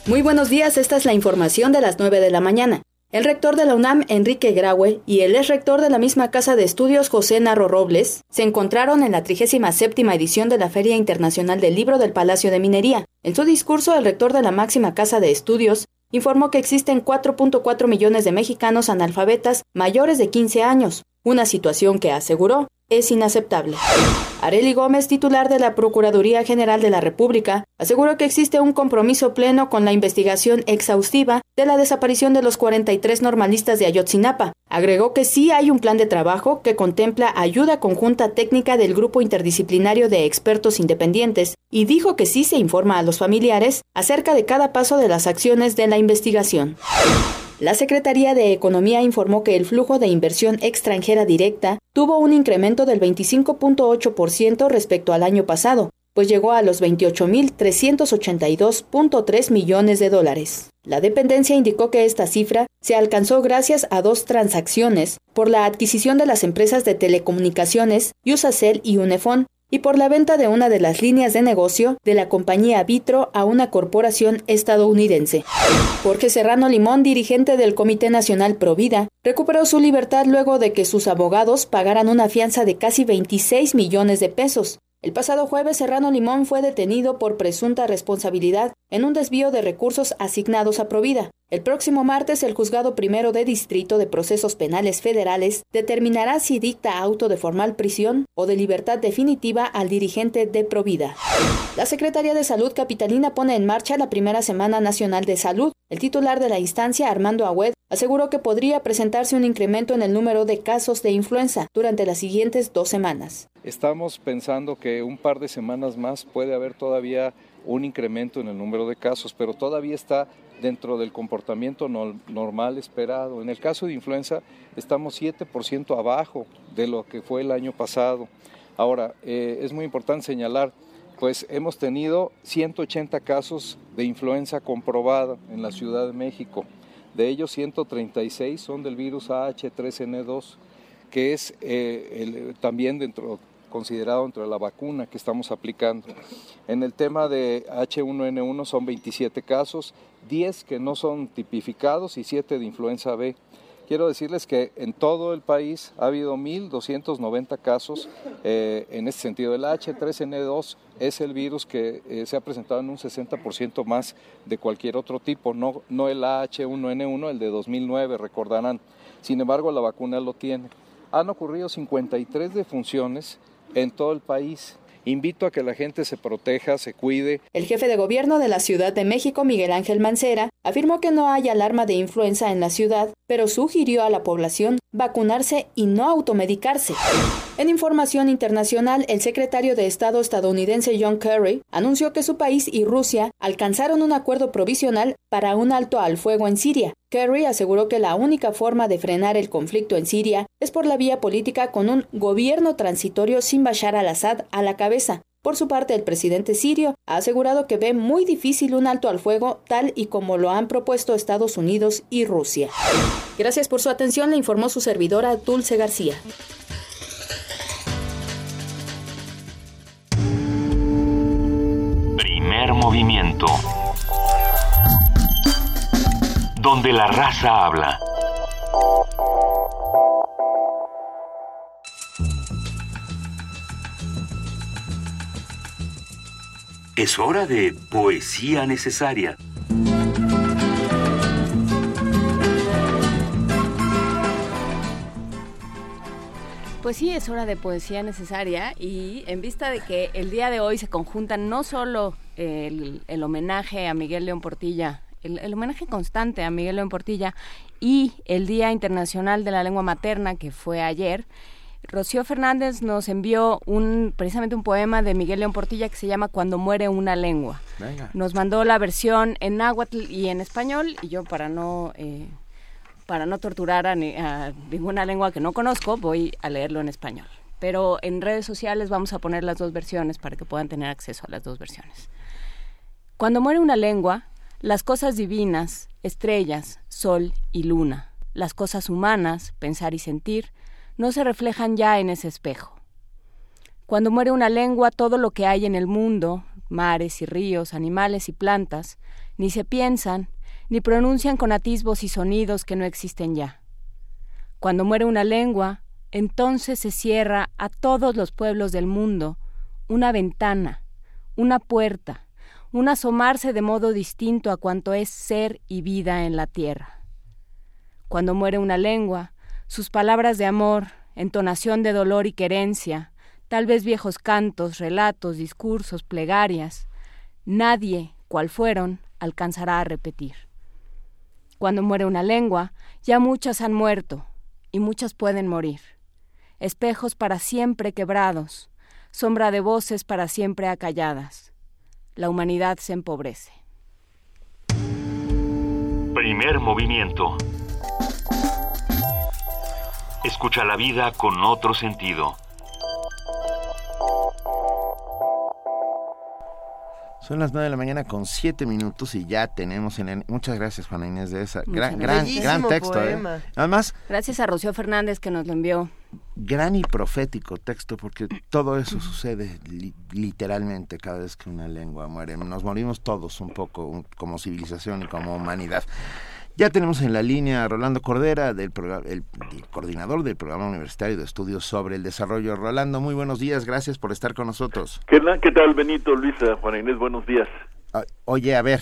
Muy buenos días, esta es la información de las 9 de la mañana. El rector de la UNAM, Enrique Graue, y el ex rector de la misma casa de estudios, José Narro Robles, se encontraron en la 37 edición de la Feria Internacional del Libro del Palacio de Minería. En su discurso, el rector de la máxima casa de estudios informó que existen 4.4 millones de mexicanos analfabetas mayores de 15 años, una situación que aseguró es inaceptable. Areli Gómez, titular de la Procuraduría General de la República, aseguró que existe un compromiso pleno con la investigación exhaustiva de la desaparición de los 43 normalistas de Ayotzinapa. Agregó que sí hay un plan de trabajo que contempla ayuda conjunta técnica del Grupo Interdisciplinario de Expertos Independientes y dijo que sí se informa a los familiares acerca de cada paso de las acciones de la investigación. La Secretaría de Economía informó que el flujo de inversión extranjera directa tuvo un incremento del 25.8% respecto al año pasado, pues llegó a los 28.382.3 millones de dólares. La dependencia indicó que esta cifra se alcanzó gracias a dos transacciones por la adquisición de las empresas de telecomunicaciones Usacell y Unefon, y por la venta de una de las líneas de negocio de la compañía Vitro a una corporación estadounidense. Jorge Serrano Limón, dirigente del Comité Nacional Provida, recuperó su libertad luego de que sus abogados pagaran una fianza de casi 26 millones de pesos. El pasado jueves, Serrano Limón fue detenido por presunta responsabilidad en un desvío de recursos asignados a Provida. El próximo martes, el juzgado primero de distrito de procesos penales federales determinará si dicta auto de formal prisión o de libertad definitiva al dirigente de Provida. La Secretaría de Salud Capitalina pone en marcha la primera Semana Nacional de Salud. El titular de la instancia, Armando Agüed, aseguró que podría presentarse un incremento en el número de casos de influenza durante las siguientes dos semanas. Estamos pensando que un par de semanas más puede haber todavía un incremento en el número de casos, pero todavía está dentro del comportamiento normal esperado. En el caso de influenza estamos 7% abajo de lo que fue el año pasado. Ahora, eh, es muy importante señalar, pues hemos tenido 180 casos de influenza comprobada en la Ciudad de México. De ellos 136 son del virus AH3N2, que es eh, también dentro considerado entre la vacuna que estamos aplicando. En el tema de H1N1 son 27 casos, 10 que no son tipificados y 7 de influenza B. Quiero decirles que en todo el país ha habido 1.290 casos eh, en este sentido. El H3N2 es el virus que eh, se ha presentado en un 60% más de cualquier otro tipo, no, no el H1N1, el de 2009, recordarán. Sin embargo, la vacuna lo tiene. Han ocurrido 53 defunciones en todo el país. Invito a que la gente se proteja, se cuide. El jefe de gobierno de la Ciudad de México, Miguel Ángel Mancera, afirmó que no hay alarma de influenza en la ciudad, pero sugirió a la población vacunarse y no automedicarse. En información internacional, el secretario de Estado estadounidense John Kerry anunció que su país y Rusia alcanzaron un acuerdo provisional para un alto al fuego en Siria. Kerry aseguró que la única forma de frenar el conflicto en Siria es por la vía política con un gobierno transitorio sin Bashar al-Assad a la cabeza. Por su parte, el presidente sirio ha asegurado que ve muy difícil un alto al fuego tal y como lo han propuesto Estados Unidos y Rusia. Gracias por su atención, le informó su servidora Dulce García. Movimiento. Donde la raza habla. Es hora de poesía necesaria. Pues sí, es hora de poesía necesaria y en vista de que el día de hoy se conjuntan no solo el, el homenaje a Miguel León Portilla, el, el, homenaje constante a Miguel León Portilla y el Día Internacional de la Lengua Materna que fue ayer, Rocío Fernández nos envió un precisamente un poema de Miguel León Portilla que se llama Cuando muere una lengua. Venga. Nos mandó la versión en náhuatl y en español y yo para no eh, para no torturar a, ni, a ninguna lengua que no conozco voy a leerlo en español. Pero en redes sociales vamos a poner las dos versiones para que puedan tener acceso a las dos versiones. Cuando muere una lengua, las cosas divinas, estrellas, sol y luna, las cosas humanas, pensar y sentir, no se reflejan ya en ese espejo. Cuando muere una lengua, todo lo que hay en el mundo, mares y ríos, animales y plantas, ni se piensan, ni pronuncian con atisbos y sonidos que no existen ya. Cuando muere una lengua, entonces se cierra a todos los pueblos del mundo una ventana, una puerta, un asomarse de modo distinto a cuanto es ser y vida en la tierra. Cuando muere una lengua, sus palabras de amor, entonación de dolor y querencia, tal vez viejos cantos, relatos, discursos, plegarias, nadie, cual fueron, alcanzará a repetir. Cuando muere una lengua, ya muchas han muerto, y muchas pueden morir. Espejos para siempre quebrados, sombra de voces para siempre acalladas. La humanidad se empobrece. Primer movimiento. Escucha la vida con otro sentido. Son las 9 de la mañana con 7 minutos y ya tenemos en el... Muchas gracias, Juana Inés, de esa. Gran, gran, gran texto. ¿eh? Además... Gracias a Rocío Fernández que nos lo envió. Gran y profético texto, porque todo eso sucede li literalmente cada vez que una lengua muere. Nos morimos todos un poco un, como civilización y como humanidad. Ya tenemos en la línea a Rolando Cordera, del el, el, coordinador del Programa Universitario de Estudios sobre el Desarrollo. Rolando, muy buenos días, gracias por estar con nosotros. ¿Qué, qué tal, Benito, Luisa, Juana Inés? Buenos días. Oye, a ver,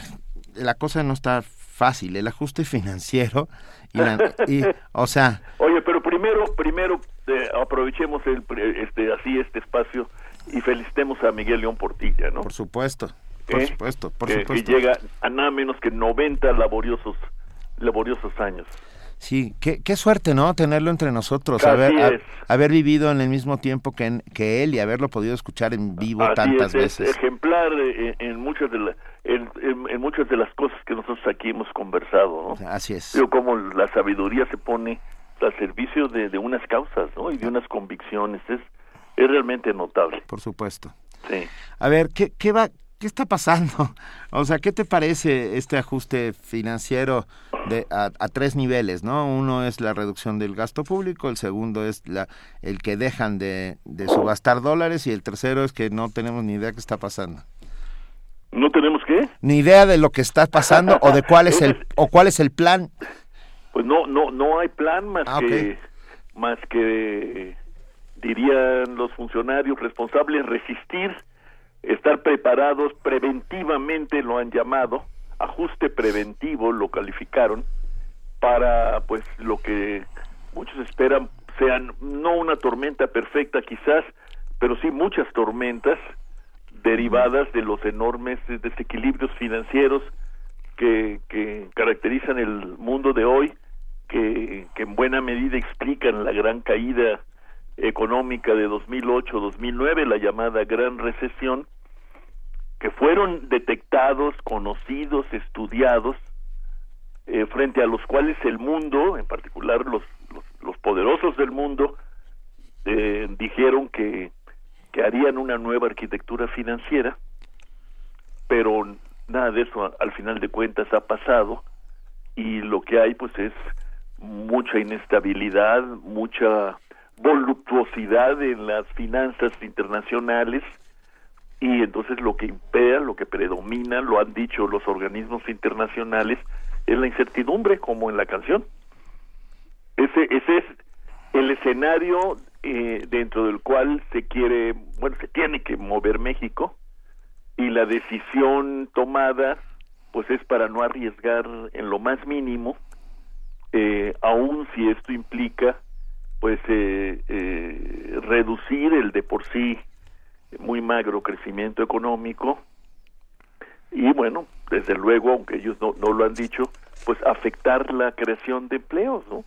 la cosa no está fácil, el ajuste financiero y, la, y o sea... Oye, pero primero, primero eh, aprovechemos el, este, así este espacio y felicitemos a Miguel León Portilla, ¿no? Por supuesto, por ¿Eh? supuesto, por que, supuesto. Que llega a nada menos que 90 laboriosos laboriosos años. Sí, qué, qué suerte, ¿no? Tenerlo entre nosotros, haber, a, haber vivido en el mismo tiempo que, en, que él y haberlo podido escuchar en vivo Así tantas es, veces. Es ejemplar en, en muchas de la, en, en, en, muchas de las cosas que nosotros aquí hemos conversado, ¿no? Así es. Pero como la sabiduría se pone al servicio de, de unas causas, ¿no? Y de unas convicciones, es, es realmente notable. Por supuesto. Sí. A ver, ¿qué, qué va, ¿qué está pasando? O sea, ¿qué te parece este ajuste financiero de, a, a, tres niveles, no? Uno es la reducción del gasto público, el segundo es la, el que dejan de, de subastar dólares y el tercero es que no tenemos ni idea qué está pasando. ¿No tenemos qué? Ni idea de lo que está pasando o de cuál es el o cuál es el plan. Pues no no no hay plan más ah, okay. que más que dirían los funcionarios responsables resistir estar preparados preventivamente lo han llamado ajuste preventivo lo calificaron para pues lo que muchos esperan sean no una tormenta perfecta quizás pero sí muchas tormentas derivadas de los enormes desequilibrios financieros que, que caracterizan el mundo de hoy que, que en buena medida explican la gran caída económica de 2008-2009, la llamada Gran Recesión, que fueron detectados, conocidos, estudiados, eh, frente a los cuales el mundo, en particular los, los, poderosos del mundo, eh, dijeron que, que harían una nueva arquitectura financiera, pero nada de eso al final de cuentas ha pasado y lo que hay pues es mucha inestabilidad, mucha voluptuosidad en las finanzas internacionales y entonces lo que impera, lo que predomina, lo han dicho los organismos internacionales, es la incertidumbre, como en la canción. Ese, ese es el escenario eh, dentro del cual se quiere, bueno, se tiene que mover México y la decisión tomada, pues es para no arriesgar en lo más mínimo, eh, aun si esto implica, pues, eh, eh, reducir el de por sí muy magro crecimiento económico y bueno, desde luego, aunque ellos no, no lo han dicho, pues afectar la creación de empleos, ¿no?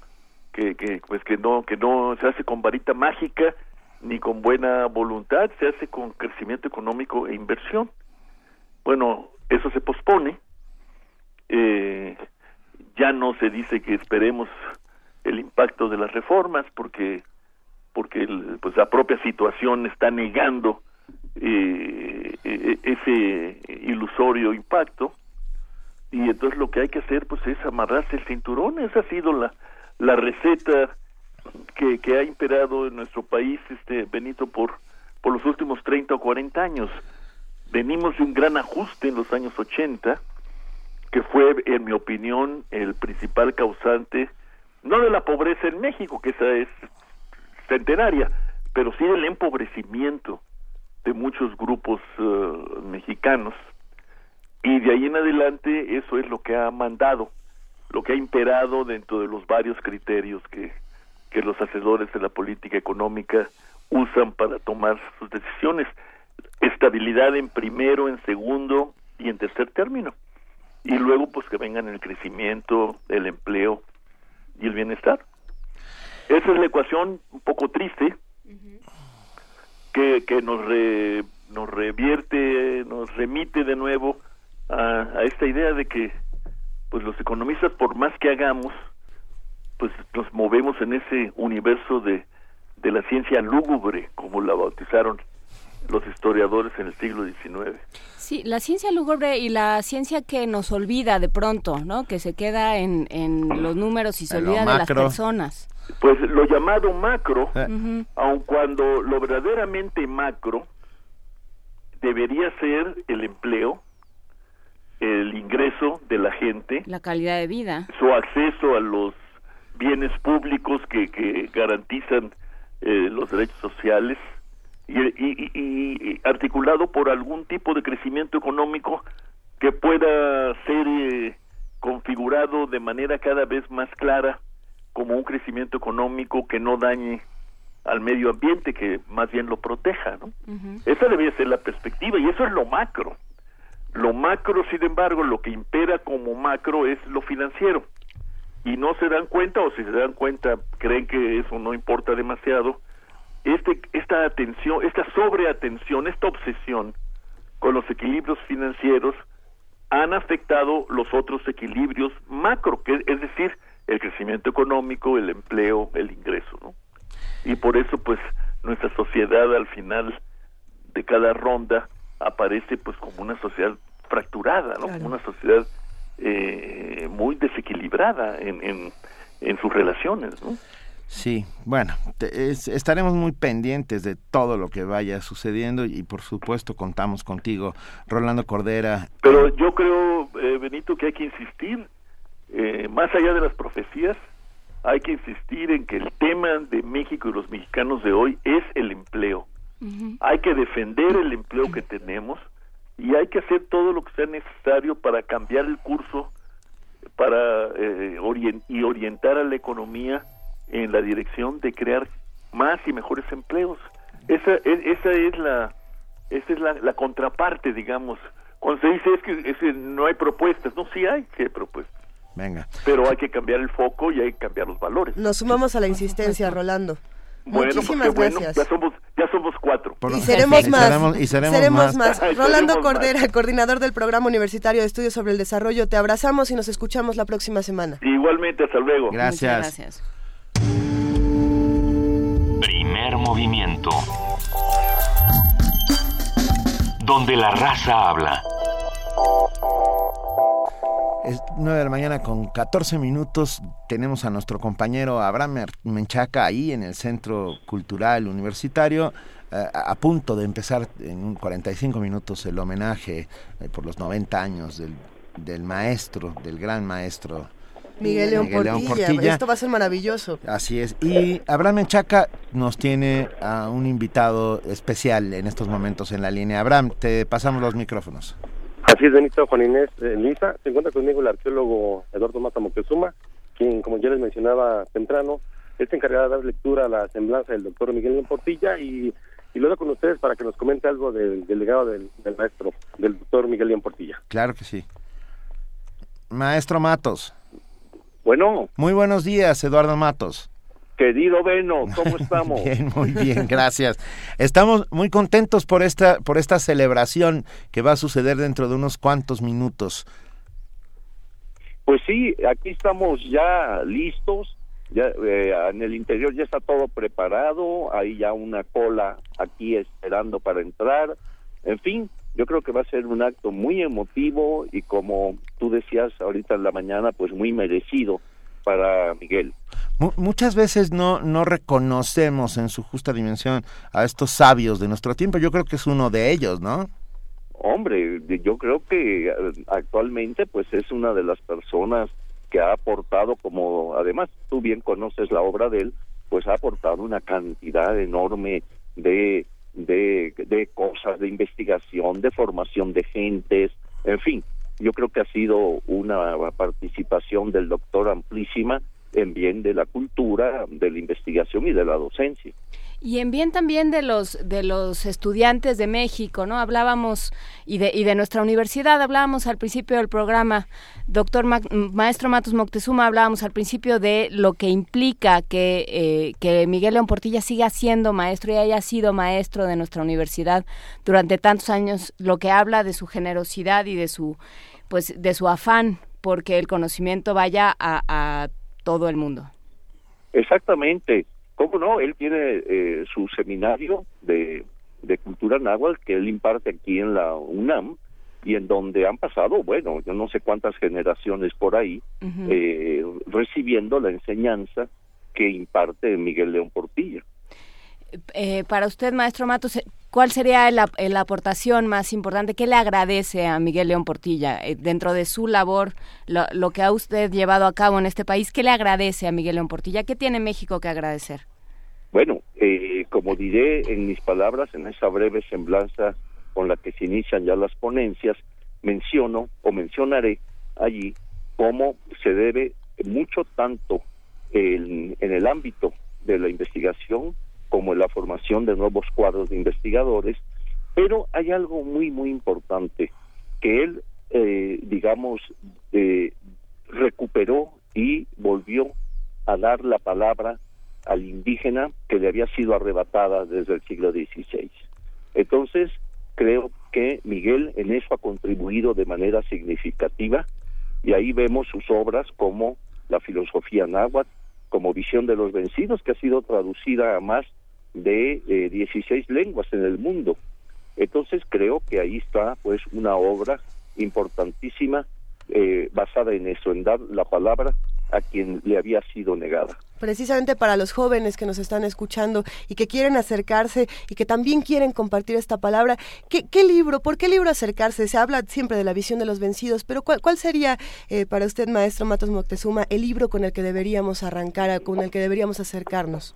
Que, que pues que no que no se hace con varita mágica ni con buena voluntad, se hace con crecimiento económico e inversión. Bueno, eso se pospone. Eh, ya no se dice que esperemos el impacto de las reformas porque porque pues la propia situación está negando eh, e, e, ese ilusorio impacto. Y entonces lo que hay que hacer pues es amarrarse el cinturón. Esa ha sido la la receta que, que ha imperado en nuestro país este Benito por por los últimos 30 o 40 años. Venimos de un gran ajuste en los años 80 que fue en mi opinión el principal causante no de la pobreza en México que esa es centenaria pero sí del empobrecimiento de muchos grupos eh, mexicanos y de ahí en adelante eso es lo que ha mandado, lo que ha imperado dentro de los varios criterios que, que los hacedores de la política económica usan para tomar sus decisiones. Estabilidad en primero, en segundo y en tercer término. Y luego pues que vengan el crecimiento, el empleo y el bienestar. Esa es la ecuación un poco triste, que, que nos, nos revierte, nos remite de nuevo a, a, esta idea de que pues los economistas por más que hagamos pues nos movemos en ese universo de, de la ciencia lúgubre como la bautizaron los historiadores en el siglo XIX. Sí, la ciencia lúgubre y la ciencia que nos olvida de pronto, ¿no? Que se queda en, en los números y se olvida de las personas. Pues lo llamado macro, eh. aun cuando lo verdaderamente macro debería ser el empleo, el ingreso de la gente, la calidad de vida, su acceso a los bienes públicos que, que garantizan eh, los derechos sociales y, y, y, articulado por algún tipo de crecimiento económico que pueda ser eh, configurado de manera cada vez más clara como un crecimiento económico que no dañe al medio ambiente, que más bien lo proteja, ¿no? Esa debería ser la perspectiva y eso es lo macro. Lo macro, sin embargo, lo que impera como macro es lo financiero. Y no se dan cuenta, o si se dan cuenta, creen que eso no importa demasiado. Este, esta atención, esta sobreatención, esta obsesión con los equilibrios financieros han afectado los otros equilibrios macro, que es decir, el crecimiento económico, el empleo, el ingreso, ¿no? Y por eso, pues, nuestra sociedad al final de cada ronda aparece, pues, como una sociedad fracturada, ¿no? Como una sociedad eh, muy desequilibrada en, en, en sus relaciones, ¿no? Sí, bueno, estaremos muy pendientes de todo lo que vaya sucediendo y por supuesto contamos contigo, Rolando Cordera. Pero yo creo, eh, Benito, que hay que insistir eh, más allá de las profecías, hay que insistir en que el tema de México y los mexicanos de hoy es el empleo. Hay que defender el empleo que tenemos y hay que hacer todo lo que sea necesario para cambiar el curso para eh, y orientar a la economía en la dirección de crear más y mejores empleos. Esa, e, esa es la esa es la, la contraparte, digamos. Cuando se dice es que, es que no hay propuestas, no, sí hay, sí hay propuestas. Venga. Pero hay que cambiar el foco y hay que cambiar los valores. Nos sumamos a la insistencia, Rolando. Bueno, Muchísimas pues bueno, gracias. ya somos, ya somos cuatro. Y seremos más. seremos- y seremos más. Rolando Seremos Cordera, coordinador del Programa Universitario de Estudios sobre el Desarrollo, te abrazamos y nos escuchamos la próxima semana. Igualmente, hasta luego. Gracias. Movimiento. Donde la raza habla. Es 9 de la mañana con 14 minutos. Tenemos a nuestro compañero Abraham Menchaca ahí en el Centro Cultural Universitario. eh, a punto de empezar en un 45 minutos el homenaje eh, por los 90 años del, del maestro, del gran maestro Miguel León, León Portilla. Portilla. Esto va a ser maravilloso. Así es. Y Abraham Menchaca nos tiene a un invitado especial en estos momentos en la línea. Abraham, te pasamos los micrófonos. Así es, Benito, Juan Inés, eh, Luisa. Se encuentra conmigo el arqueólogo Eduardo Mata Moctezuma, quien, como ya les mencionaba temprano, está encargado de dar lectura a la semblanza del doctor Miguel León Portilla y, y lo dejo con ustedes para que nos comente algo del, del legado del, del maestro, del doctor Miguel León Portilla. Claro que sí. Maestro Matos. Bueno. Muy buenos días, Eduardo Matos. Querido Beno, ¿cómo estamos? Bien, muy bien, gracias. Estamos muy contentos por esta, por esta celebración que va a suceder dentro de unos cuantos minutos. Pues sí, aquí estamos ya listos. Ya eh, en el interior ya está todo preparado. Hay ya una cola aquí esperando para entrar. En fin, yo creo que va a ser un acto muy emotivo y como tú decías ahorita en la mañana, pues muy merecido para Miguel. Mu- muchas veces no, no reconocemos en su justa dimensión a estos sabios de nuestro tiempo. Yo creo que es uno de ellos, ¿no? Hombre, yo creo que eh, actualmente pues es una de las personas que ha aportado como además tú bien conoces la obra de él, pues ha aportado una cantidad enorme de de, de cosas, de investigación, de formación de gentes, en fin, yo creo que ha sido una participación del doctor amplísima en bien de la cultura, de la investigación y de la docencia. Y en bien también de los de los estudiantes de México, ¿no? Hablábamos y de y de nuestra universidad hablábamos al principio del programa, doctor Ma- maestro Matos Moctezuma, hablábamos al principio de lo que implica que eh, que Miguel León Portilla siga siendo maestro y haya sido maestro de nuestra universidad durante tantos años, lo que habla de su generosidad y de su pues de su afán porque el conocimiento vaya a, a todo el mundo. Exactamente. ¿Cómo no? Él tiene eh, su seminario de, de cultura náhuatl que él imparte aquí en la UNAM y en donde han pasado, bueno, yo no sé cuántas generaciones por ahí, eh, recibiendo la enseñanza que imparte Miguel León Portilla. Eh, para usted, maestro Matos, ¿cuál sería la, la aportación más importante? ¿Qué le agradece a Miguel León Portilla eh, dentro de su labor, lo, lo que ha usted llevado a cabo en este país? ¿Qué le agradece a Miguel León Portilla? ¿Qué tiene México que agradecer? Bueno, eh, como diré en mis palabras, en esa breve semblanza con la que se inician ya las ponencias, menciono o mencionaré allí cómo se debe mucho tanto en, el ámbito de la investigación como en la formación de nuevos cuadros de investigadores, pero hay algo muy, muy importante, que él, eh, digamos, eh, recuperó y volvió a dar la palabra al indígena que le había sido arrebatada desde el siglo XVI. Entonces, creo que Miguel en eso ha contribuido de manera significativa y ahí vemos sus obras como la filosofía náhuatl, como visión de los vencidos, que ha sido traducida a más de eh, 16 lenguas en el mundo. Entonces creo que ahí está pues una obra importantísima eh, basada en eso, en dar la palabra a quien le había sido negada. Precisamente para los jóvenes que nos están escuchando y que quieren acercarse y que también quieren compartir esta palabra, ¿qué, qué libro, por qué libro acercarse? Se habla siempre de la visión de los vencidos, pero ¿cuál, cuál sería eh, para usted, maestro Matos Moctezuma, el libro con el que deberíamos arrancar, con el que deberíamos acercarnos?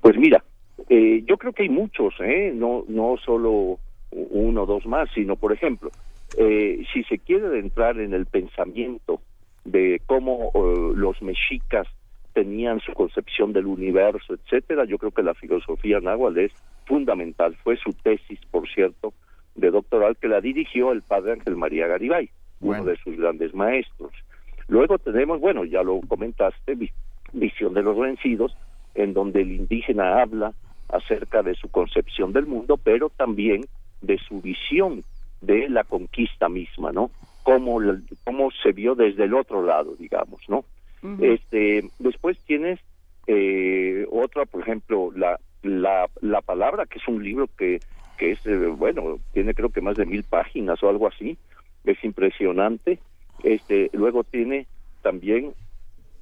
Pues mira, eh, yo creo que hay muchos, ¿eh? no, no solo uno o dos más, sino, por ejemplo, eh, si se quiere adentrar en el pensamiento de cómo eh, los mexicas tenían su concepción del universo, etcétera, yo creo que la filosofía náhuatl es fundamental. Fue su tesis, por cierto, de doctoral que la dirigió el padre Ángel María Garibay, uno de sus grandes maestros. Luego tenemos, bueno, ya lo comentaste, vi- visión de los vencidos, en donde el indígena habla acerca de su concepción del mundo, pero también de su visión de la conquista misma, ¿no? Cómo, cómo se vio desde el otro lado, digamos, ¿no? Este, después tienes eh, otra, por ejemplo, la, la, la palabra, que es un libro que, que es, eh, bueno, tiene creo que más de mil páginas o algo así, es impresionante. Este, luego tiene también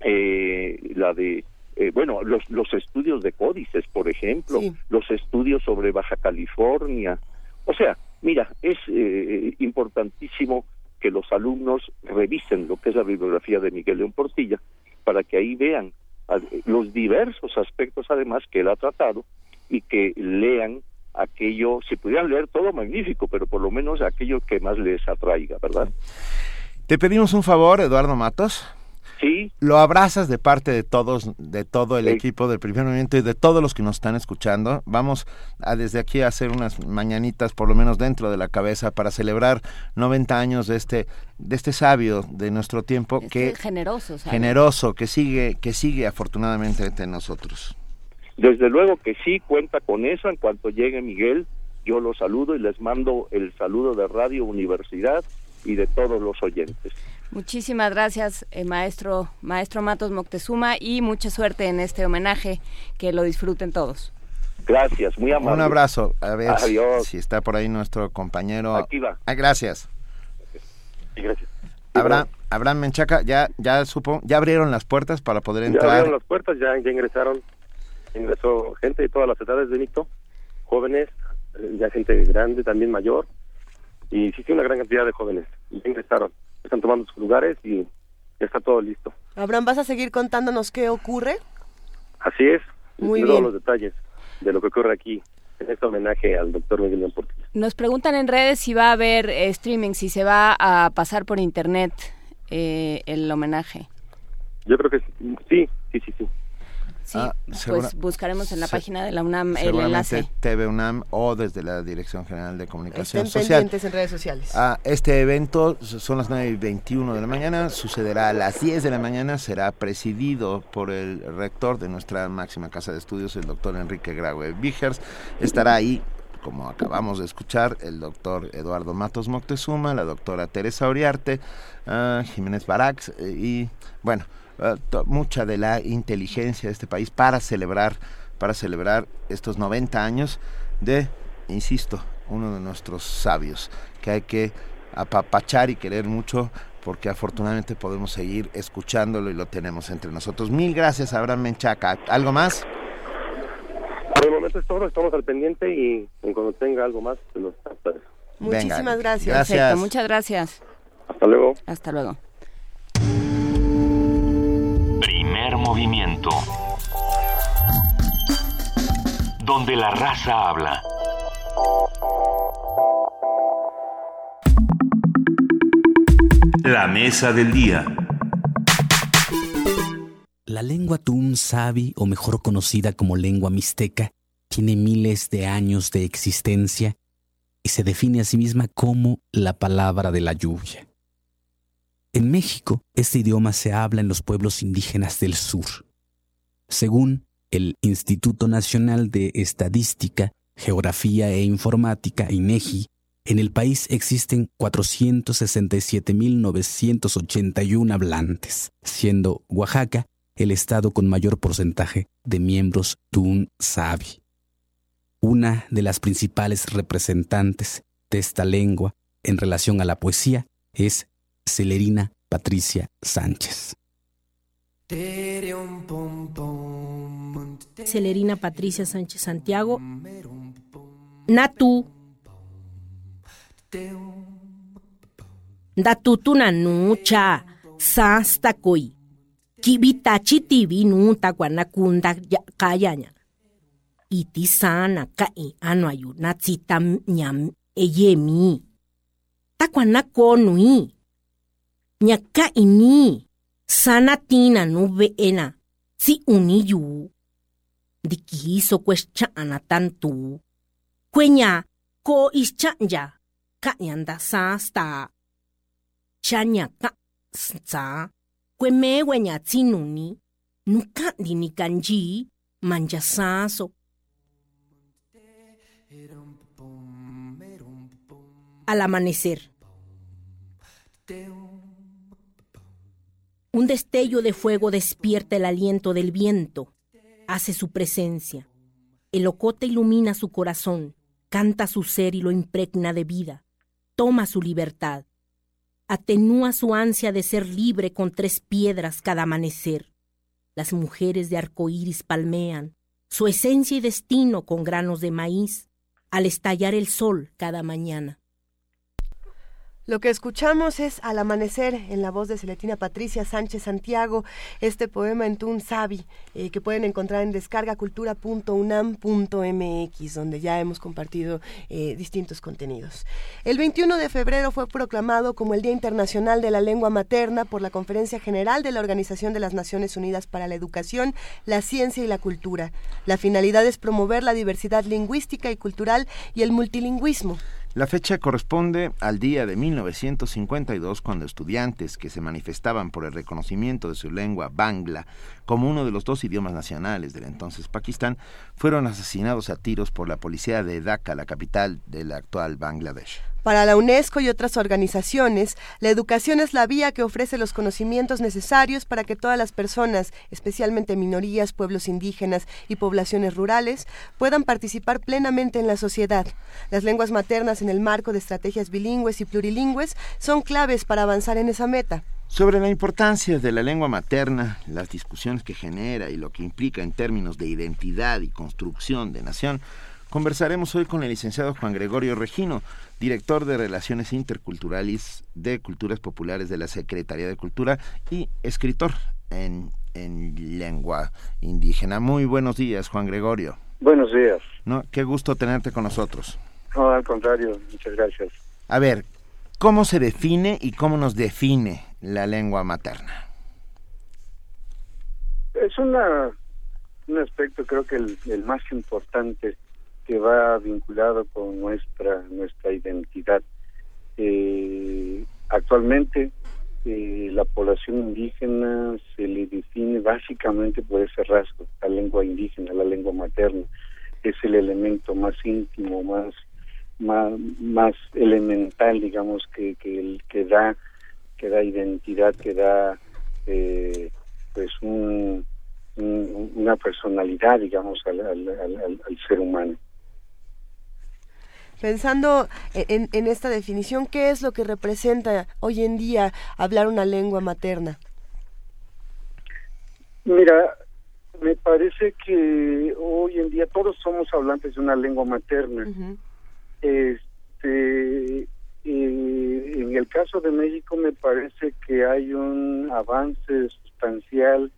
eh, la de eh, bueno, los, los estudios de códices, por ejemplo, los estudios sobre Baja California. O sea, mira, es eh, importantísimo que los alumnos revisen lo que es la bibliografía de Miguel León Portilla para que ahí vean los diversos aspectos además que él ha tratado y que lean aquello, si pudieran leer todo magnífico, pero por lo menos aquello que más les atraiga, ¿verdad? Te pedimos un favor, Eduardo Matos. Sí. Lo abrazas de parte de todos, de todo el equipo del primer movimiento y de todos los que nos están escuchando. Vamos a desde aquí a hacer unas mañanitas, por lo menos dentro de la cabeza, para celebrar 90 años de este, de este sabio de nuestro tiempo Este que generoso, ¿sabes? generoso, que sigue, que sigue afortunadamente entre nosotros. Desde luego que sí, cuenta con eso. En cuanto llegue Miguel, yo lo saludo y les mando el saludo de Radio Universidad y de todos los oyentes. Muchísimas gracias, eh, maestro, maestro Matos Moctezuma, y mucha suerte en este homenaje. Que lo disfruten todos. Gracias, muy amable. Un abrazo. A ver Adiós. si está por ahí nuestro compañero. Aquí va. Ah, gracias. gracias. Abraham, Abraham Menchaca, ya, ya supo, ya abrieron las puertas para poder Ya entrar. abrieron las puertas, ya, ya ingresaron, ingresó gente de todas las edades, Benito, jóvenes, eh, ya gente grande, también mayor, y existe una gran cantidad de jóvenes, ya ingresaron, están tomando sus lugares y ya está todo listo. Abraham, ¿vas a seguir contándonos qué ocurre? Así es, Muy todos bien. los detalles de lo que ocurre aquí en este homenaje al doctor Miguel León Portilla. Nos preguntan en redes si va a haber eh, streaming, si se va a pasar por internet eh, el homenaje. Yo creo que sí, sí, sí, sí. Sí, Ah, pues buscaremos en la se- página de la UNAM el enlace. TV UNAM o desde la Dirección General de Comunicación Estén Social. pendientes en redes sociales. Ah, este evento son las 9 y 21 de la mañana, sucederá a las 10 de la mañana, será presidido por el rector de nuestra máxima casa de estudios, el doctor Enrique Graue Vigers. Estará ahí, como acabamos de escuchar, el doctor Eduardo Matos Moctezuma, la doctora Teresa Oriarte, ah, Jiménez Barax eh, y, bueno, mucha de la inteligencia de este país para celebrar, para celebrar estos 90 años de, insisto, uno de nuestros sabios, que hay que apapachar y querer mucho porque afortunadamente podemos seguir escuchándolo y lo tenemos entre nosotros. Mil gracias, Abraham Menchaca. ¿Algo más? Por el momento es todo, estamos al pendiente y cuando tenga algo más, se los. Muchísimas gracias. Gracias. Perfecto, muchas gracias. Hasta luego. Hasta luego. Primer movimiento. Donde la raza habla. La mesa del día. La lengua Tum Sabi, o mejor conocida como lengua mixteca, tiene miles de años de existencia y se define a sí misma como la palabra de la lluvia. En México, este idioma se habla en los pueblos indígenas del sur. Según el Instituto Nacional de Estadística, Geografía e Informática, INEGI, en el país existen 467.981 hablantes, siendo Oaxaca el estado con mayor porcentaje de miembros Tun Sabi. Una de las principales representantes de esta lengua en relación a la poesía es Celerina Patricia Sánchez. Celerina Patricia Sánchez Santiago. Natu. Datutuna nucha. Sasta koi. Kibitachi tibi nu taguanakunda kayaña. Iti sana kai anuayu natsita nyam eyemi. Taguanako nui. Nyaka ini. Sana tina nu veena. Si uniyu. Dikiso kwechana tantu. Kwenya ko ischanya. Kanyanda sasta. Chanya ka sa. Kweme wenya tsinuni. Nuka dini kanji. manchasazo. Al amanecer. Un destello de fuego despierta el aliento del viento, hace su presencia. El ocote ilumina su corazón, canta su ser y lo impregna de vida, toma su libertad, atenúa su ansia de ser libre con tres piedras cada amanecer. Las mujeres de arcoíris palmean su esencia y destino con granos de maíz al estallar el sol cada mañana. Lo que escuchamos es Al amanecer en la voz de Celetina Patricia Sánchez Santiago, este poema en Tun Sabi, eh, que pueden encontrar en descargacultura.unam.mx, donde ya hemos compartido eh, distintos contenidos. El 21 de febrero fue proclamado como el Día Internacional de la Lengua Materna por la Conferencia General de la Organización de las Naciones Unidas para la Educación, la Ciencia y la Cultura. La finalidad es promover la diversidad lingüística y cultural y el multilingüismo. La fecha corresponde al día de 1952 cuando estudiantes que se manifestaban por el reconocimiento de su lengua bangla como uno de los dos idiomas nacionales del entonces Pakistán fueron asesinados a tiros por la policía de Dhaka, la capital del actual Bangladesh. Para la UNESCO y otras organizaciones, la educación es la vía que ofrece los conocimientos necesarios para que todas las personas, especialmente minorías, pueblos indígenas y poblaciones rurales, puedan participar plenamente en la sociedad. Las lenguas maternas en el marco de estrategias bilingües y plurilingües son claves para avanzar en esa meta. Sobre la importancia de la lengua materna, las discusiones que genera y lo que implica en términos de identidad y construcción de nación, conversaremos hoy con el licenciado Juan Gregorio Regino, director de Relaciones Interculturales de Culturas Populares de la Secretaría de Cultura y escritor en, lengua indígena. Muy buenos días, Juan Gregorio. Buenos días. No, qué gusto tenerte con nosotros. No, al contrario, muchas gracias. A ver, ¿cómo se define y cómo nos define la lengua materna? Es una, un aspecto creo que el más importante que va vinculado con nuestra nuestra identidad. Eh, actualmente eh, la población indígena se le define básicamente por ese rasgo, la lengua indígena, la lengua materna, es el elemento más íntimo, más más, elemental, digamos, que, que, que da que da identidad, que da eh, pues un, una personalidad, digamos, al, al ser humano. Pensando en, en esta definición, ¿qué es lo que representa hoy en día hablar una lengua materna? Mira, me parece que hoy en día todos somos hablantes de una lengua materna. Este, eh, en el caso de México me parece que hay un avance sustancial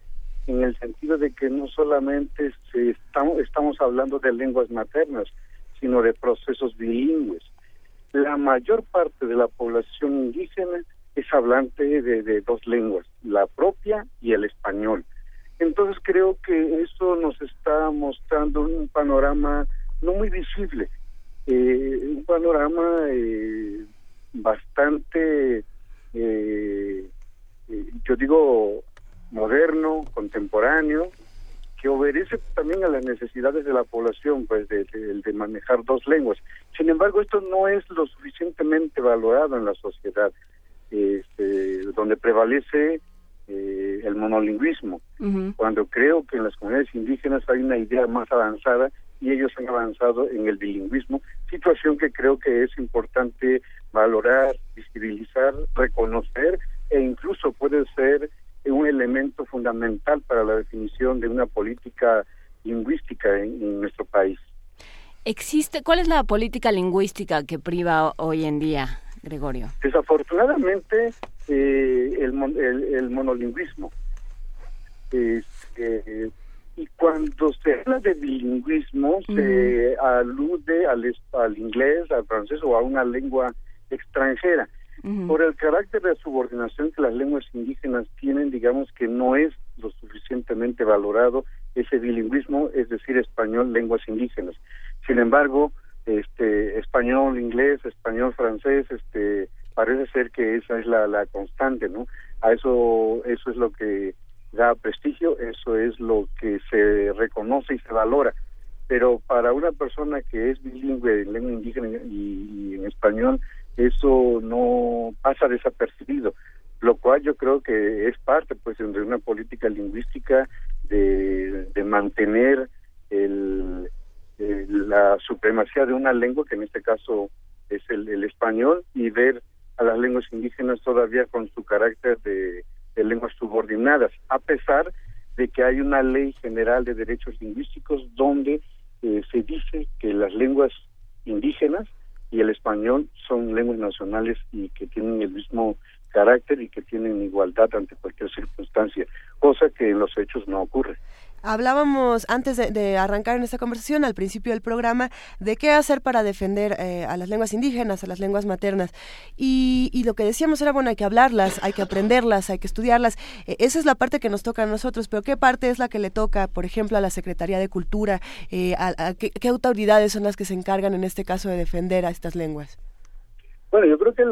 en el sentido de que no solamente se estamos, estamos hablando de lenguas maternas, sino de procesos bilingües. La mayor parte de la población indígena es hablante de, dos lenguas, la propia y el español. Entonces creo que eso nos está mostrando un panorama no muy visible, eh, un panorama eh, bastante, eh, yo digo, moderno, contemporáneo, que obedece también a las necesidades de la población, pues de, manejar dos lenguas. Sin embargo, esto no es lo suficientemente valorado en la sociedad, este, donde prevalece eh, el monolingüismo, cuando creo que en las comunidades indígenas hay una idea más avanzada y ellos han avanzado en el bilingüismo, situación que creo que es importante valorar, visibilizar, reconocer e incluso puede ser un elemento fundamental para la definición de una política lingüística en, nuestro país. ¿Existe, ¿Cuál es la política lingüística que priva hoy en día, Gregorio? Desafortunadamente, eh, el, el, monolingüismo. Este, y cuando se habla de bilingüismo, se alude al, al inglés, al francés o a una lengua extranjera. Por el carácter de subordinación que las lenguas indígenas tienen, digamos que no es lo suficientemente valorado ese bilingüismo, es decir, español, lenguas indígenas. Sin embargo, este español, inglés, español, francés, este parece ser que esa es la, la constante, ¿no? A eso eso es lo que da prestigio, eso es lo que se reconoce y se valora. Pero para una persona que es bilingüe en lengua indígena y, en español, eso no pasa desapercibido, lo cual yo creo que es parte pues de una política lingüística de, mantener el, la supremacía de una lengua, que en este caso es el, el español, y ver a las lenguas indígenas todavía con su carácter de de lenguas subordinadas, a pesar de que hay una ley general de derechos lingüísticos donde eh, se dice que las lenguas indígenas y el español son lenguas nacionales y que tienen el mismo carácter y que tienen igualdad ante cualquier circunstancia, cosa que en los hechos no ocurre. Hablábamos antes de, arrancar en esta conversación, al principio del programa, de qué hacer para defender eh, a las lenguas indígenas, a las lenguas maternas. Y, lo que decíamos era, bueno, hay que hablarlas, hay que aprenderlas, hay que estudiarlas. E, esa es la parte que nos toca a nosotros, pero ¿qué parte es la que le toca, por ejemplo, a la Secretaría de Cultura? Eh, a, ¿qué, autoridades son las que se encargan en este caso de defender a estas lenguas? Bueno, yo creo que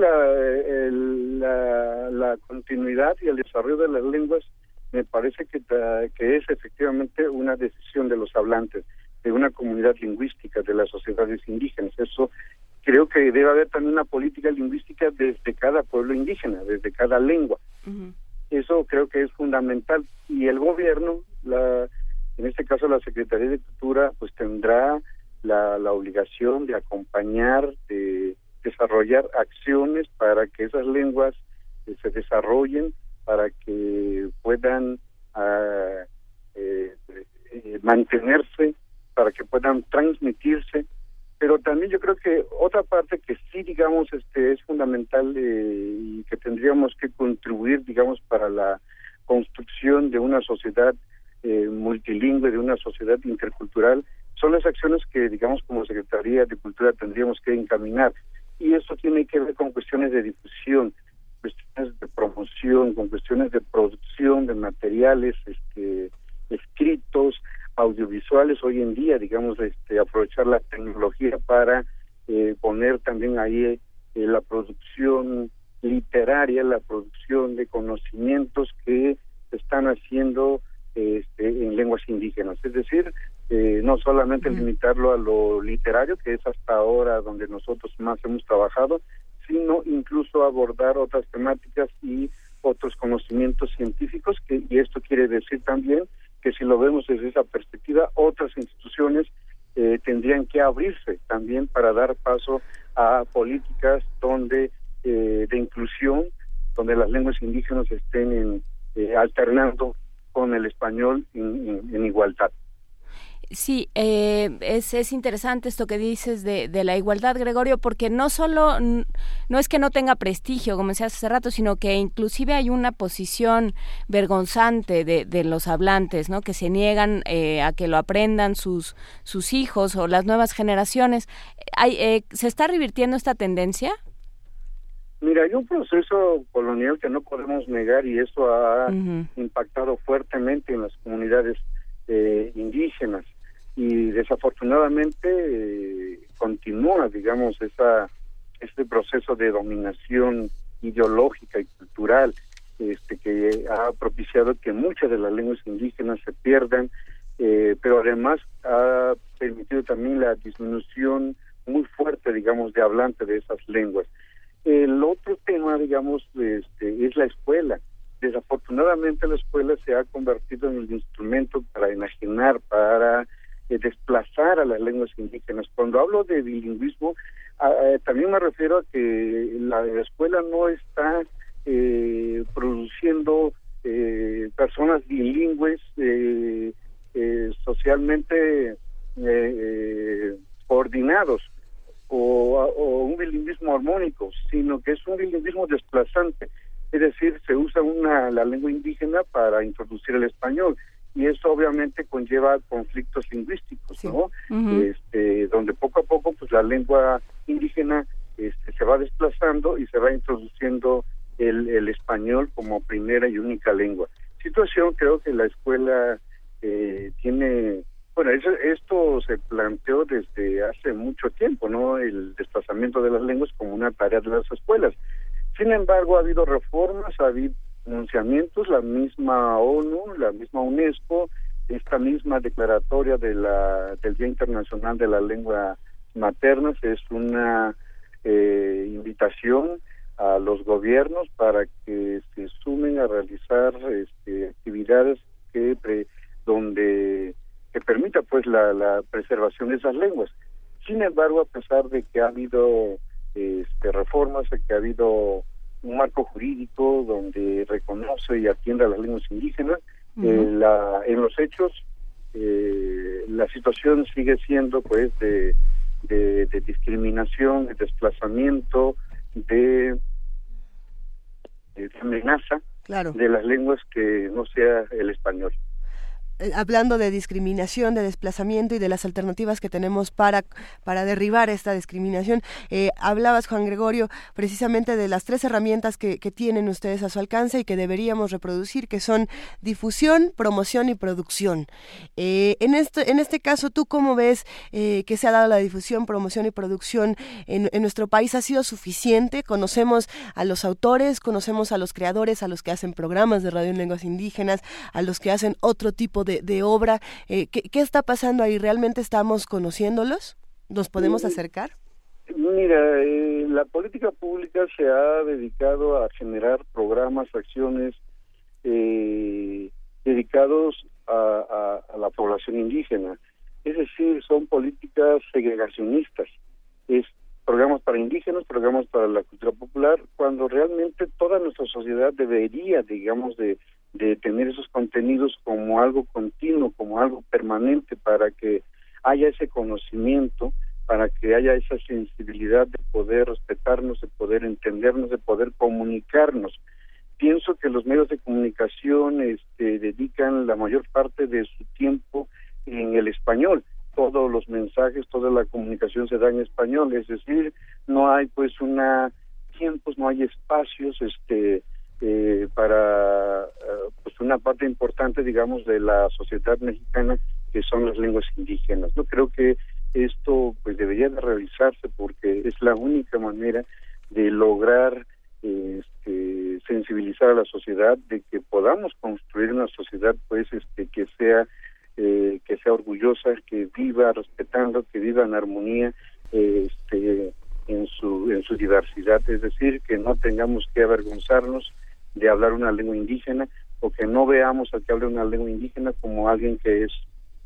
la continuidad y el desarrollo de las lenguas me parece que, que es efectivamente una decisión de los hablantes, de una comunidad lingüística, de las sociedades indígenas. Eso creo que debe haber también una política lingüística desde cada pueblo indígena, desde cada lengua. Eso creo que es fundamental. Y el gobierno, la, en este caso la Secretaría de Cultura, pues tendrá la, la obligación de acompañar, de desarrollar acciones para que esas lenguas eh, se desarrollen para que puedan ah, eh, eh, mantenerse, para que puedan transmitirse, pero también yo creo que otra parte que sí, digamos, este es fundamental eh, y que tendríamos que contribuir, digamos, para la construcción de una sociedad multilingüe, de una sociedad intercultural, son las acciones que, digamos, como Secretaría de Cultura tendríamos que encaminar. Y eso tiene que ver con cuestiones de difusión, cuestiones de promoción, con cuestiones de producción de materiales este, escritos, audiovisuales hoy en día, digamos, este, aprovechar la tecnología para eh, poner también ahí eh, la producción literaria, la producción de conocimientos que se están haciendo este, en lenguas indígenas. Es decir, eh, no solamente limitarlo a lo literario, que es hasta ahora donde nosotros más hemos trabajado, sino incluso abordar otras temáticas y otros conocimientos científicos, que, y esto quiere decir también que si lo vemos desde esa perspectiva, otras instituciones eh, tendrían que abrirse también para dar paso a políticas donde eh, de inclusión, donde las lenguas indígenas estén eh, alternando con el español en igualdad. Sí, eh, es, es interesante esto que dices de, de, la igualdad, Gregorio, porque no solo, no es que no tenga prestigio, como decías hace rato, sino que inclusive hay una posición vergonzante de, de los hablantes, ¿no? Que se niegan eh, a que lo aprendan sus, sus hijos o las nuevas generaciones. Hay, eh, ¿Se está revirtiendo esta tendencia? Mira, hay un proceso colonial que no podemos negar y eso ha impactado fuertemente en las comunidades eh, indígenas y desafortunadamente eh, continúa, digamos, esa este proceso de dominación ideológica y cultural este que ha propiciado que muchas de las lenguas indígenas se pierdan, eh, pero además ha permitido también la disminución muy fuerte, digamos, de hablante de esas lenguas. El otro tema, digamos, este, es la escuela. Desafortunadamente la escuela se ha convertido en el instrumento para enajenar, para desplazar a las lenguas indígenas. Cuando hablo de bilingüismo, también me refiero a que la escuela no está eh, produciendo eh, personas bilingües eh, socialmente coordinados o, o, un bilingüismo armónico, sino que es un bilingüismo desplazante. Es decir, se usa una la lengua indígena para introducir el español y eso obviamente conlleva conflictos lingüísticos, ¿no? este, donde poco a poco pues la lengua indígena este, se va desplazando y se va introduciendo el, el español como primera y única lengua. Situación creo que la escuela eh, tiene, bueno, eso, esto se planteó desde hace mucho tiempo, ¿no? El desplazamiento de las lenguas como una tarea de las escuelas. Sin embargo, ha habido reformas, ha habido pronunciamientos, la misma ONU, la misma UNESCO, esta misma declaratoria de la, del Día Internacional de la Lengua Materna es una eh, invitación a los gobiernos para que se sumen a realizar este, actividades que donde que permita pues la, la preservación de esas lenguas. Sin embargo, a pesar de que ha habido este, reformas, que ha habido un marco jurídico donde reconoce y atiende a las lenguas indígenas, eh, la, en los hechos eh, la situación sigue siendo pues de, de, de discriminación, de desplazamiento, de, de amenaza de las lenguas que no sea el español. Eh, hablando de discriminación, de desplazamiento y de las alternativas que tenemos para, para derribar esta discriminación. Eh, hablabas, Juan Gregorio, precisamente de las tres herramientas que, tienen ustedes a su alcance y que deberíamos reproducir, que son difusión, promoción y producción. Eh, en, este, en este caso, ¿tú cómo ves que se ha dado la difusión, promoción y producción en, en nuestro país? ¿Ha sido suficiente? ¿Conocemos a los autores, conocemos a los creadores, a los que hacen programas de radio en lenguas indígenas, a los que hacen otro tipo de de, obra. Eh, ¿qué, está pasando ahí? ¿Realmente estamos conociéndolos? ¿Nos podemos mm, acercar? Mira, eh, la política pública se ha dedicado a generar programas, acciones eh, dedicados a, la población indígena. Es decir, son políticas segregacionistas. Es programas para indígenas, programas para la cultura popular, cuando realmente toda nuestra sociedad debería, digamos, de de tener esos contenidos como algo continuo, como algo permanente, para que haya ese conocimiento, para que haya esa sensibilidad de poder respetarnos, de poder entendernos, de poder comunicarnos. Pienso que los medios de comunicación este, dedican la mayor parte de su tiempo en el español. Todos los mensajes, toda la comunicación se da en español, es decir, no hay pues una tiempos, no hay espacios, este, eh, para eh, pues una parte importante digamos de la sociedad mexicana que son las lenguas indígenas. No creo que esto pues debería de realizarse porque es la única manera de lograr este, sensibilizar a la sociedad de que podamos construir una sociedad pues este que sea eh, que sea orgullosa que viva respetando que viva en armonía este en su en su diversidad. Es decir que no tengamos que avergonzarnos de hablar una lengua indígena o que no veamos al que hable una lengua indígena como alguien que es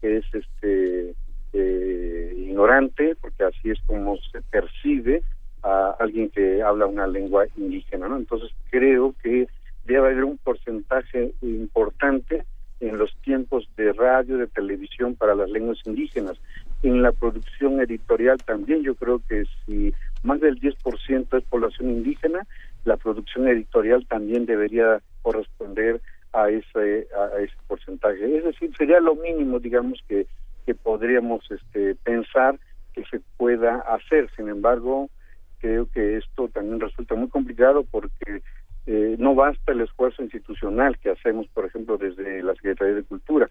que es este eh, ignorante porque así es como se percibe a alguien que habla una lengua indígena no entonces creo que debe haber un porcentaje importante en los tiempos de radio de televisión para las lenguas indígenas. En la producción editorial también yo creo que si más del 10% es población indígena la producción editorial también debería corresponder a ese a ese porcentaje. Es decir sería lo mínimo digamos que que podríamos este pensar que se pueda hacer. Sin embargo creo que esto también resulta muy complicado porque eh, no basta el esfuerzo institucional que hacemos por ejemplo desde la Secretaría de Cultura.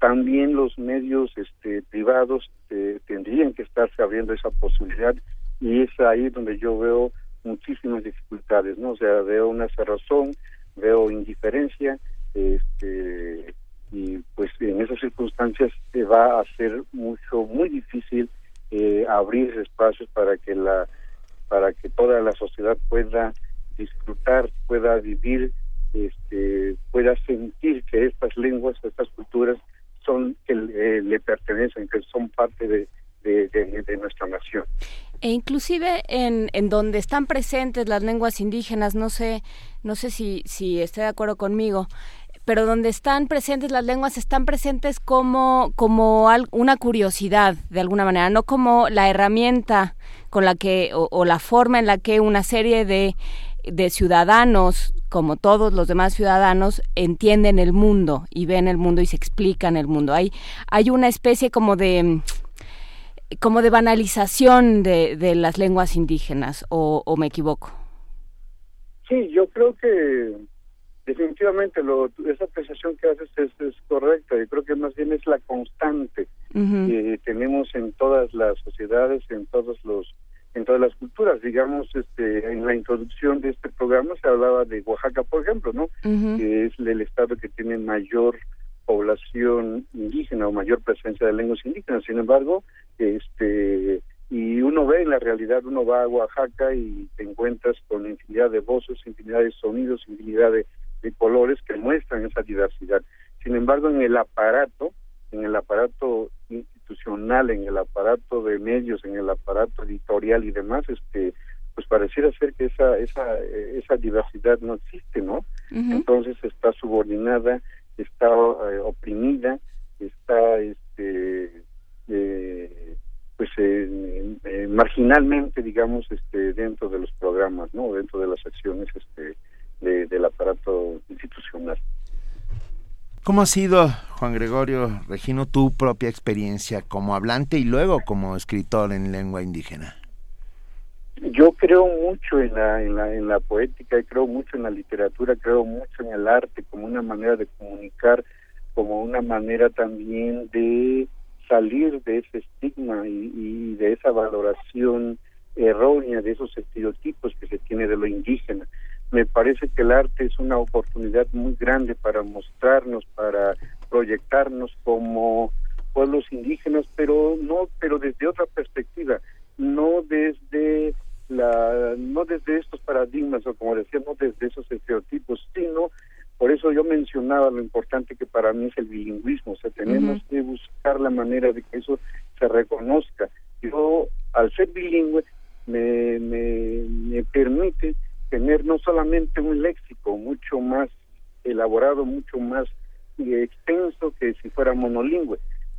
También los medios este privados eh, tendrían que estarse abriendo esa posibilidad y es ahí donde yo veo muchísimas dificultades, ¿no? O sea, veo una cerrazón, veo indiferencia, este, y pues en esas circunstancias se va a hacer mucho, muy difícil eh, abrir espacios para que la, para que toda la sociedad pueda disfrutar, pueda vivir, este, pueda sentir que estas lenguas, estas culturas son que eh, le pertenecen, que son parte de, de nuestra nación. E inclusive en, en donde están presentes las lenguas indígenas, no sé, no sé si, si esté de acuerdo conmigo, pero donde están presentes las lenguas están presentes como como una curiosidad de alguna manera no como la herramienta con la que o, la forma en la que una serie de, de ciudadanos como todos los demás ciudadanos entienden el mundo y ven el mundo y se explican el mundo. Hay hay una especie como de como de banalización de, de las lenguas indígenas o, me equivoco sí yo creo que definitivamente lo, esa apreciación que haces es, correcta y creo que más bien es la constante que tenemos en todas las sociedades en todos los en todas las culturas. Digamos, este, en la introducción de este programa se hablaba de Oaxaca, por ejemplo, ¿no? Que es el estado que tiene mayor población indígena o mayor presencia de lenguas indígenas. Sin embargo, este y uno ve en la realidad, uno va a Oaxaca y te encuentras con infinidad de voces, infinidad de sonidos, infinidad de, de colores que muestran esa diversidad. Sin embargo, en el aparato, en el aparato institucional, en el aparato de medios, en el aparato editorial y demás, este, pues pareciera ser que esa esa esa diversidad no existe, ¿no? Entonces está subordinada, está eh, oprimida, está este eh, pues eh, marginalmente, digamos, este dentro de los programas, ¿no? Dentro de las acciones este del aparato institucional. ¿Cómo ha sido, Juan Gregorio Regino, tu propia experiencia como hablante y luego como escritor en lengua indígena? Yo creo mucho en la, en la, en la poética, creo mucho en la literatura, creo mucho en el arte como una manera de comunicar, como una manera también de salir de ese estigma y, y de esa valoración errónea de esos estereotipos que se tiene de lo indígena. Me parece que el arte es una oportunidad muy grande para mostrarnos, para proyectarnos como pueblos indígenas, pero no, pero desde otra perspectiva, no desde la, no desde estos paradigmas o como decía, no desde esos estereotipos, sino por eso yo mencionaba lo importante que para mí es el bilingüismo, o sea, tenemos que buscar la manera de que eso se reconozca. Yo, al ser bilingüe, me, me, me permite tener no solamente un léxico mucho más elaborado, mucho más extenso que si fuera monolingüe.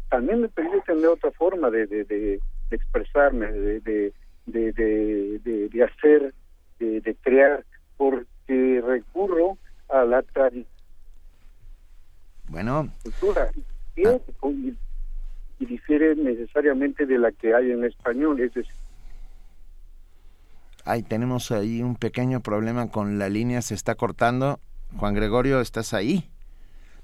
También me permite tener otra forma de, de, de, expresarme, de, de, de, de, hacer, de, crear, porque recurro a la tradición. Bueno. Cultura. Y, ah. y, y difiere necesariamente de la que hay en español, es decir, Ay, tenemos ahí un pequeño problema con la línea, se está cortando. Juan Gregorio, ¿estás ahí?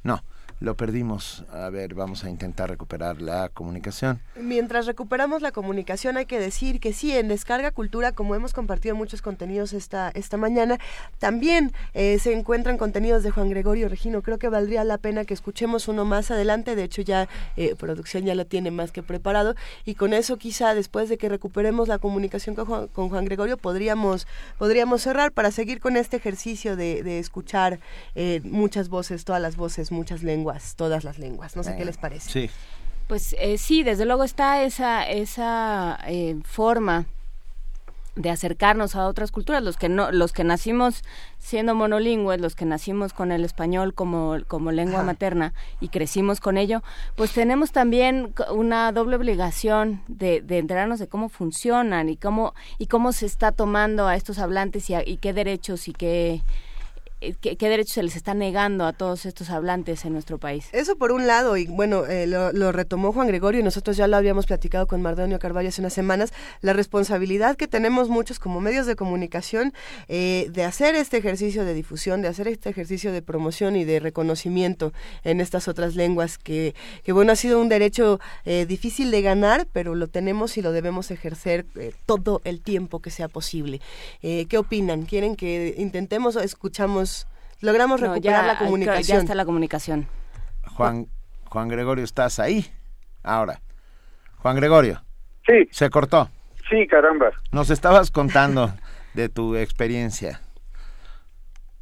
No. Lo perdimos. A ver, vamos a intentar recuperar la comunicación. Mientras recuperamos la comunicación, hay que decir que sí, en Descarga Cultura, como hemos compartido muchos contenidos esta, esta mañana, también eh, se encuentran contenidos de Juan Gregorio Regino. Creo que valdría la pena que escuchemos uno más adelante. De hecho, ya eh, producción ya lo tiene más que preparado. Y con eso, quizá después de que recuperemos la comunicación con Juan, con Juan Gregorio, podríamos, podríamos cerrar para seguir con este ejercicio de, de escuchar eh, muchas voces, todas las voces, muchas lenguas todas las lenguas. No sé qué les parece. Sí. Pues eh, sí, desde luego está esa, esa eh, forma de acercarnos a otras culturas, los que no, los que nacimos siendo monolingües, los que nacimos con el español como, como lengua materna y crecimos con ello, pues tenemos también una doble obligación de, de enterarnos de cómo funcionan y cómo, y cómo se está tomando a estos hablantes y, y qué derechos y qué eh, ¿Qué, derechos se les está negando a todos estos hablantes en nuestro país. Eso por un lado, y bueno, eh, lo, retomó Juan Gregorio y nosotros ya lo habíamos platicado con Mardonio Carvalho hace unas semanas, la responsabilidad que tenemos muchos como medios de comunicación eh, de hacer este ejercicio de difusión, de hacer este ejercicio de promoción y de reconocimiento en estas otras lenguas que, que bueno, ha sido un derecho difícil de ganar, pero lo tenemos y lo debemos ejercer todo el tiempo que sea posible. ¿Qué opinan? ¿Quieren que intentemos o escuchamos logramos recuperar la comunicación. Ya está la comunicación. Juan, Juan Gregorio, ¿estás ahí? Ahora. Juan Gregorio. Sí. ¿Se cortó? Sí, caramba. Nos estabas contando de tu experiencia.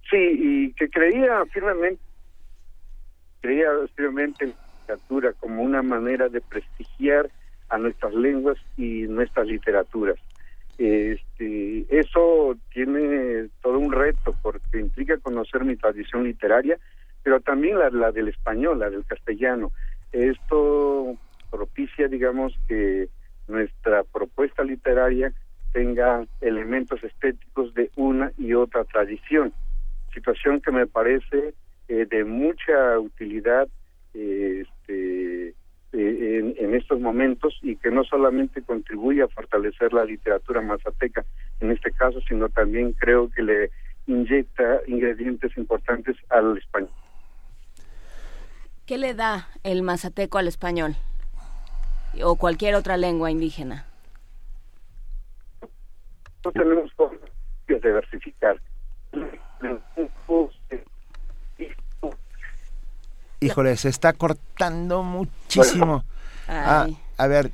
Sí, y que creía firmemente, creía firmemente en la literatura como una manera de prestigiar a nuestras lenguas y nuestras literaturas. Este, eso tiene todo un reto porque implica conocer mi tradición literaria, pero también la, del español, la del castellano. Esto propicia, digamos, que nuestra propuesta literaria tenga elementos estéticos de una y otra tradición, situación que me parece eh, de mucha utilidad eh, este, eh, en, estos momentos y que no solamente contribuye a fortalecer la literatura mazateca en este caso, sino también creo que le inyecta ingredientes importantes al español. ¿Qué le da el mazateco al español o cualquier otra lengua indígena? no tenemos que diversificar. Híjole, se está cortando muchísimo. Ah, a ver,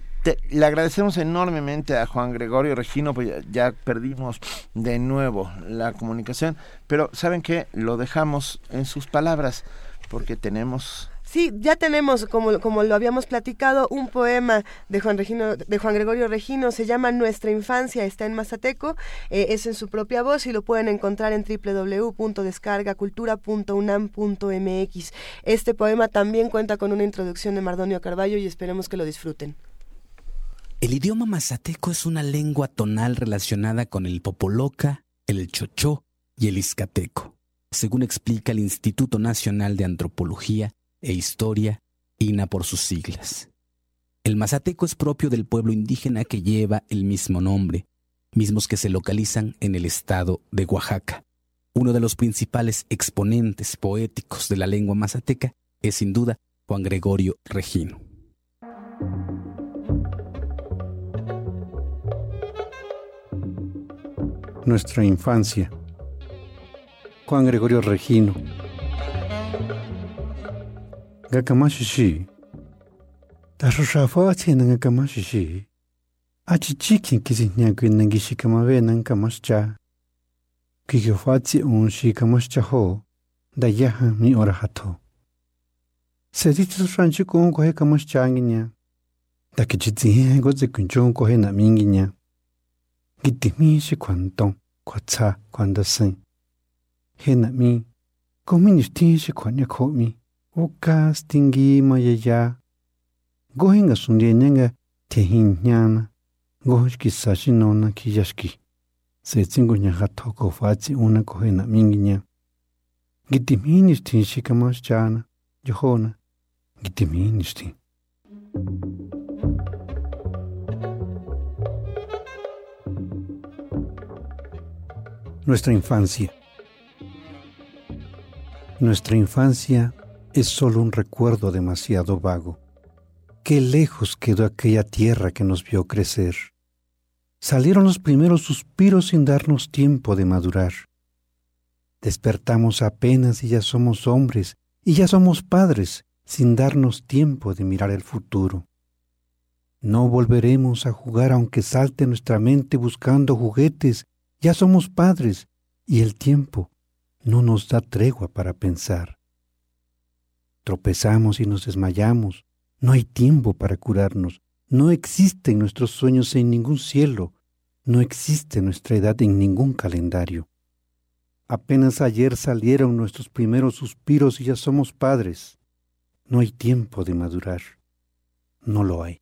le agradecemos enormemente a Juan Gregorio Regino, pues ya, perdimos de nuevo la comunicación, pero ¿saben qué? Lo dejamos en sus palabras, porque tenemos Sí, ya tenemos, como, como lo habíamos platicado, un poema de Juan, Regino, de Juan Gregorio Regino, se llama Nuestra Infancia, está en Mazateco, eh, es en su propia voz y lo pueden encontrar en www.descargacultura.unam.mx. Este poema también cuenta con una introducción de Mardonio Carballo y esperemos que lo disfruten. El idioma mazateco es una lengua tonal relacionada con el popoloca, el chochó y el izcateco, según explica el Instituto Nacional de Antropología e Historia, INA por sus siglas. El mazateco es propio del pueblo indígena que lleva el mismo nombre, mismos que se localizan en el estado de Oaxaca. Uno de los principales exponentes poéticos de la lengua mazateca es sin duda Juan Gregorio Regino. Nuestra infancia. Juan Gregorio Regino nga kama shishi. Tashu shafa achi nga kama shishi. Achi chikin kisi nyagwe nangi shi kama we nang kama shicha. Kikyo fatsi on shi kama shicha ho, da yaha mi ora hato. Sedi chisu shanchi kuon kohe kama shicha angi nya. Da kichi zihe gozi kunchon kohe na mingi nya. Gitti mi shi kwantong, kwa tsa, kwanda sing. He na mi, komi nishtin shi kwanya komi. Uka stingi mayaya gohinga sundienanga tehinyana gohki sashinona kiyashki se tsingo nyaga toko faci una kohena minginya gitimini stin shikamash chana johona. Gitimini stin Nuestra infancia. Nuestra infancia es solo un recuerdo demasiado vago. Qué lejos quedó aquella tierra que nos vio crecer. Salieron los primeros suspiros sin darnos tiempo de madurar. Despertamos apenas y ya somos hombres, y ya somos padres, sin darnos tiempo de mirar el futuro. No volveremos a jugar aunque salte nuestra mente buscando juguetes, ya somos padres, y el tiempo no nos da tregua para pensar. Tropezamos y nos desmayamos. No hay tiempo para curarnos. No existen nuestros sueños en ningún cielo. No existe nuestra edad en ningún calendario. Apenas ayer salieron nuestros primeros suspiros y ya somos padres. No hay tiempo de madurar. No lo hay.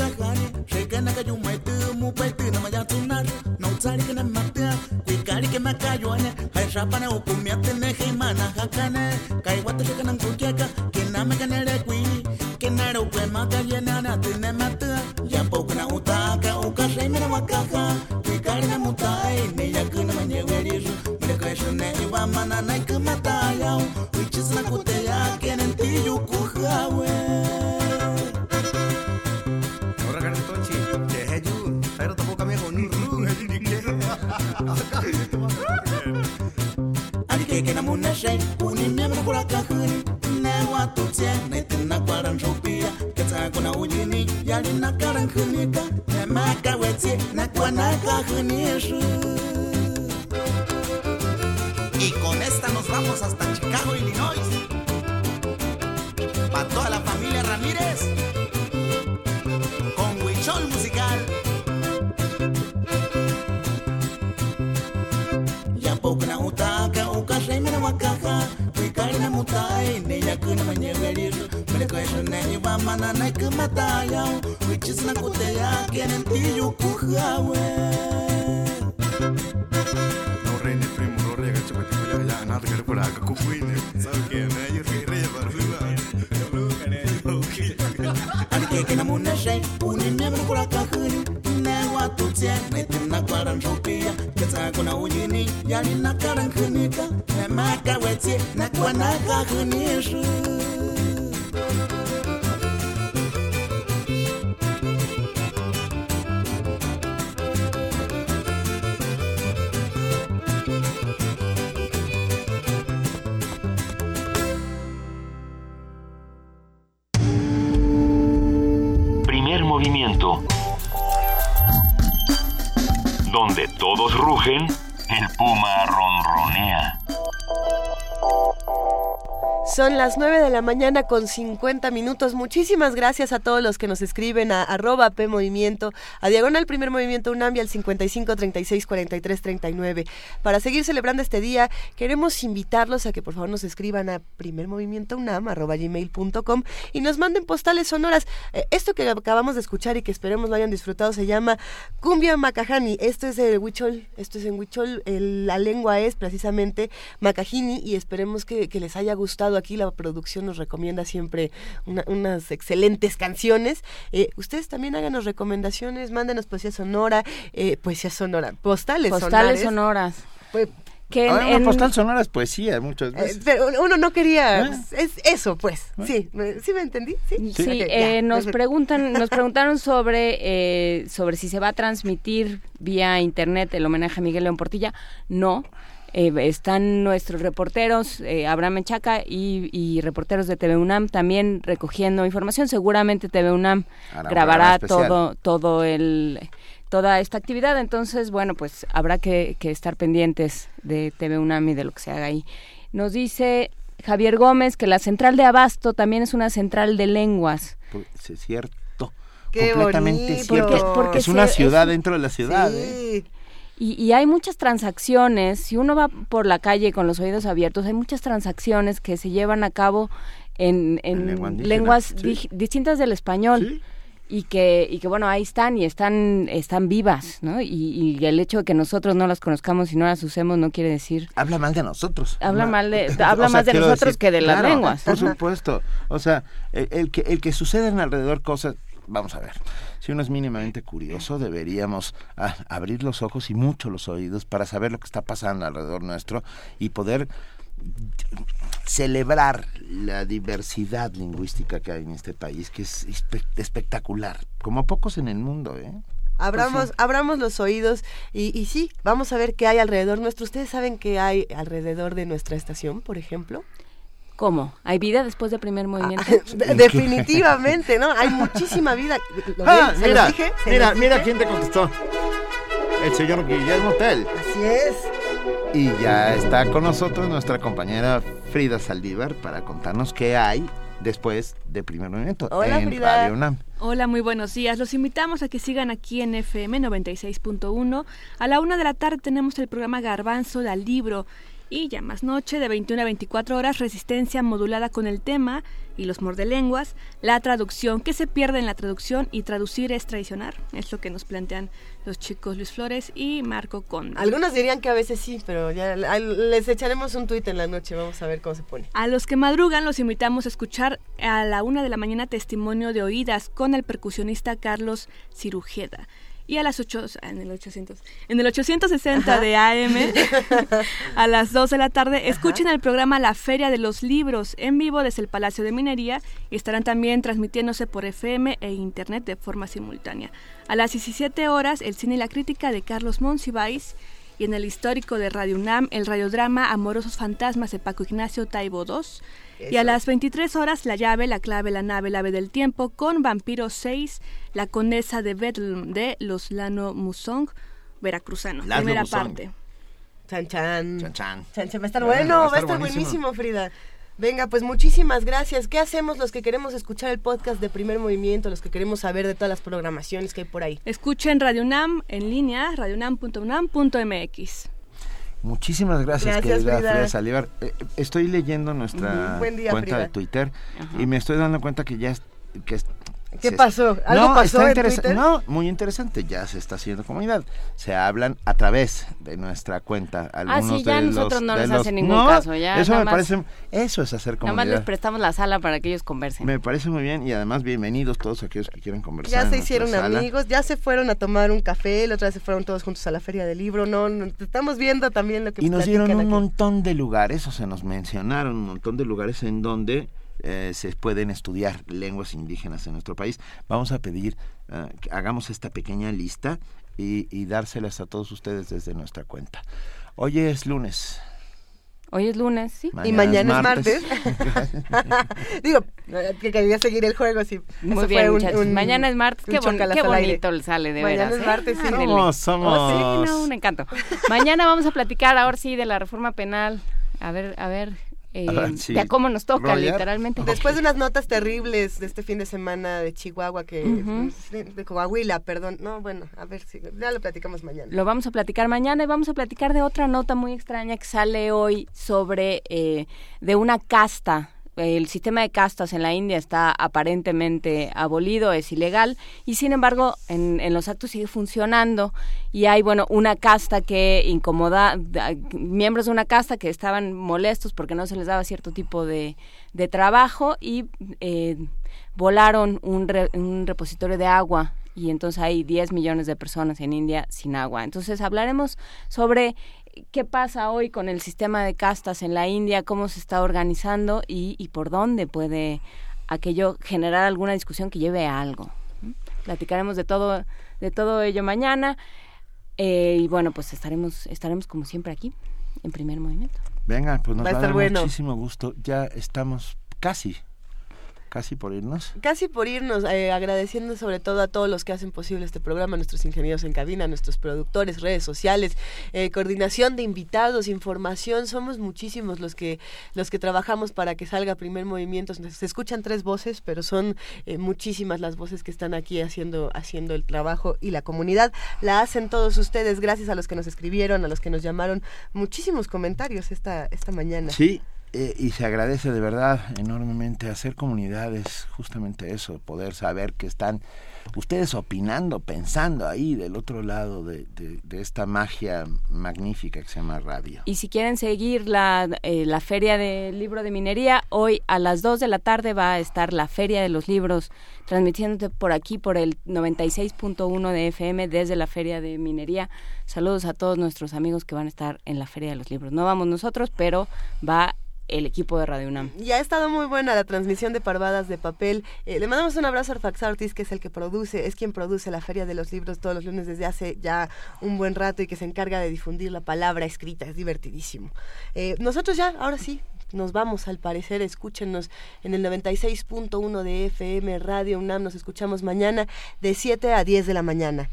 Rapana upumiate nehe mana hakane Kaiwata shikanan kukiaka la mañana con 50 minutos. Muchísimas gracias a todos los que nos escriben a arroba P Movimiento, a Diagonal Primer Movimiento UNAM y al 55 36 43 39. Para seguir celebrando este día, queremos invitarlos a que por favor nos escriban a Primer Movimiento UNAM gmail.com y nos manden postales sonoras. Eh, esto que acabamos de escuchar y que esperemos lo hayan disfrutado se llama Cumbia Macajani. Esto es de Huichol, esto es en Huichol. la lengua es precisamente Macajini y esperemos que les haya gustado. Aquí la producción nos recomienda siempre una- unas excelentes canciones. Eh, ustedes también háganos recomendaciones, mándenos poesía sonora, eh, poesía sonora, postales, Postales sonoras. sonoras. Pues, que en- Ahora, una en- postal sonora es poesía muchas eh, veces. pero uno no quería, Ah. es eso pues, sí, me- ¿sí me entendí? Sí, Sí, eh, nos preguntan, nos preguntaron sobre eh, sobre si se va a transmitir vía internet el homenaje a Miguel León Portilla. No. Eh, están nuestros reporteros, eh, Abraham Menchaca y, y reporteros de TV UNAM también recogiendo información. Seguramente TV UNAM grabará todo, todo el toda esta actividad. Entonces, bueno, pues habrá que, que estar pendientes de TV UNAM y de lo que se haga ahí. Nos dice Javier Gómez que la central de Abasto también es una central de lenguas. Pues, Es cierto. Qué completamente bonito. cierto. Porque- porque es una ciudad es- dentro de la ciudad. ¿eh? Y, y hay muchas transacciones, si uno va por la calle con los oídos abiertos, hay muchas transacciones que se llevan a cabo en, en lenguas sí. distintas del español. Y que, y que bueno, ahí están y están, están vivas, ¿no? Y, y el hecho de que nosotros no las conozcamos y no las usemos no quiere decir... Habla mal de nosotros. Habla No. mal de- O habla sea, más de nosotros que de las claro, lenguas. Por Ajá. supuesto. O sea, el, el que, el que suceden alrededor cosas... Vamos a ver. Si uno es mínimamente curioso, deberíamos ah, abrir los ojos y mucho los oídos para saber lo que está pasando alrededor nuestro y poder celebrar la diversidad lingüística que hay en este país, que es espe- espectacular, como pocos en el mundo, ¿eh? Abramos, Pues abramos los oídos y, y sí, vamos a ver qué hay alrededor nuestro. ¿Ustedes saben qué hay alrededor de nuestra estación, por ejemplo? ¿Cómo? ¿Hay vida después del primer movimiento? De- definitivamente, ¿no? Hay muchísima vida. ¿Lo Ah, mira, los dije? ¿Se mira, los mira quién te contestó. El señor Guillermo Tell. Así es. Y ya está con nosotros nuestra compañera Frida Saldívar para contarnos qué hay después de primer movimiento Hola, en Frida. Radio UNAM. Hola, muy buenos días. Los invitamos a que sigan aquí en FM 96.1. A la una de la tarde tenemos el programa Garbanzo del Libro. Y ya más noche, de 21 a 24 horas, resistencia modulada con el tema y los mordelenguas, la traducción, ¿qué se pierde en la traducción? Y traducir es traicionar, es lo que nos plantean los chicos Luis Flores y Marco Conde. Algunos dirían que a veces sí, pero ya les echaremos un tuit en la noche. Vamos a ver cómo se pone. A los que madrugan los invitamos a escuchar a la una de la mañana testimonio de oídas con el percusionista Carlos Cirujeda. Y a las 8, en el 800, en el 860 de AM, a las 2 de la tarde, escuchen el programa La Feria de los Libros en vivo desde el Palacio de Minería y estarán también transmitiéndose por FM e Internet de forma simultánea. A las 17 horas, el cine y la crítica de Carlos Monsiváis y en el histórico de Radio UNAM, el radiodrama Amorosos Fantasmas de Paco Ignacio Taibo II. Y a las 23 horas, La llave, la clave, la nave, el ave del tiempo, con Vampiro 6, La condesa de Bethlehem de Los Lano Musong, veracruzano. Primera Musong. parte. Chan chan. Chan, chan. Chan, chan. Va a estar Bueno, bueno, va a va a estar estar buenísimo. buenísimo, Frida. Venga, pues muchísimas gracias. ¿Qué hacemos los que queremos escuchar el podcast de Primer Movimiento, los que queremos saber de todas las programaciones que hay por ahí? Escuchen Radio UNAM en línea, radiounam.unam.mx. Muchísimas gracias, Gracias, querida Frida. Frida Saldívar. Eh, estoy leyendo nuestra día, cuenta Frida. de Twitter Ajá. y me estoy dando cuenta que ya que ¿Qué pasó? ¿Algo No, pasó está en Twitter? No, muy interesante. Ya se está haciendo comunidad. Se hablan a través de nuestra cuenta. Algunos Ah, sí, ya de nosotros los- no nos los- hacen ningún No, caso, ya Eso me más- parece. Eso es hacer Nada más les comunidad. prestamos la sala para que ellos conversen. Me parece muy bien y además bienvenidos todos aquellos que quieran conversar. Ya se hicieron amigos, ya se fueron a tomar un café, la otra vez se fueron todos juntos a la feria del libro, no, no, estamos viendo también lo que Y nos dieron un aquí. montón de lugares, o sea, nos mencionaron un montón de lugares en donde eh, se pueden estudiar lenguas indígenas en nuestro país. Vamos a pedir eh, que hagamos esta pequeña lista y, y dárselas a todos ustedes desde nuestra cuenta. Hoy es lunes. Hoy es lunes, sí. Y mañana es martes. Digo, eh, que quería seguir el juego, sí. Muy Eso bien, fue un- muchachos. un- Mañana es martes. un Qué, bon- qué bonito le sale, de Mañana veras. es ¿eh? martes, sí. Ándele. Somos- somos- Oh, sí, no, un encanto. Mañana vamos a platicar ahora sí de la reforma penal. A ver, a ver. Eh, sí. de a cómo nos toca, literalmente. Después de unas notas terribles de este fin de semana de Chihuahua, que de Coahuila, perdón. No, bueno, a ver si ya lo platicamos mañana. Lo vamos a platicar mañana y vamos a platicar de otra nota muy extraña que sale hoy sobre eh, de una casta. El sistema de castas en la India está aparentemente abolido, es ilegal y sin embargo en, en los actos sigue funcionando y hay bueno una casta que incomoda, da- miembros de una casta que estaban molestos porque no se les daba cierto tipo de, de trabajo y eh, volaron un, re- un repositorio de agua y entonces hay 10 millones de personas en India sin agua. Entonces hablaremos sobre qué pasa hoy con el sistema de castas en la India, cómo se está organizando y, y por dónde puede aquello generar alguna discusión que lleve a algo. Platicaremos de todo, de todo ello mañana eh, y bueno, pues estaremos, estaremos como siempre aquí en primer movimiento. Venga, pues nos Va a va a estar dar bueno. muchísimo gusto. Ya estamos casi, casi por irnos. Casi por irnos, eh, agradeciendo sobre todo a todos los que hacen posible este programa, nuestros ingenieros en cabina, nuestros productores, redes sociales, eh, coordinación de invitados, información, somos muchísimos los que los que trabajamos para que salga primer movimiento. Se escuchan tres voces, pero son eh, muchísimas las voces que están aquí haciendo haciendo el trabajo y la comunidad la hacen todos ustedes. Gracias a los que nos escribieron, a los que nos llamaron, muchísimos comentarios esta esta mañana. Sí, eh, y se agradece de verdad enormemente hacer comunidades, justamente eso, poder saber que están ustedes opinando, pensando ahí del otro lado de, de- esta magia magnífica que se llama radio. Y si quieren seguir la, eh, la Feria del Libro de Minería, hoy a las 2 de la tarde va a estar la Feria de los Libros transmitiéndote por aquí, por el 96.1 de FM desde la Feria de Minería. Saludos a todos nuestros amigos que van a estar en la Feria de los Libros. No vamos nosotros, pero va el equipo de Radio UNAM. Y ha estado muy buena la transmisión de Parvadas de Papel. Eh, le mandamos un abrazo a Arfax Ortiz, que es el que produce, es quien produce la Feria de los Libros todos los lunes desde hace ya un buen rato y que se encarga de difundir la palabra escrita. Es divertidísimo. Eh, nosotros ya, ahora sí, nos vamos al parecer, escúchenos en el 96.1 de FM Radio UNAM. Nos escuchamos mañana de 7 a 10 de la mañana.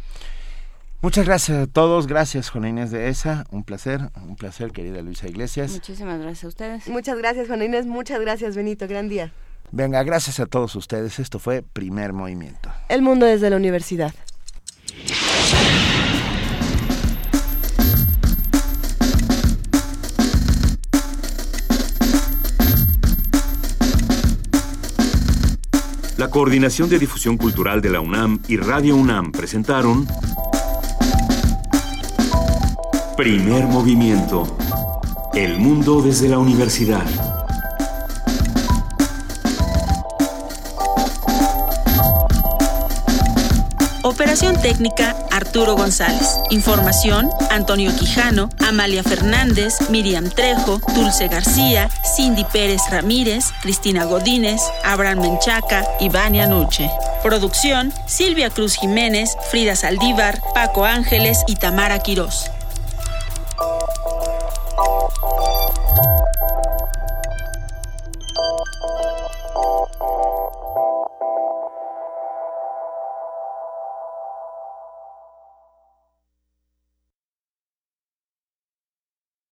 Muchas gracias a todos, gracias Juana Inés de ESA, un placer, un placer querida Luisa Iglesias. Muchísimas gracias a ustedes. Muchas gracias, Juana Inés. Muchas gracias, Benito. Gran día. Venga, gracias a todos ustedes, esto fue Primer Movimiento. El mundo desde la universidad. La Coordinación de Difusión Cultural de la UNAM y Radio UNAM presentaron Primer Movimiento. El mundo desde la universidad. Operación técnica Arturo González. Información Antonio Quijano, Amalia Fernández, Miriam Trejo, Dulce García, Cindy Pérez Ramírez, Cristina Godínez, Abraham Menchaca y Vania Nuche. Producción Silvia Cruz Jiménez, Frida Saldívar, Paco Ángeles y Tamara Quirós.